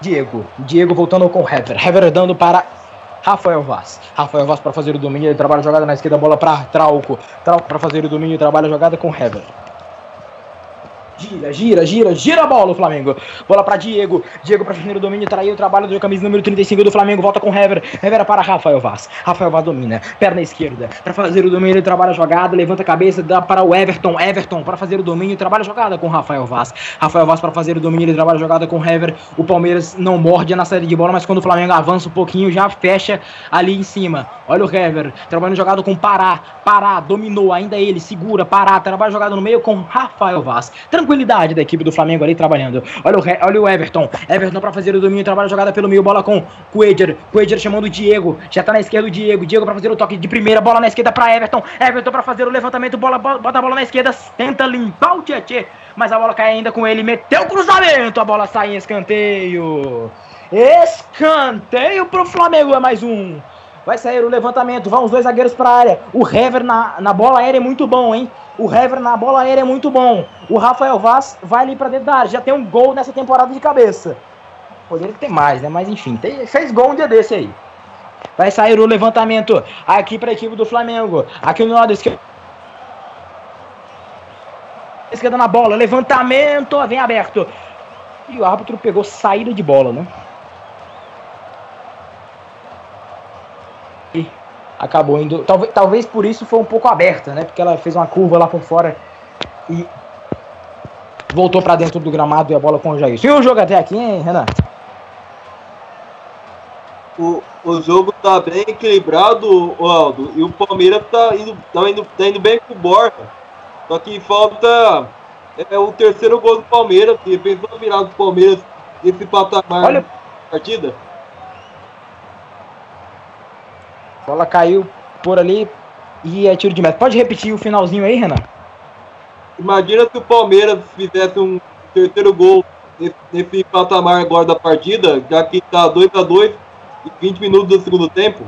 [SPEAKER 6] Diego. Diego voltando com Hever. Hever dando para Rafael Vaz. Rafael Vaz para fazer o domínio, ele trabalha a jogada na esquerda, bola para Trauco. Trauco para fazer o domínio, trabalha a jogada com Hever. Gira, gira, gira, gira a bola o Flamengo. Bola para Diego. Diego para o domínio, traiu o trabalho do camisa número 35 do Flamengo. Volta com Hever. Hever para Rafael Vaz. Rafael Vaz domina. Perna esquerda. Para fazer o domínio, trabalha a jogada. Levanta a cabeça, dá para o Everton. Everton para fazer o domínio, trabalha a jogada com Rafael Vaz. Rafael Vaz para fazer o domínio, ele trabalha a jogada com Hever. O Palmeiras não morde na saída de bola, mas quando o Flamengo avança um pouquinho, já fecha ali em cima. Olha o Hever. Trabalhando jogada com Pará. Pará dominou, ainda ele segura. Pará trabalha jogada no meio com Rafael Vaz. Tranquilidade da equipe do Flamengo ali trabalhando. Olha o, olha o Everton. Everton para fazer o domínio, trabalha a jogada pelo meio, bola com Coedger. Coedger chamando o Diego. Já tá na esquerda o Diego. Diego para fazer o toque de primeira, bola na esquerda para Everton. Everton para fazer o levantamento, bola, bola- bota a bola na esquerda, tenta limpar o Tietê, mas a bola cai ainda com ele, meteu o cruzamento, a bola sai em escanteio. Escanteio pro Flamengo, é mais um. Vai sair o levantamento, vão os dois zagueiros para a área. O Hever na, na bola aérea é muito bom, hein? O Hever na bola aérea é muito bom. O Rafael Vaz vai ali para dentro da área. Já tem um gol nessa temporada de cabeça. Poderia ter mais, né? Mas enfim, tem, fez gol um dia desse aí. Vai sair o levantamento aqui para a equipe do Flamengo. Aqui no lado esquerdo. Esquerda na bola, levantamento, vem aberto. E o árbitro pegou saída de bola, né? E acabou indo. Talvez, talvez por isso foi um pouco aberta, né? Porque ela fez uma curva lá por fora e voltou para dentro do gramado e a bola com o Jair. E o jogo até aqui, hein, Renan?
[SPEAKER 5] O, o jogo tá bem equilibrado, Aldo, e o Palmeiras tá indo, tá indo, tá indo bem com o Borja. Só que falta é, o terceiro gol do Palmeiras, que pensou a virada do Palmeiras esse patamar
[SPEAKER 6] Olha-
[SPEAKER 5] partida.
[SPEAKER 6] A bola caiu por ali e é tiro de meta. Pode repetir o finalzinho aí, Renan?
[SPEAKER 5] Imagina se o Palmeiras fizesse um terceiro gol nesse, patamar agora da partida, já que tá 2 a 2 e 20 minutos do segundo tempo.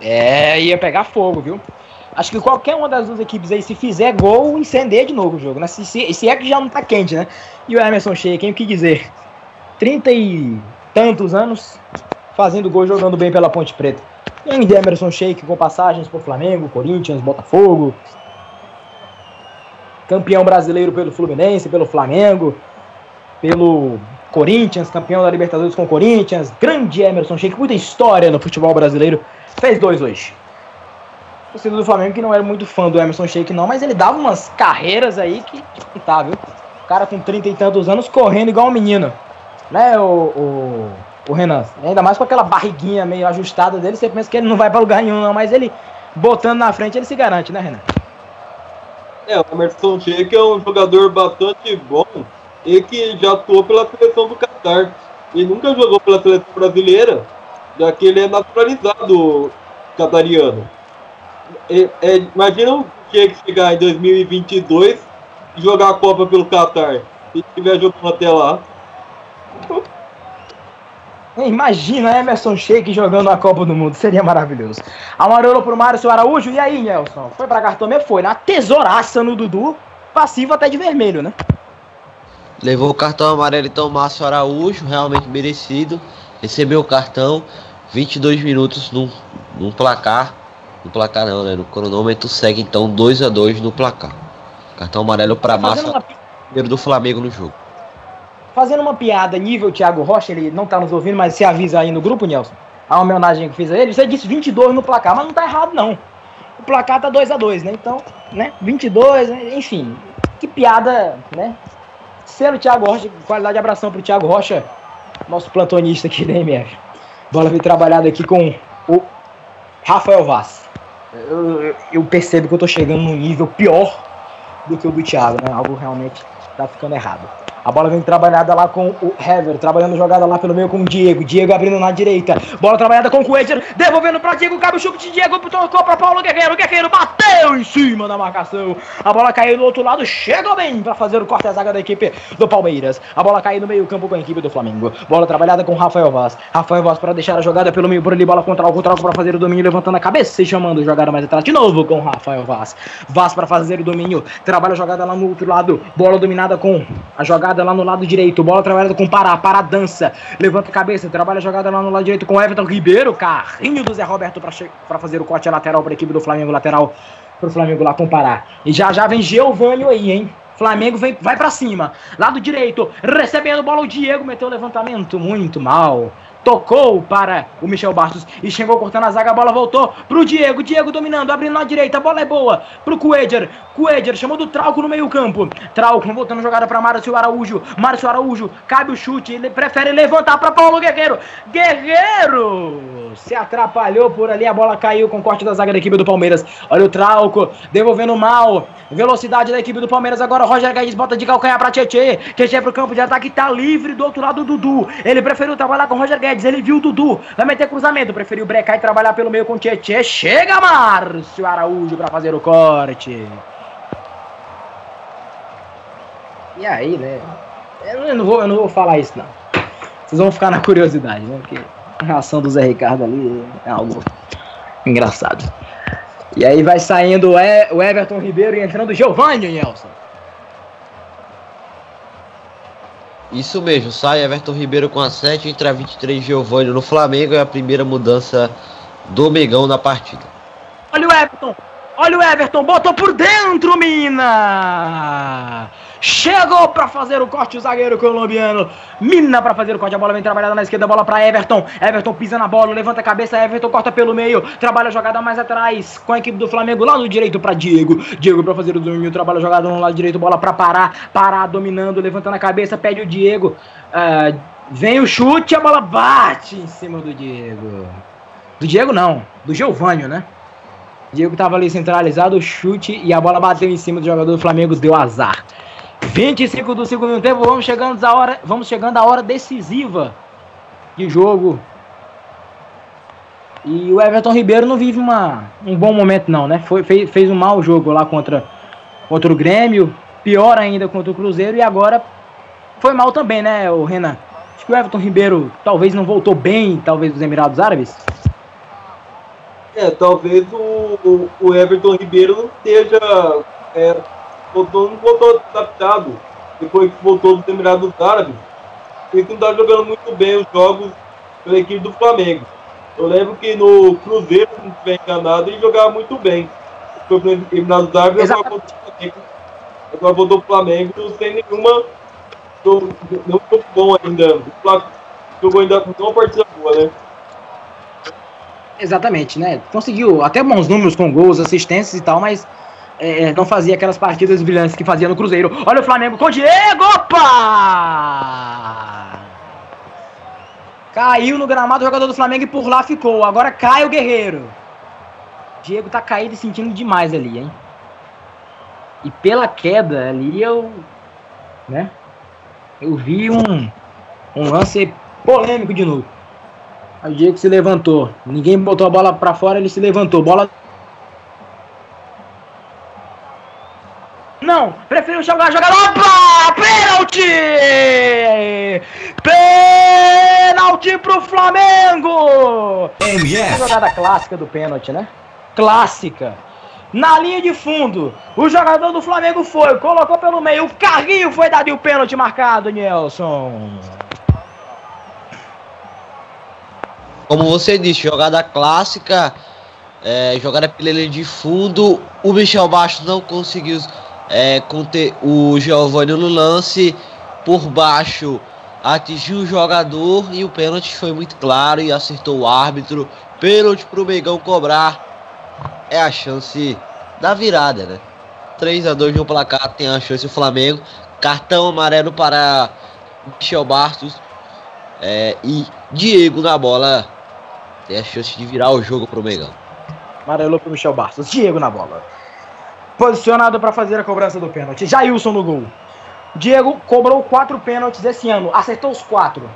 [SPEAKER 6] É, ia pegar fogo, viu? Acho que qualquer uma das duas equipes aí, se fizer gol, incendeia de novo o jogo, né? Se, se, se é que já não tá quente, né? E o Emerson Sheik, hein? O que dizer? Trinta e tantos anos fazendo gol, jogando bem pela Ponte Preta. E ainda Emerson Sheik com passagens por Flamengo, Corinthians, Botafogo. Campeão brasileiro pelo Fluminense, pelo Flamengo. pelo Corinthians, campeão da Libertadores com o Corinthians, grande Emerson Sheik, muita história no futebol brasileiro, fez dois hoje. O torcedor do Flamengo que não era muito fã do Emerson Sheik não, mas ele dava umas carreiras aí que que tá, viu? O cara com 30 e tantos anos correndo igual um menino. Né, o, o, o Renan? Ainda mais com aquela barriguinha meio ajustada dele, você pensa que ele não vai pra lugar nenhum não, mas ele botando na frente ele se garante, né, Renan?
[SPEAKER 5] É, o Emerson Sheik é um jogador bastante bom e que já atuou pela seleção do Qatar. E nunca jogou pela seleção brasileira, já que ele é naturalizado catariano. E- é, imagina o Sheik chegar em 2022 e jogar a Copa pelo Qatar. Se estiver jogando até lá.
[SPEAKER 6] Imagina Emerson Sheik jogando a Copa do Mundo, seria maravilhoso. Amarelo pro Márcio Araújo, e aí, Nelson? Foi pra cartão mesmo? Foi, na tesouraça no Dudu, passivo até de vermelho, né?
[SPEAKER 4] Levou o cartão amarelo então Márcio Araújo, realmente merecido. Recebeu o cartão, 22 minutos no, no placar. No placar não, né? No cronômetro segue então 2 a 2 no placar. Cartão amarelo para
[SPEAKER 6] Fazendo
[SPEAKER 4] Márcio
[SPEAKER 6] uma,
[SPEAKER 4] primeiro do Flamengo no jogo.
[SPEAKER 6] Fazendo uma piada nível Thiago Rocha, ele não tá nos ouvindo, mas você avisa aí no grupo, Nelson. A homenagem que fiz a ele, você disse 22 no placar, mas não tá errado não. O placar tá 2 a 2 né? Então, né? 22, né? enfim. Que piada, né? Selo Thiago Rocha, qualidade de abração pro Thiago Rocha, nosso plantonista aqui da MF. Bola vem trabalhada aqui com o Rafael Vaz. Eu- eu percebo que eu tô chegando num nível pior do que o do Thiago, né? Algo realmente tá ficando errado. A bola vem trabalhada lá com o Hever, trabalhando jogada lá pelo meio com o Diego. Diego abrindo na direita. Bola trabalhada com o Coelho, devolvendo pra Diego. Cabe o chute de Diego, tocou pra Paulo Guerreiro. Guerreiro bateu em cima da marcação. A bola caiu do outro lado, chegou bem pra fazer o corte à zaga da equipe do Palmeiras. A bola caiu no meio-campo com a equipe do Flamengo. Bola trabalhada com Rafael Vaz. Rafael Vaz para deixar a jogada pelo meio por ali. Bola contra o para fazer o domínio, levantando a cabeça e chamando jogada mais atrás de novo com Rafael Vaz. Vaz para fazer o domínio. Trabalha a jogada lá no outro lado. Bola dominada com a jogada lá no lado direito. Bola trabalhada com Pará. Pará dança. Levanta a cabeça. Trabalha a jogada lá no lado direito com Everton Ribeiro. Carrinho do Zé Roberto para fazer o corte lateral para a equipe do Flamengo. Lateral pro Flamengo lá com Pará. E já já vem Geovânio aí, hein? Flamengo vem, vai pra cima. Lado direito, recebendo bola o Diego, meteu o levantamento muito mal. Tocou para o Michel Bastos e chegou cortando a zaga, a bola voltou pro Diego, Diego dominando, abrindo na direita, a bola é boa pro Coedger, Coedger chamou do Trauco no meio campo, Trauco voltando jogada para Márcio Araújo, Márcio Araújo, cabe o chute, ele prefere levantar para Paulo Guerreiro, Guerreiro se atrapalhou por ali, a bola caiu com o corte da zaga da equipe do Palmeiras, olha o Trauco, devolvendo mal, velocidade da equipe do Palmeiras, agora o Roger Guedes bota de calcanhar para Tietê, Tietê pro campo de ataque, tá livre do outro lado do Dudu, ele preferiu trabalhar com o Roger Guedes, ele viu o Dudu, vai meter cruzamento, preferiu brecar e trabalhar pelo meio com o Tietê, chega Márcio Araújo para fazer o corte. E aí, né? Eu não vou, eu não vou falar isso não. Vocês vão ficar na curiosidade, né? Porque a reação do Zé Ricardo ali é algo engraçado. E aí vai saindo o Everton Ribeiro e entrando o Giovanni, Nelson.
[SPEAKER 4] Isso mesmo, sai Everton Ribeiro com a 7, entra 23 Giovanni no Flamengo é a primeira mudança do Megão na partida.
[SPEAKER 6] Olha o Everton! Olha o Everton, botou por dentro, Mina! Chegou pra fazer o corte o zagueiro colombiano. Mina pra fazer o corte, a bola vem trabalhada na esquerda, bola pra Everton. Everton pisa na bola, levanta a cabeça, Everton corta pelo meio, trabalha a jogada mais atrás com a equipe do Flamengo lá no direito pra Diego. Diego pra fazer o domínio, trabalha a jogada no lado direito, bola pra parar, parar dominando, levantando a cabeça, pede o Diego. Ah, vem o chute, a bola bate em cima do Diego. Do Diego não, do Giovânio, né? Diego tava ali centralizado, chute e a bola bateu em cima do jogador do Flamengo, deu azar. 25 do segundo tempo, vamos chegando a hora, vamos chegando a hora decisiva de jogo. E o Everton Ribeiro não vive uma, um bom momento não, né? Foi, fez, fez um mau jogo lá contra, contra o Grêmio, pior ainda contra o Cruzeiro e agora foi mal também, né, o Renan? Acho que o Everton Ribeiro talvez não voltou bem, talvez dos Emirados Árabes.
[SPEAKER 5] É, talvez o, o- o Everton Ribeiro não esteja. É, voltou, não voltou adaptado depois que voltou dos Emirados Árabes. Ele não está jogando muito bem os jogos pela equipe do Flamengo. Eu lembro que no Cruzeiro, se não estiver enganado, ele jogava muito bem. Foi para Emirados Árabes, agora voltou Flamengo. Agora voltou pro Flamengo sem nenhuma não foi bom ainda. O Fla jogou ainda não uma partida boa, né?
[SPEAKER 6] Exatamente, né? Conseguiu até bons números com gols, assistências e tal, mas é, não fazia aquelas partidas brilhantes que fazia no Cruzeiro. Olha o Flamengo com o Diego! Opa! Caiu no gramado o jogador do Flamengo e por lá ficou. Agora cai o Guerreiro. Diego tá caído e sentindo demais ali, hein? E pela queda ali eu. né? Eu vi um, um lance polêmico de novo. Aí o Diego se levantou. Ninguém botou a bola pra fora, ele se levantou. Bola. Não, preferiu jogar, jogar. Opa! Pênalti! Pênalti pro Flamengo!
[SPEAKER 2] MF.
[SPEAKER 6] Jogada clássica do pênalti, né? Clássica. Na linha de fundo, o jogador do Flamengo foi, colocou pelo meio, o carrinho foi dado e o pênalti marcado, Nelson.
[SPEAKER 4] Como você disse, jogada clássica, é, jogada pela linha de fundo. O Michel Bastos não conseguiu é, conter o Giovanni no lance. Por baixo atingiu o jogador e o pênalti foi muito claro e acertou o árbitro. Pênalti pro Megão cobrar. É a chance da virada, né? 3 a 2 no placar, tem a chance o Flamengo. Cartão amarelo para Michel Bastos. É, e Diego na bola tem a chance de virar o jogo pro Megão.
[SPEAKER 6] Amarelo pro Michel Bastos. Diego na bola. Posicionado para fazer a cobrança do pênalti. Jailson no gol. Diego cobrou quatro pênaltis esse ano. Acertou os quatro.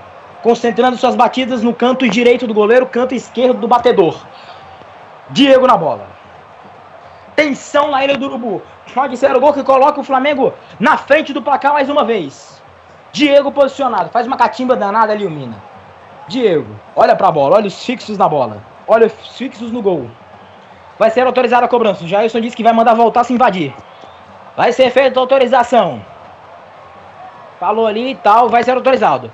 [SPEAKER 6] Concentrando suas batidas no canto direito do goleiro, canto esquerdo do batedor. Diego na bola. Tensão na ilha do Urubu. Pode ser o gol que coloca o Flamengo na frente do placar mais uma vez. Diego posicionado. Faz uma catimba danada ali, o Mina. Diego, olha pra bola, olha os fixos na bola. Olha os fixos no gol. Vai ser autorizada a cobrança. O Jailson disse que vai mandar voltar se invadir. Vai ser feita a autorização. Falou ali e tal, vai ser autorizado.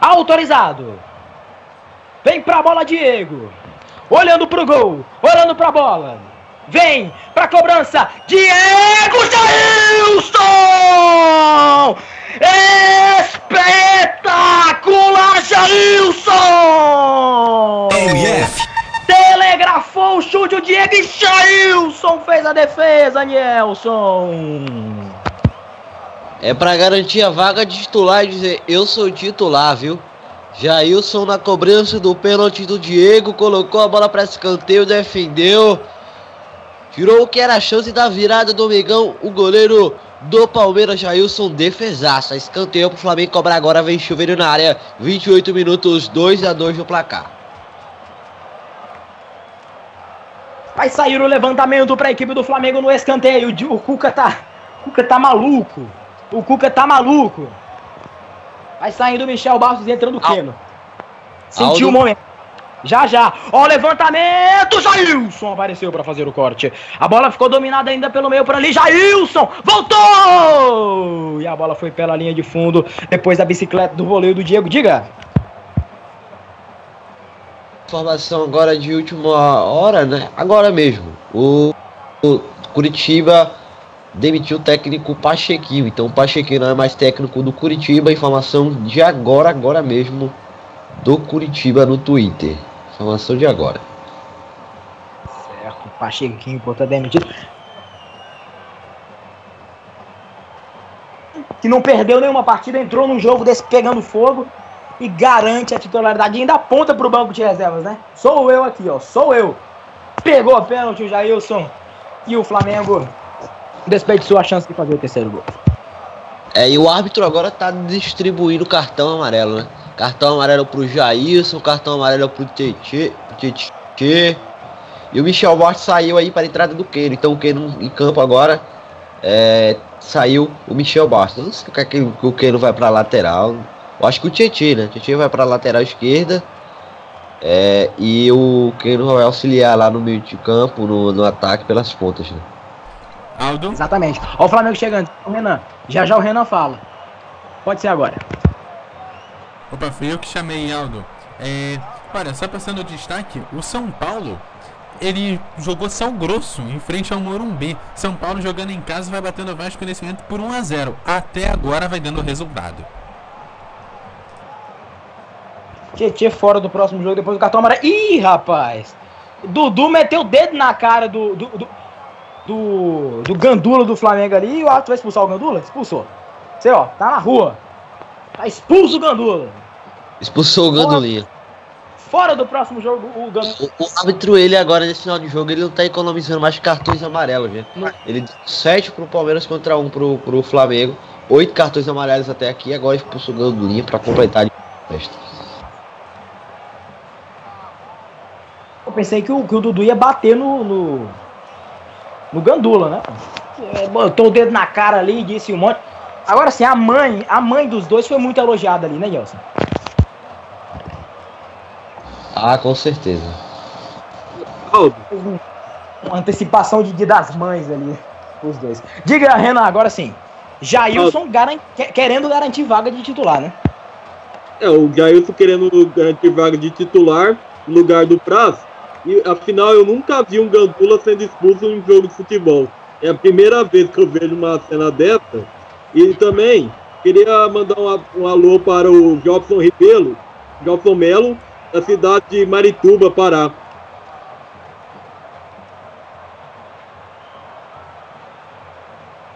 [SPEAKER 6] Autorizado. Vem pra bola, Diego. Olhando pro gol, olhando pra bola. Vem pra cobrança. Diego Jailson! Espetacular, Jailson!
[SPEAKER 2] MF.
[SPEAKER 6] Telegrafou o chute, o Diego e Jailson fez a defesa, Nelson.
[SPEAKER 4] É pra garantir a vaga de titular e dizer eu sou titular, viu? Jailson na cobrança do pênalti do Diego, colocou a bola para escanteio, defendeu. Tirou o que era a chance da virada do Megão, o goleiro do Palmeiras, Jailson, defesaça. Escanteio pro Flamengo cobrar agora, vem chuveiro na área. 28 minutos, 2 a 2 no placar.
[SPEAKER 6] Vai sair o levantamento para a equipe do Flamengo no escanteio. O Cuca tá, o Cuca tá maluco. O Cuca tá maluco. Vai saindo o Michel Bastos e entrando o Keno. Sentiu
[SPEAKER 4] Aldo.
[SPEAKER 6] o momento. Já, já. Ó, o levantamento. Jailson apareceu para fazer o corte. A bola ficou dominada ainda pelo meio por ali. Jailson voltou! E a bola foi pela linha de fundo. Depois da bicicleta do voleio do Diego. Diga.
[SPEAKER 4] Informação agora de última hora, né? Agora mesmo. O, o Curitiba demitiu o técnico Pachequinho. Então o Pachequinho não é mais técnico do Curitiba. Informação de agora, agora mesmo, do Curitiba no Twitter. Informação de agora.
[SPEAKER 6] Certo, Pachequinho, pô, tá demitido. Que não perdeu nenhuma partida, entrou num jogo desse pegando fogo e garante a titularidade. E ainda aponta pro banco de reservas, né? Sou eu aqui, ó, sou eu. Pegou a pênalti o Jailson e o Flamengo desperdiçou a chance de fazer o terceiro gol.
[SPEAKER 4] É, e o árbitro agora tá distribuindo cartão amarelo, né? Cartão amarelo pro Jailson, cartão amarelo pro Tietê, Tietê. E o Michel Bastos saiu aí para a entrada do Keno. Então o Keno em campo agora é, saiu o Michel Bastos. Não sei se que o Keno vai para lateral. Eu acho que o Tietê, né? O Tietê vai para lateral esquerda. É, e o Keno vai auxiliar lá no meio de campo, no, no ataque pelas pontas, né?
[SPEAKER 3] Aldo?
[SPEAKER 6] Exatamente. Ó o Flamengo chegando. O Renan. Já já o Renan fala. Pode ser agora.
[SPEAKER 3] Opa, fui eu que chamei, Aldo. É, olha, só passando o destaque, o São Paulo, ele jogou sal grosso em frente ao Morumbi. São Paulo jogando em casa vai batendo o Vasco nesse momento por 1 a 0. Até agora vai dando resultado.
[SPEAKER 6] Tietê fora do próximo jogo depois do cartão amarelo. Ih, rapaz! Dudu meteu o dedo na cara do. do, do, do, do Gandula do Flamengo ali. E o árbitro vai expulsar o Gandula? Expulsou. Você, ó, tá na rua. Tá expulso o Gandula.
[SPEAKER 4] Expulsou o Gandolinha.
[SPEAKER 6] Fora do próximo jogo, o Gandula.
[SPEAKER 4] O, o árbitro, ele agora nesse final de jogo, ele não tá economizando mais cartões amarelos, gente. Ele deu 7 pro Palmeiras contra 1 pro, pro Flamengo. 8 cartões amarelos até aqui, agora expulsou o Gandolinha pra completar de festa.
[SPEAKER 6] Eu pensei que o, que o Dudu ia bater no, no, no Gandula, né? É, Botou o dedo na cara ali e disse um monte. Agora sim, a mãe, a mãe dos dois foi muito elogiada ali, né, Nelson?
[SPEAKER 4] Ah, com certeza.
[SPEAKER 6] Um- uma antecipação de dia das mães ali, os dois. Diga, Renan, agora sim. Jailson garan- que- querendo garantir vaga de titular, né?
[SPEAKER 5] é, o Jailson querendo garantir vaga de titular no lugar do Praz. E afinal, eu nunca vi um Gandula sendo expulso em um jogo de futebol. É a primeira vez que eu vejo uma cena dessa. E também queria mandar um, um alô para o Jobson Ribeiro, Jobson Melo, da cidade de Marituba, Pará.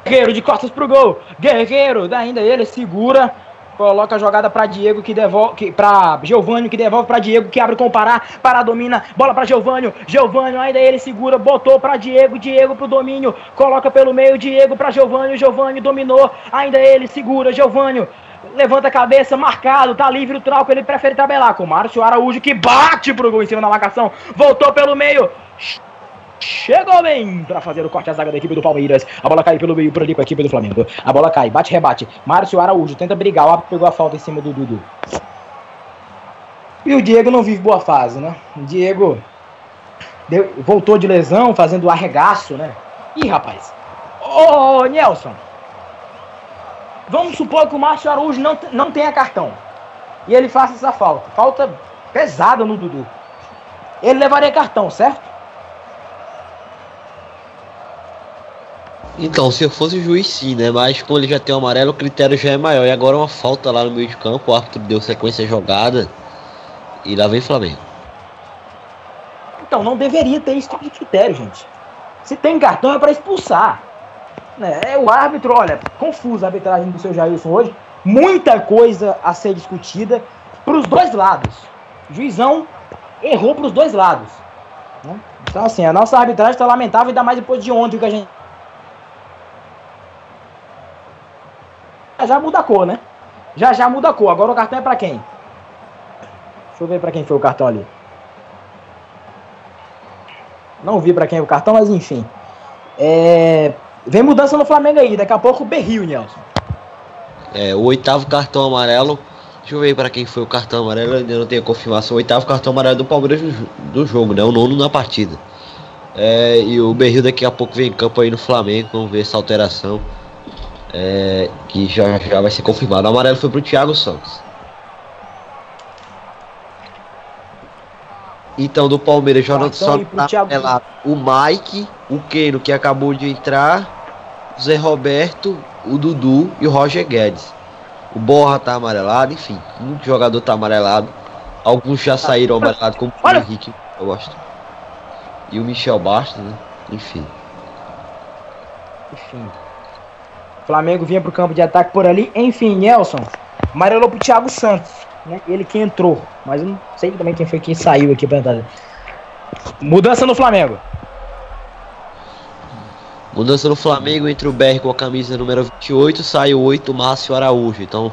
[SPEAKER 6] Guerreiro de costas pro gol. Guerreiro, ainda ele, segura. Coloca a jogada pra Diego que devolve. Que, pra Giovanni que devolve pra Diego que abre com o Pará. Pará domina. Bola pra Giovanni. Giovanni, ainda ele segura. Botou pra Diego. Diego pro domínio. Coloca pelo meio. Diego pra Giovanni. Giovanni dominou. Ainda ele segura. Giovanni. Levanta a cabeça, marcado, tá livre o Trauco, ele prefere tabelar com o Márcio Araújo que bate pro gol em cima da marcação, voltou pelo meio, Chegou bem para fazer o corte à zaga da equipe do Palmeiras. A bola cai pelo meio por ali com a equipe do Flamengo. A bola cai, bate, rebate. Márcio Araújo tenta brigar. O árbitro pegou a falta em cima do Dudu. E o Diego não vive boa fase, né? O Diego deu- voltou de lesão, fazendo arregaço, né? Ih, rapaz. Ô, ô, Nelson. Vamos supor que o Márcio Araújo não, não tenha cartão. E ele faça essa falta. Falta pesada no Dudu. Ele levaria cartão, certo?
[SPEAKER 4] Então, se eu fosse juiz, sim, né? Mas como ele já tem o amarelo, o critério já é maior. E agora uma falta lá no meio de campo, o árbitro deu sequência jogada. E lá vem Flamengo.
[SPEAKER 6] Então, não deveria ter esse tipo de critério, gente. Se tem cartão é para expulsar. Né? É o árbitro, olha, confusa a arbitragem do seu Jailson hoje. Muita coisa a ser discutida para os dois lados. Juizão errou para os dois lados. né? Então, assim, a nossa arbitragem está lamentável, ainda mais depois de ontem que a gente. Já já muda a cor, né? Já já muda a cor. Agora o cartão é para quem? Deixa eu ver para quem foi o cartão ali. Não vi pra quem é o cartão, mas enfim. É, Vem mudança no Flamengo aí. Daqui a pouco o Berril, Nelson.
[SPEAKER 4] É, o oitavo cartão amarelo. Deixa eu ver para quem foi o cartão amarelo, ainda não tenho confirmação. O oitavo cartão amarelo do Palmeiras do, jo- do jogo, né? O nono na partida. É, e o Berril daqui a pouco vem em campo aí no Flamengo. Vamos ver essa alteração. É, que já, já vai ser confirmado. O amarelo foi pro Thiago Santos. Então, do Palmeiras, Jonathan só tá o Mike, o Keno, que acabou de entrar, Zé Roberto, o Dudu e o Roger Guedes. O Borra tá amarelado, enfim, muito jogador tá amarelado. Alguns já saíram amarelados, como o! Henrique, eu gosto. E o Michel Bastos, né? Enfim.
[SPEAKER 6] Enfim. Flamengo vinha pro campo de ataque por ali. Enfim, Nelson. Amarelou pro Thiago Santos. Né? Ele que entrou. Mas eu não sei também quem foi que saiu aqui pra entrar. Mudança no Flamengo.
[SPEAKER 4] Mudança no Flamengo entre o BR com a camisa número 28, sai o 8, Márcio Araújo. Então,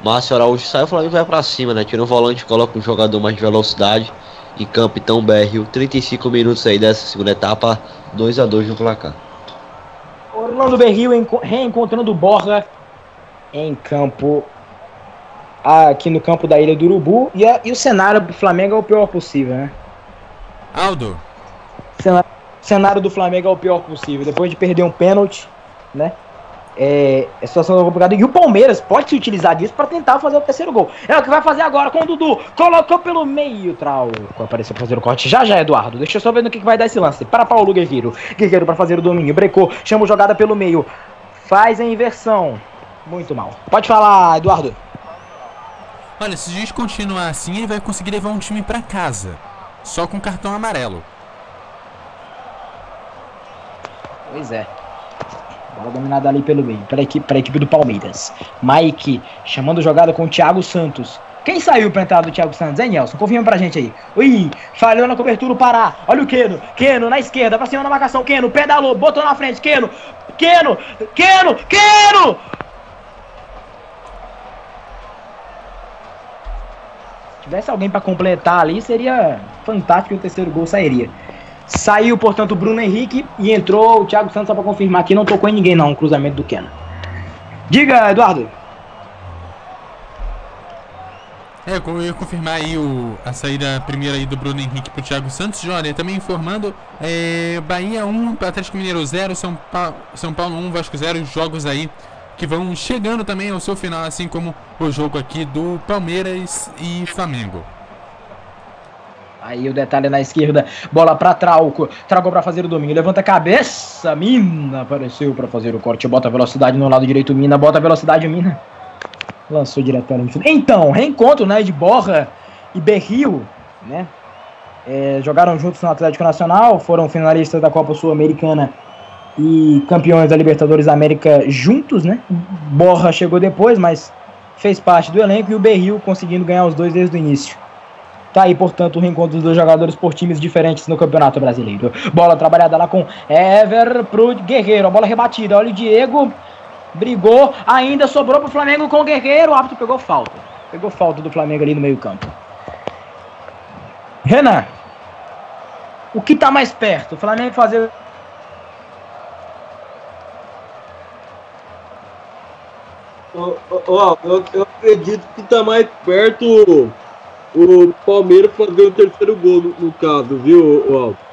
[SPEAKER 4] Márcio Araújo sai, o Flamengo vai pra cima, né? Tira o volante, coloca um jogador mais de velocidade em campo. Então, BR, 35 minutos aí dessa segunda etapa, 2 a 2 no placar.
[SPEAKER 6] Orlando Berril enco- reencontrando o Borja em campo. Aqui no campo da Ilha do Urubu. E, a- e o cenário do Flamengo é o pior possível, né?
[SPEAKER 3] Aldo,
[SPEAKER 6] cenário, cenário do Flamengo é o pior possível. Depois de perder um pênalti, né? É, é situação complicada. E o Palmeiras pode se utilizar disso para tentar fazer o terceiro gol. É o que vai fazer agora com o Dudu. Colocou pelo meio, Trauco. Apareceu pra fazer o corte. Já já, Eduardo. Deixa eu só ver no que, que vai dar esse lance. Para Paulo Guerreiro. Guerreiro para fazer o domínio. Brecou. Chama jogada pelo meio. Faz a inversão. Muito mal. Pode falar, Eduardo.
[SPEAKER 3] Olha, se o juiz continuar assim, ele vai conseguir levar um time pra casa. Só com cartão amarelo.
[SPEAKER 6] Pois é. Bola dominada ali pelo meio, para equipe, pra equipe do Palmeiras. Mike chamando jogada com o Thiago Santos. Quem saiu pra entrada do Thiago Santos, hein, Nelson? Confirma pra gente aí. Ui, falhou na cobertura o Pará. Olha o Keno. Keno na esquerda, pra cima da marcação. Keno, pedalou, botou na frente. Keno, Keno, Keno, Keno! Se tivesse alguém pra completar ali, seria fantástico e o terceiro gol sairia. Saiu, portanto, o Bruno Henrique e entrou o Thiago Santos só pra confirmar que não tocou em ninguém, não, o cruzamento do Keno. Diga, Eduardo.
[SPEAKER 3] É, eu ia confirmar aí o, a saída primeira aí do Bruno Henrique pro Thiago Santos. Olha, também informando, é, Bahia 1, Atlético Mineiro 0, São, pa São Paulo 1, Vasco 0, jogos aí que vão chegando também ao seu final, assim como o jogo aqui do Palmeiras e Flamengo.
[SPEAKER 6] Aí o detalhe na esquerda, bola para Trauco, Trauco para fazer o domínio, levanta a cabeça, Mina apareceu para fazer o corte, bota velocidade no lado direito, Mina, bota velocidade, Mina. Lançou diretamente. Então, reencontro, né, de Borra e Berril, né? É, jogaram juntos no Atlético Nacional, foram finalistas da Copa Sul-Americana e campeões da Libertadores da América juntos, né? Borra chegou depois, mas fez parte do elenco e o Berril conseguindo ganhar os dois desde o início. Tá aí, portanto, o reencontro dos dois jogadores por times diferentes no Campeonato Brasileiro. Bola trabalhada lá com Ever pro Guerreiro. A bola rebatida. Olha o Diego. Brigou. Ainda sobrou pro Flamengo com o Guerreiro. O árbitro pegou falta. Pegou falta do Flamengo ali no meio-campo. Renan. O que tá mais perto? O Flamengo fazer.
[SPEAKER 5] Ó, ó, ó, eu, eu acredito que tá mais perto o Palmeiras fazer o terceiro gol no, no caso, viu, Alto?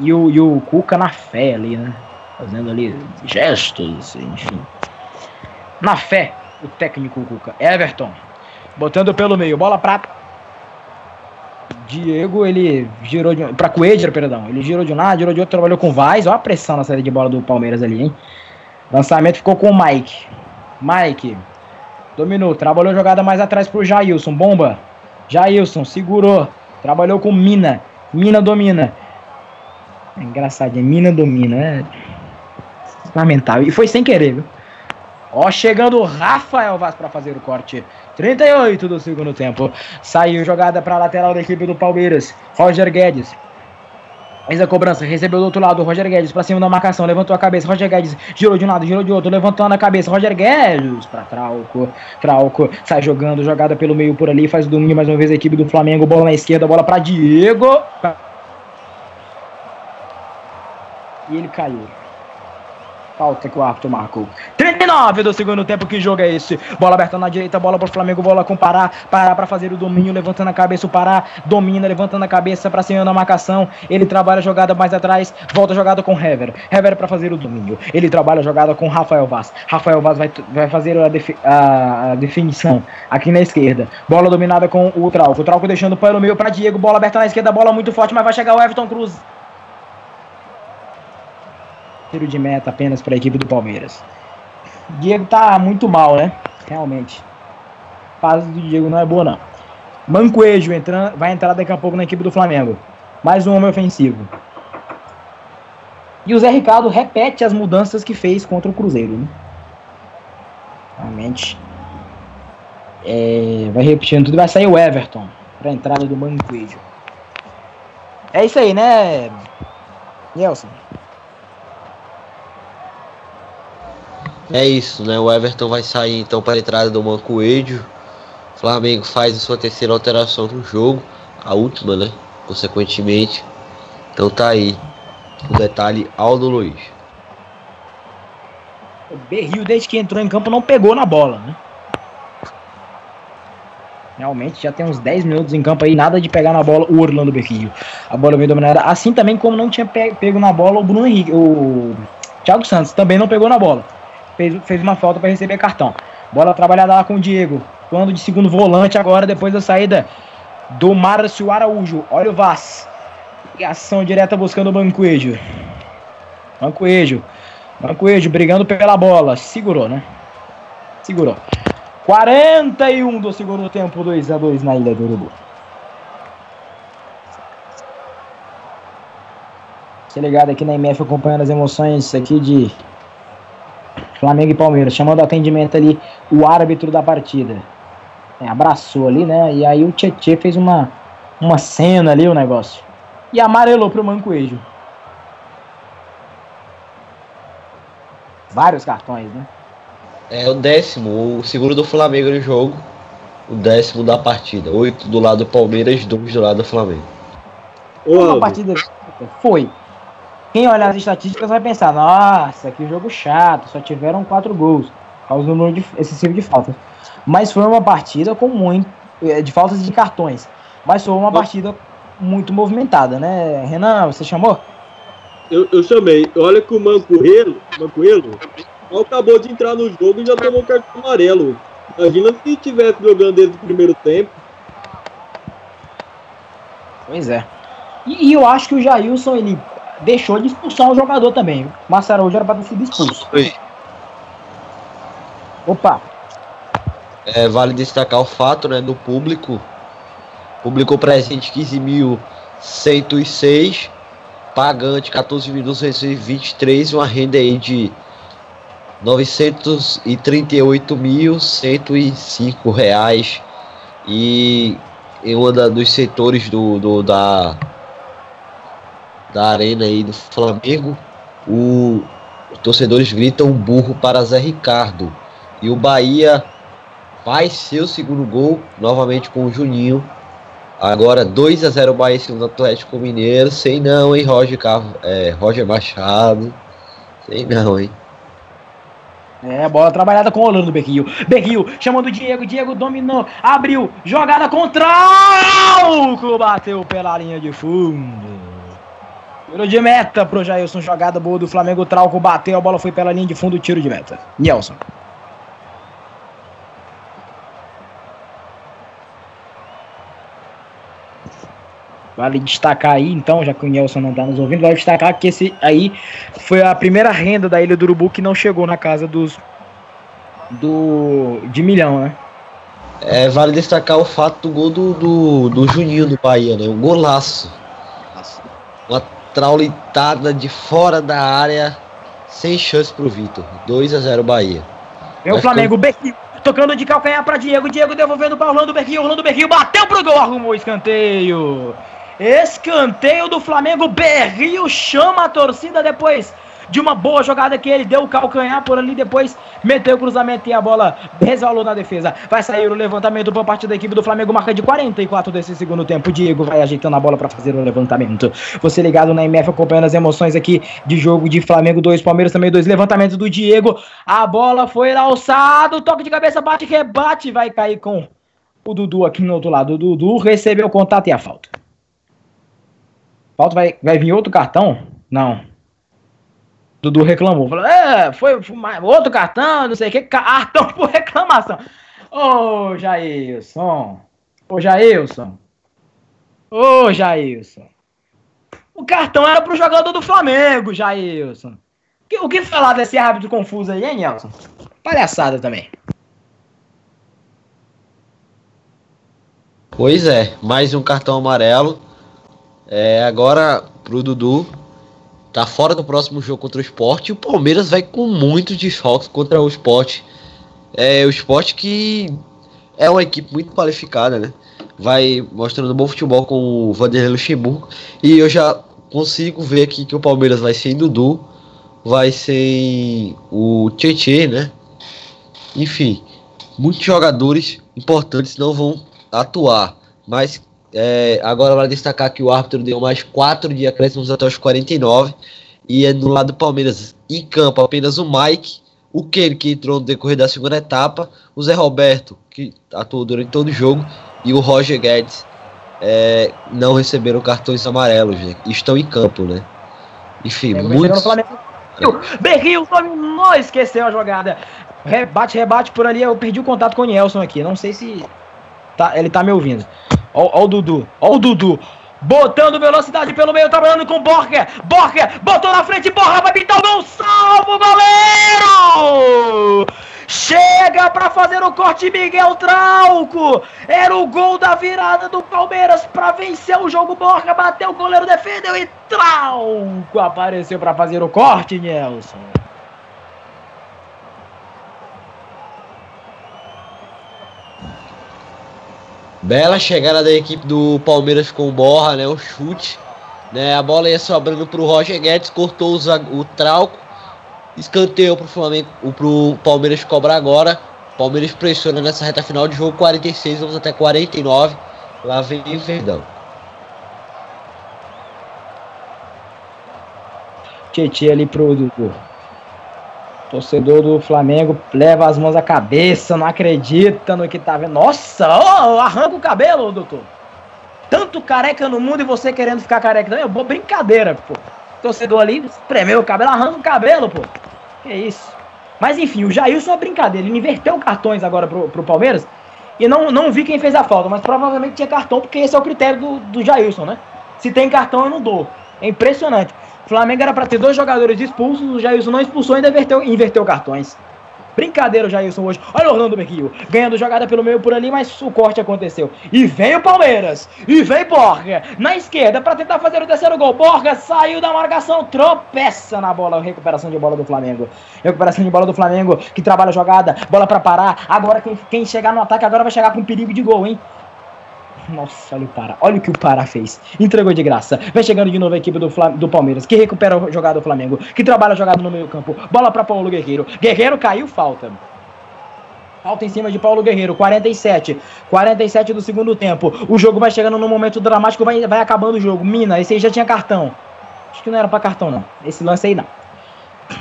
[SPEAKER 6] E o, e o Cuca na fé ali, né? Fazendo ali gestos, enfim. Na fé, o técnico Cuca. Everton, botando pelo meio, bola pra. Diego, ele girou de. Pra Coedra, perdão. Ele girou de um lado, girou de outro, trabalhou com o Vaz. Olha a pressão na saída de bola do Palmeiras ali, hein? Lançamento ficou com o Mike. Mike, Dominou, trabalhou jogada mais atrás pro Jailson, bomba. Jailson, segurou. Trabalhou com Mina. Mina domina. É engraçado, é Mina domina, é lamentável. E foi sem querer, viu? Ó, chegando o Rafael Vaz para fazer o corte. 38 do segundo tempo. Saiu jogada para lateral da equipe do Palmeiras. Roger Guedes. Fez a cobrança, recebeu do outro lado Roger Guedes pra cima da marcação, levantou a cabeça, Roger Guedes girou de um lado, girou de outro, levantando a cabeça, Roger Guedes pra Trauco, Trauco sai jogando, jogada pelo meio por ali, faz o domínio mais uma vez a equipe do Flamengo, bola na esquerda, bola pra Diego. E ele caiu. Falta que o árbitro marcou. 39 do segundo tempo, que jogo é esse? Bola aberta na direita, bola pro Flamengo, bola com Pará. Pará pra fazer o domínio, levantando a cabeça. O Pará domina, levantando a cabeça pra cima da marcação. Ele trabalha a jogada mais atrás, volta a jogada com Hever. Hever pra fazer o domínio. Ele trabalha a jogada com Rafael Vaz. Rafael Vaz vai, vai fazer a, defi a, definição aqui na esquerda. Bola dominada com o Trauco. O Trauco deixando pelo meio pra Diego. Bola aberta na esquerda, bola muito forte, mas vai chegar o Everton Cruz tiro de meta apenas para a equipe do Palmeiras. Diego tá muito mal, né? Realmente. A fase do Diego não é boa, não. Mancoejo vai entrar daqui a pouco na equipe do Flamengo. Mais um homem ofensivo. E o Zé Ricardo repete as mudanças que fez contra o Cruzeiro. Né? Realmente. É, vai repetindo tudo. Vai sair o Everton para a entrada do Mancoejo. É isso aí, né, Nelson?
[SPEAKER 4] É isso, né? O Everton vai sair então para a entrada do Mancoejo. O Flamengo faz a sua terceira alteração no jogo, a última, né? Consequentemente. Então tá aí o detalhe Aldo Luiz.
[SPEAKER 6] O Berril, desde que entrou em campo, não pegou na bola, né? Realmente já tem uns 10 minutos em campo aí, nada de pegar na bola o Orlando Berrio. A bola veio dominada, assim também como não tinha pe- pego na bola o Bruno Henrique, o Thiago Santos também não pegou na bola. Fez, fez uma falta para receber cartão. Bola trabalhada lá com o Diego. Plano de segundo volante agora, depois da saída do Márcio Araújo. Olha o Vaz. E ação direta buscando o Bancoejo. Bancoejo. Bancoejo brigando pela bola. Segurou, né? Segurou. 41 do segundo tempo, 2 a 2 na Ilha do Urubu. Você ligado aqui na MF acompanhando as emoções aqui de Flamengo e Palmeiras, chamando o atendimento ali o árbitro da partida. É, abraçou ali, né? E aí o Tietê fez uma, uma cena ali, o negócio. E amarelou pro Mancoejo. Vários cartões, né?
[SPEAKER 4] É o décimo, o segundo do Flamengo no jogo. O décimo da partida. Oito do lado do Palmeiras, dois do lado do Flamengo.
[SPEAKER 5] Ô,
[SPEAKER 6] Uma partida foi. Quem olhar as estatísticas vai pensar, nossa, que jogo chato, só tiveram quatro gols, causa do número de, excessivo de faltas. Mas foi uma partida com muito. eh, de faltas e de cartões. Mas foi uma partida muito movimentada, né? Renan, você chamou?
[SPEAKER 5] eu, eu chamei. Olha que o Mancoelho, Mancoelho acabou de entrar no jogo e já tomou cartão amarelo. Imagina se tivesse jogando desde o primeiro tempo.
[SPEAKER 6] Pois é. E, e eu acho que o Jailson, ele deixou de expulsar o jogador também. O Araújo era pra ter sido expulso.
[SPEAKER 4] Foi.
[SPEAKER 6] Opa,
[SPEAKER 4] É, vale destacar o fato né, do público. Público presente 15.106, pagante 14.223, uma renda aí de 938.105 reais. E em um dos setores do, do- da, da arena aí do Flamengo, o, os torcedores gritam burro para Zé Ricardo. E o Bahia vai ser o segundo gol, novamente com o Juninho. Agora 2 a 0 Bahia em cima do Atlético Mineiro. Sei não, hein, Roger, Carro, é, Roger Machado. Sei não, hein.
[SPEAKER 6] É, bola trabalhada com o Orlando Berrio. Berrio chamando o Diego. Diego dominou. Abriu. Jogada com Trauco. Bateu pela linha de fundo. Tiro de meta pro Jailson. Jogada boa do Flamengo. Trauco bateu. A bola foi pela linha de fundo. Tiro de meta. Nelson. Vale destacar aí, então, já que o Nelson não tá nos ouvindo, vale destacar que esse aí foi a primeira renda da Ilha do Urubu que não chegou na casa dos do de milhão, né?
[SPEAKER 4] É, vale destacar o fato do gol do, do, do Juninho do Bahia, né? Um golaço. Uma traulitada de fora da área, sem chance pro Vitor. 2 a 0 Bahia.
[SPEAKER 6] Vem o Flamengo, Berrio, tocando de calcanhar pra Diego, Diego devolvendo pra Orlando Berrio, Orlando Berrio bateu pro gol, arrumou o escanteio. Escanteio do Flamengo, Berrio chama a torcida depois de uma boa jogada que ele deu o calcanhar por ali, depois meteu o cruzamento e a bola resvalou na defesa. Vai sair o levantamento por parte da equipe do Flamengo, marca de 44 desse segundo tempo. Diego vai ajeitando a bola para fazer o levantamento. Você ligado na MF acompanhando as emoções aqui de jogo de Flamengo 2, Palmeiras também 2, levantamento do Diego. A bola foi alçado, toque de cabeça, bate, rebate, vai cair com o Dudu aqui no outro lado. O Dudu recebeu o contato e a falta. Falta vai, vai vir outro cartão? Não. Dudu reclamou. Falou, é, foi, foi outro cartão, não sei o que, cartão por reclamação. Ô, Jailson. Ô, Jailson. Ô, Jailson. O cartão era pro jogador do Flamengo, Jailson. O que falar desse árbitro confuso aí, hein, Nelson? Palhaçada também.
[SPEAKER 4] Pois é, mais um cartão amarelo. É, agora pro Dudu. Tá fora do próximo jogo contra o Sport. E o Palmeiras vai com muitos desfalques contra o Sport. É o Sport que é uma equipe muito qualificada, né? Vai mostrando bom futebol com o Vanderlei Luxemburgo. E eu já consigo ver aqui que o Palmeiras vai sem Dudu. Vai sem o Tietê, né? Enfim, muitos jogadores importantes não vão atuar. Mas é, agora vale destacar que o árbitro deu mais 4 de acréscimos até os 49. E é no lado do Palmeiras, em campo, apenas o Mike, o Ken, que entrou no decorrer da segunda etapa, o Zé Roberto, que atuou durante todo o jogo, e o Roger Guedes é, não receberam cartões amarelos, né? Estão em campo, né? Enfim,
[SPEAKER 6] chegando
[SPEAKER 4] muitos.
[SPEAKER 6] Flamengo. Berril dominou, esqueceu a jogada. Rebate, rebate por ali. Eu perdi o contato com o Nielson aqui. Não sei se tá, ele tá me ouvindo. Ó o Dudu, ó o Dudu. Botando velocidade pelo meio, trabalhando com Borger. Borger botou na frente, Borra vai pintar o gol. Salva o goleiro! Chega pra fazer o corte Miguel Trauco. Era o gol da virada do Palmeiras pra vencer o jogo. Borja bateu, o goleiro defendeu e Trauco apareceu pra fazer o corte, Nelson.
[SPEAKER 4] Bela chegada da equipe do Palmeiras com o Borra, né? O chute. Né? A bola ia sobrando pro Roger Guedes, cortou o, o trauco. Escanteio pro Flamengo, o- Palmeiras cobrar agora. Palmeiras pressiona nessa reta final de jogo 46, vamos até 49. Lá vem o Verdão.
[SPEAKER 6] Tietchan ali pro Dudu. Torcedor do Flamengo leva as mãos à cabeça, não acredita no que tá vendo. Nossa, ó, arranca o cabelo, doutor. Tanto careca no mundo e você querendo ficar careca também. Boa brincadeira, pô. Torcedor ali espremeu o cabelo, arranca o cabelo, pô. Que isso. Mas enfim, o Jailson é brincadeira. Ele inverteu cartões agora pro, pro Palmeiras. E não, não vi quem fez a falta, mas provavelmente tinha cartão, porque esse é o critério do, do Jailson, né? Se tem cartão, eu não dou. É impressionante. Flamengo era pra ter dois jogadores expulsos, o Jailson não expulsou e ainda inverteu, inverteu cartões. Brincadeira o Jailson hoje. Olha o Orlando Berrio, ganhando jogada pelo meio por ali, mas o corte aconteceu. E vem o Palmeiras, e vem Borga, na esquerda pra tentar fazer o terceiro gol. Borga saiu da marcação, tropeça na bola, recuperação de bola do Flamengo. Recuperação de bola do Flamengo, que trabalha a jogada, bola pra parar. Agora quem, quem chegar no ataque agora vai chegar com perigo de gol, hein? Nossa, olha o Pará. Olha o que o Pará fez. Entregou de graça. Vai chegando de novo a equipe do, Flam- do Palmeiras, que recupera a jogada do Flamengo, que trabalha a jogada no meio campo. Bola para Paulo Guerreiro. Guerreiro caiu, falta. Falta em cima de Paulo Guerreiro, 47. 47 do segundo tempo. O jogo vai chegando num momento dramático, vai, vai acabando o jogo. Mina, esse aí já tinha cartão. Acho que não era pra cartão, não. Esse lance aí não.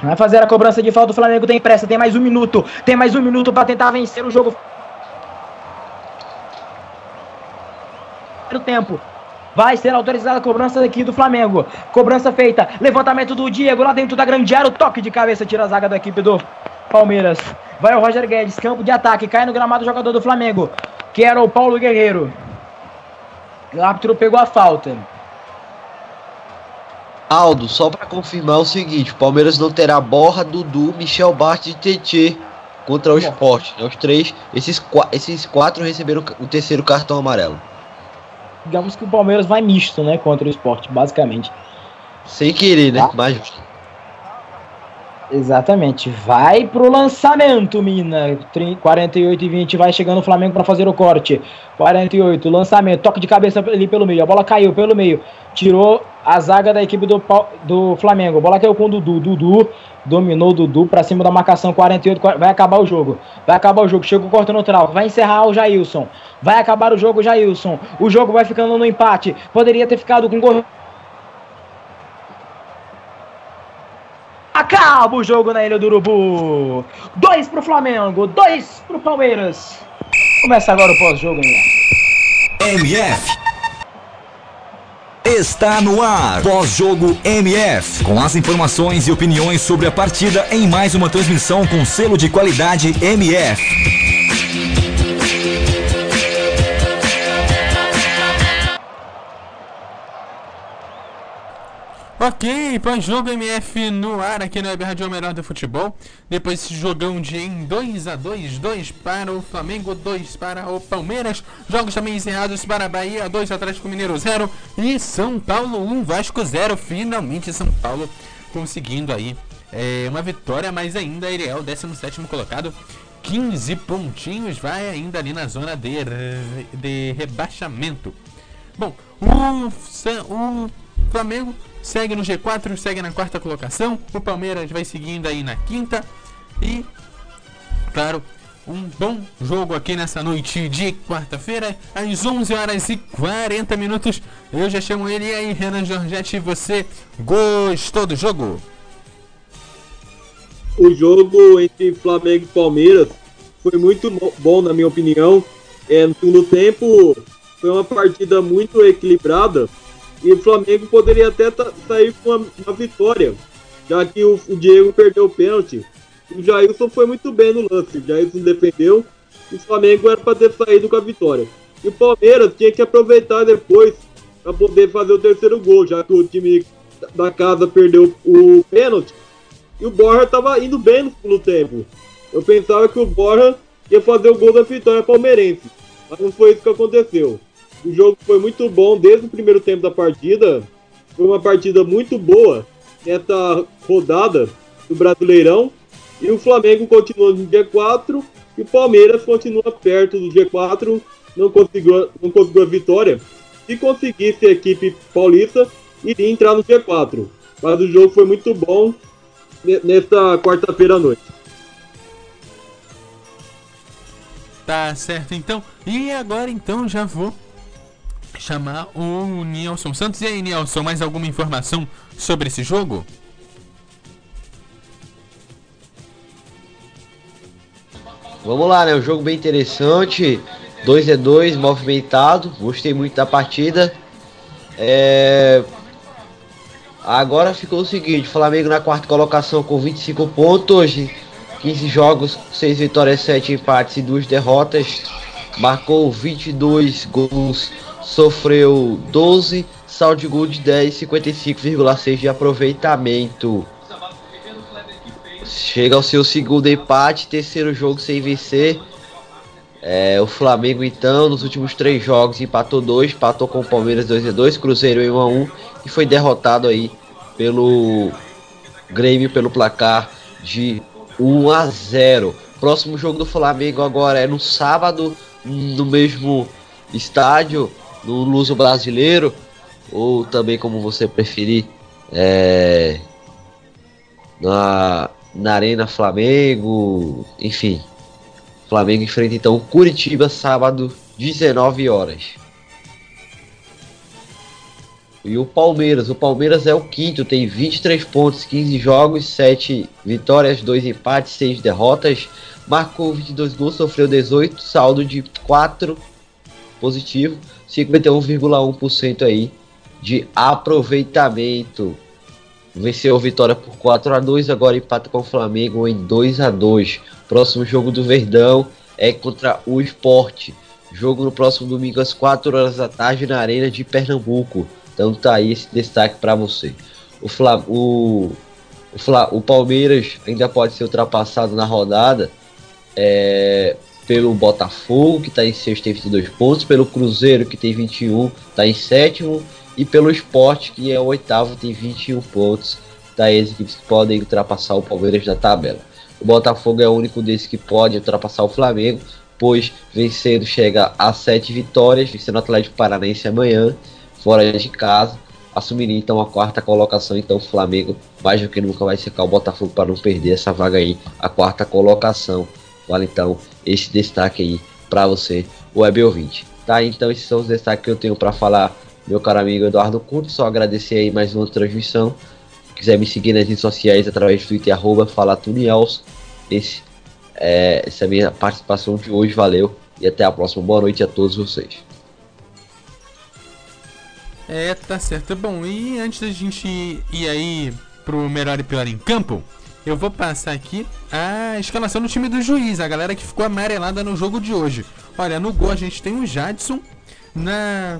[SPEAKER 6] Vai fazer a cobrança de falta. O Flamengo tem pressa, tem mais um minuto. Tem mais um minuto pra tentar vencer o jogo. Primeiro tempo. Vai ser autorizada a cobrança aqui do Flamengo. Cobrança feita. Levantamento do Diego lá dentro da grande área. O toque de cabeça tira a zaga da equipe do Palmeiras. Vai o Roger Guedes. Campo de ataque. Cai no gramado o jogador do Flamengo. Que era o Paulo Guerreiro. O árbitro pegou a falta.
[SPEAKER 4] Aldo, só pra confirmar o seguinte: o Palmeiras não terá Borra, Dudu, Michel Bart e Tietê contra o
[SPEAKER 6] Nossa.
[SPEAKER 4] Sport. Né? Os três, esses, esses quatro receberam o terceiro cartão amarelo.
[SPEAKER 6] Digamos que o Palmeiras vai misto, né? Contra o esporte, basicamente.
[SPEAKER 4] Sem querer, né?
[SPEAKER 6] Tá.
[SPEAKER 4] Mas.
[SPEAKER 6] Exatamente. Vai pro lançamento, Mina. Tri- 48 e 20. Vai chegando o Flamengo para fazer o corte. 48, lançamento. Toque de cabeça ali pelo meio. A bola caiu pelo meio. Tirou a zaga da equipe do, do Flamengo. A bola caiu com o Dudu. Dudu dominou o Dudu para cima da marcação. 48. qua- Vai acabar o jogo. Vai acabar o jogo. Chega o corte no trau. Vai encerrar o Jailson. Vai acabar o jogo, Jailson. O jogo vai ficando no empate. Poderia ter ficado com gol. Acaba o jogo na Ilha do Urubu. Dois pro Flamengo, dois pro Palmeiras. Começa agora o pós-jogo, né?
[SPEAKER 2] MF. Está no ar. Pós-jogo MF. Com as informações e opiniões sobre a partida em mais uma transmissão com selo de qualidade MF.
[SPEAKER 3] Ok, pós-jogo MF no ar aqui Web Rádio Melhor do Futebol. Depois desse jogão de em 2 a 2 2 para o Flamengo, 2 para o Palmeiras. Jogos também encerrados para Bahia, 2 Atlético Mineiro 0 e São Paulo 1 Vasco 0. Finalmente São Paulo conseguindo aí é, uma vitória, mas ainda ele é o 17º colocado. 15 pontinhos, vai ainda ali na zona de, de rebaixamento. Bom, o, o Flamengo segue no G4, segue na quarta colocação. O Palmeiras vai seguindo aí na quinta. E, claro, um bom jogo aqui nessa noite de quarta-feira, às 11 horas e 40 minutos. Eu já chamo ele e aí, Renan Giorgetti. Você gostou do jogo?
[SPEAKER 5] o jogo entre Flamengo e Palmeiras foi muito bom, na minha opinião. É, no segundo tempo foi uma partida muito equilibrada e o Flamengo poderia até ta- sair com uma, uma vitória, já que o, o Diego perdeu o pênalti. O Jailson foi muito bem no lance, o Jailson defendeu o Flamengo era para ter saído com a vitória. E o Palmeiras tinha que aproveitar depois para poder fazer o terceiro gol, já que o time da casa perdeu o pênalti e o Borja estava indo bem no segundo tempo. Eu pensava que o Borja ia fazer o gol da vitória palmeirense, mas não foi isso que aconteceu. O jogo foi muito bom desde o primeiro tempo da partida. Foi uma partida muito boa nessa rodada do Brasileirão. E o Flamengo continua no G4 e o Palmeiras continua perto do G4. Não conseguiu, não conseguiu a vitória. Se conseguisse a equipe paulista, iria entrar no G4. Mas o jogo foi muito bom ne- nesta quarta-feira à noite.
[SPEAKER 3] Tá certo, então. E agora, então, já vou chamar o Nilson Santos. E aí, Nilson, mais alguma informação sobre esse jogo?
[SPEAKER 4] Vamos lá, né? Um jogo bem interessante. 2 é 2 movimentado. Gostei muito da partida. É... Agora ficou o seguinte: Flamengo na quarta colocação com 25 pontos. 15 jogos, 6 vitórias, 7 empates e 2 derrotas. Marcou 22 gols, sofreu 12. Saldo de gol de 10, 55,6 de aproveitamento. Chega ao seu segundo empate, terceiro jogo sem vencer. É, o Flamengo então, nos últimos três jogos, empatou dois, empatou com o Palmeiras 2 a 2 Cruzeiro em 1 a 1 e foi derrotado aí pelo Grêmio pelo placar de 1 a 0. Próximo jogo do Flamengo agora é no sábado, no mesmo estádio, no Luso Brasileiro, ou também como você preferir, é, na, na Arena Flamengo, enfim. Flamengo enfrenta então Curitiba sábado, 19 horas. E o Palmeiras, o Palmeiras é o quinto, tem 23 pontos, 15 jogos, 7 vitórias, 2 empates, 6 derrotas. Marcou 22 gols, sofreu 18, saldo de 4 positivo, 51,1% aí de aproveitamento. Venceu a vitória por 4 a 2 agora empata com o Flamengo em 2 a 2 Próximo jogo do Verdão é contra o Esporte. Jogo no próximo domingo às 4 horas da tarde na Arena de Pernambuco. Então tá aí esse destaque para você. O, Fla, o, o, o Palmeiras ainda pode ser ultrapassado na rodada é, pelo Botafogo, que está em sexto tem 22 pontos, pelo Cruzeiro, que tem 21, está em sétimo, e pelo Esporte, que é o oitavo, tem 21 pontos. Daí as equipes que podem ultrapassar o Palmeiras na tabela. O Botafogo é o único desses que pode ultrapassar o Flamengo, pois vencendo chega a 7 vitórias, vencendo o Atlético Paranaense amanhã, fora de casa. Assumiria então a quarta colocação, então o Flamengo mais do que nunca vai secar o Botafogo para não perder essa vaga aí, a quarta colocação. Vale então esse destaque aí para você, web ouvinte. Tá, então esses são os destaques que eu tenho para falar, meu caro amigo Eduardo Couto. Só agradecer aí mais uma transmissão. Se quiser me seguir nas redes sociais através do Twitter, arroba Falatuniels. Esse, é, essa é a minha participação de hoje, valeu e até a próxima. Boa noite a todos vocês.
[SPEAKER 3] É, tá certo. Bom, e antes da gente ir aí pro melhor e pior em campo, eu vou passar aqui a escalação do time do juiz, a galera que ficou amarelada no jogo de hoje. Olha, no gol a gente tem o Jadson, na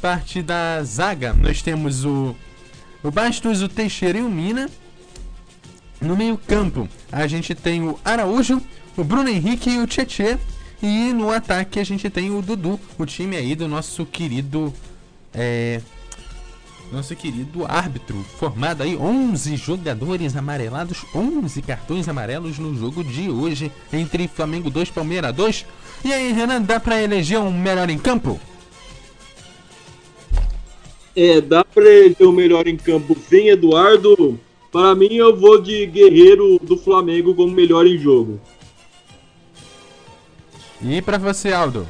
[SPEAKER 3] parte da zaga nós temos o, o Bastos, o Teixeira e o Mina. No meio campo a gente tem o Araújo, o Bruno Henrique e o Tietê. E no ataque a gente tem o Dudu, o time aí do nosso querido é, nosso querido árbitro, formado aí 11 jogadores amarelados, 11 cartões amarelos no jogo de hoje entre Flamengo 2 Palmeiras 2. E aí, Renan, dá pra eleger um melhor em campo?
[SPEAKER 5] É, dá pra eleger o melhor em campo sem Eduardo. Para mim, eu vou de Guerreiro do Flamengo como melhor em jogo.
[SPEAKER 3] E pra você, Aldo?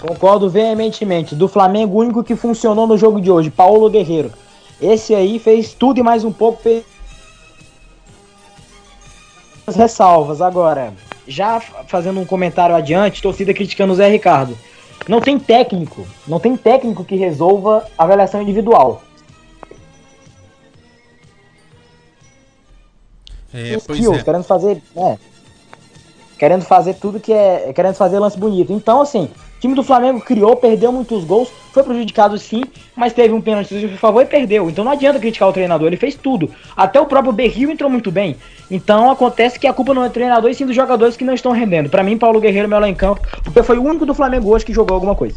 [SPEAKER 6] Concordo veementemente. Do Flamengo, o único que funcionou no jogo de hoje, Paulo Guerreiro. Esse aí fez tudo e mais um pouco. Fez as ressalvas. Agora, já fazendo um comentário adiante, torcida criticando o Zé Ricardo. Não tem técnico, não tem técnico que resolva a avaliação individual.
[SPEAKER 3] É,
[SPEAKER 6] skills,
[SPEAKER 3] é.
[SPEAKER 6] querendo fazer, é, querendo fazer tudo que é, querendo fazer lance bonito. Então, assim, time do Flamengo criou, perdeu muitos gols, foi prejudicado sim, mas teve um pênalti seu favor e perdeu. Então não adianta criticar o treinador, ele fez tudo. Até o próprio Berril entrou muito bem. Então acontece que a culpa não é do treinador e sim dos jogadores que não estão rendendo. Pra mim, Paulo Guerreiro melhor em campo, porque foi o único do Flamengo hoje que jogou alguma coisa.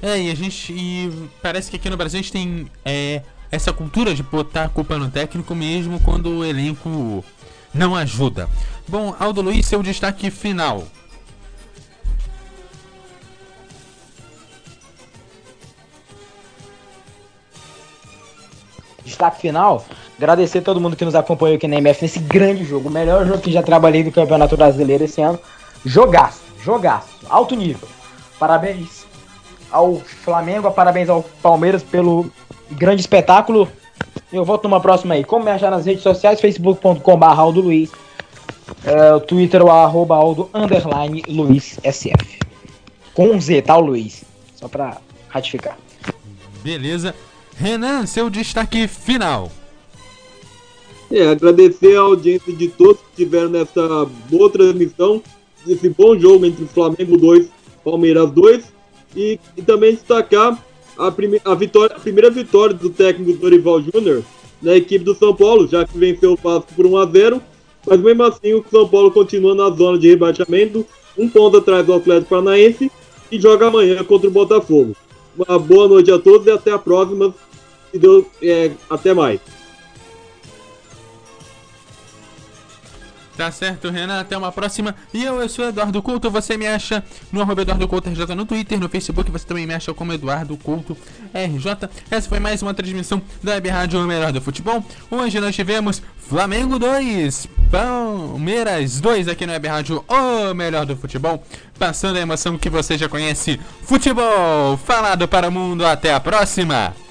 [SPEAKER 3] É, e a gente. E parece que aqui no Brasil a gente tem é, essa cultura de botar a culpa no técnico mesmo quando o elenco não ajuda. Bom, Aldo Luiz, seu destaque final.
[SPEAKER 6] Destaque final, agradecer a todo mundo que nos acompanhou aqui na MF nesse grande jogo, o melhor jogo que já trabalhei do Campeonato Brasileiro esse ano. Jogaço, jogaço, alto nível. Parabéns ao Flamengo, parabéns ao Palmeiras pelo grande espetáculo. Eu volto numa próxima aí. Como me achar nas redes sociais, facebook.com.br Aldo Luiz, é, o Twitter, o arroba Aldo underline Luiz SF. Com um Z, tá, o Luiz? Só pra ratificar.
[SPEAKER 3] Beleza. Renan, seu destaque final.
[SPEAKER 5] É, agradecer a audiência de todos que estiveram nessa boa transmissão, desse bom jogo entre Flamengo 2 Palmeiras 2. E, e também destacar a, prime a, vitória, a primeira vitória do técnico Dorival Júnior na equipe do São Paulo, já que venceu o Vasco por 1 a 0 Mas mesmo assim, o São Paulo continua na zona de rebaixamento, um ponto atrás do Atlético Paranaense, e joga amanhã contra o Botafogo. Uma boa noite a todos e até a próxima. Se Deus, é, até mais.
[SPEAKER 3] Tá certo, Renan. Até uma próxima. E eu, eu sou Eduardo Couto. Você me acha no arroba Eduardo Couto RJ no Twitter, no Facebook. Você também me acha como Eduardo Couto RJ. Essa foi mais uma transmissão da Web Rádio O Melhor do Futebol. Hoje nós tivemos Flamengo 2, Palmeiras 2 aqui no Web Rádio O Melhor do Futebol. Passando a emoção que você já conhece. Futebol falado para o mundo. Até a próxima.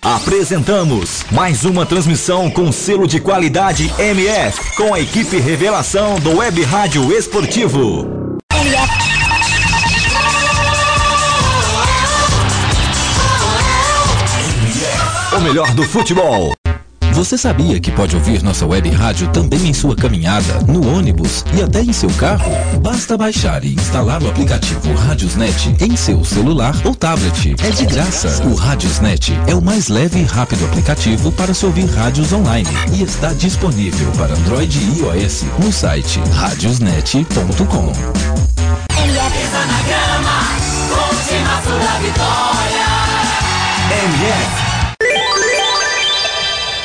[SPEAKER 2] Apresentamos mais uma transmissão com selo de qualidade MF, com a equipe revelação do Web Rádio Esportivo. O melhor do futebol.
[SPEAKER 1] Você sabia que pode ouvir nossa web rádio também em sua caminhada, no ônibus e até em seu carro? Basta baixar e instalar o aplicativo Radiosnet em seu celular ou tablet. É de graça. O Radiosnet é o mais leve e rápido aplicativo para se ouvir rádios online e está disponível para Android e iOS no site radiosnet.com. MF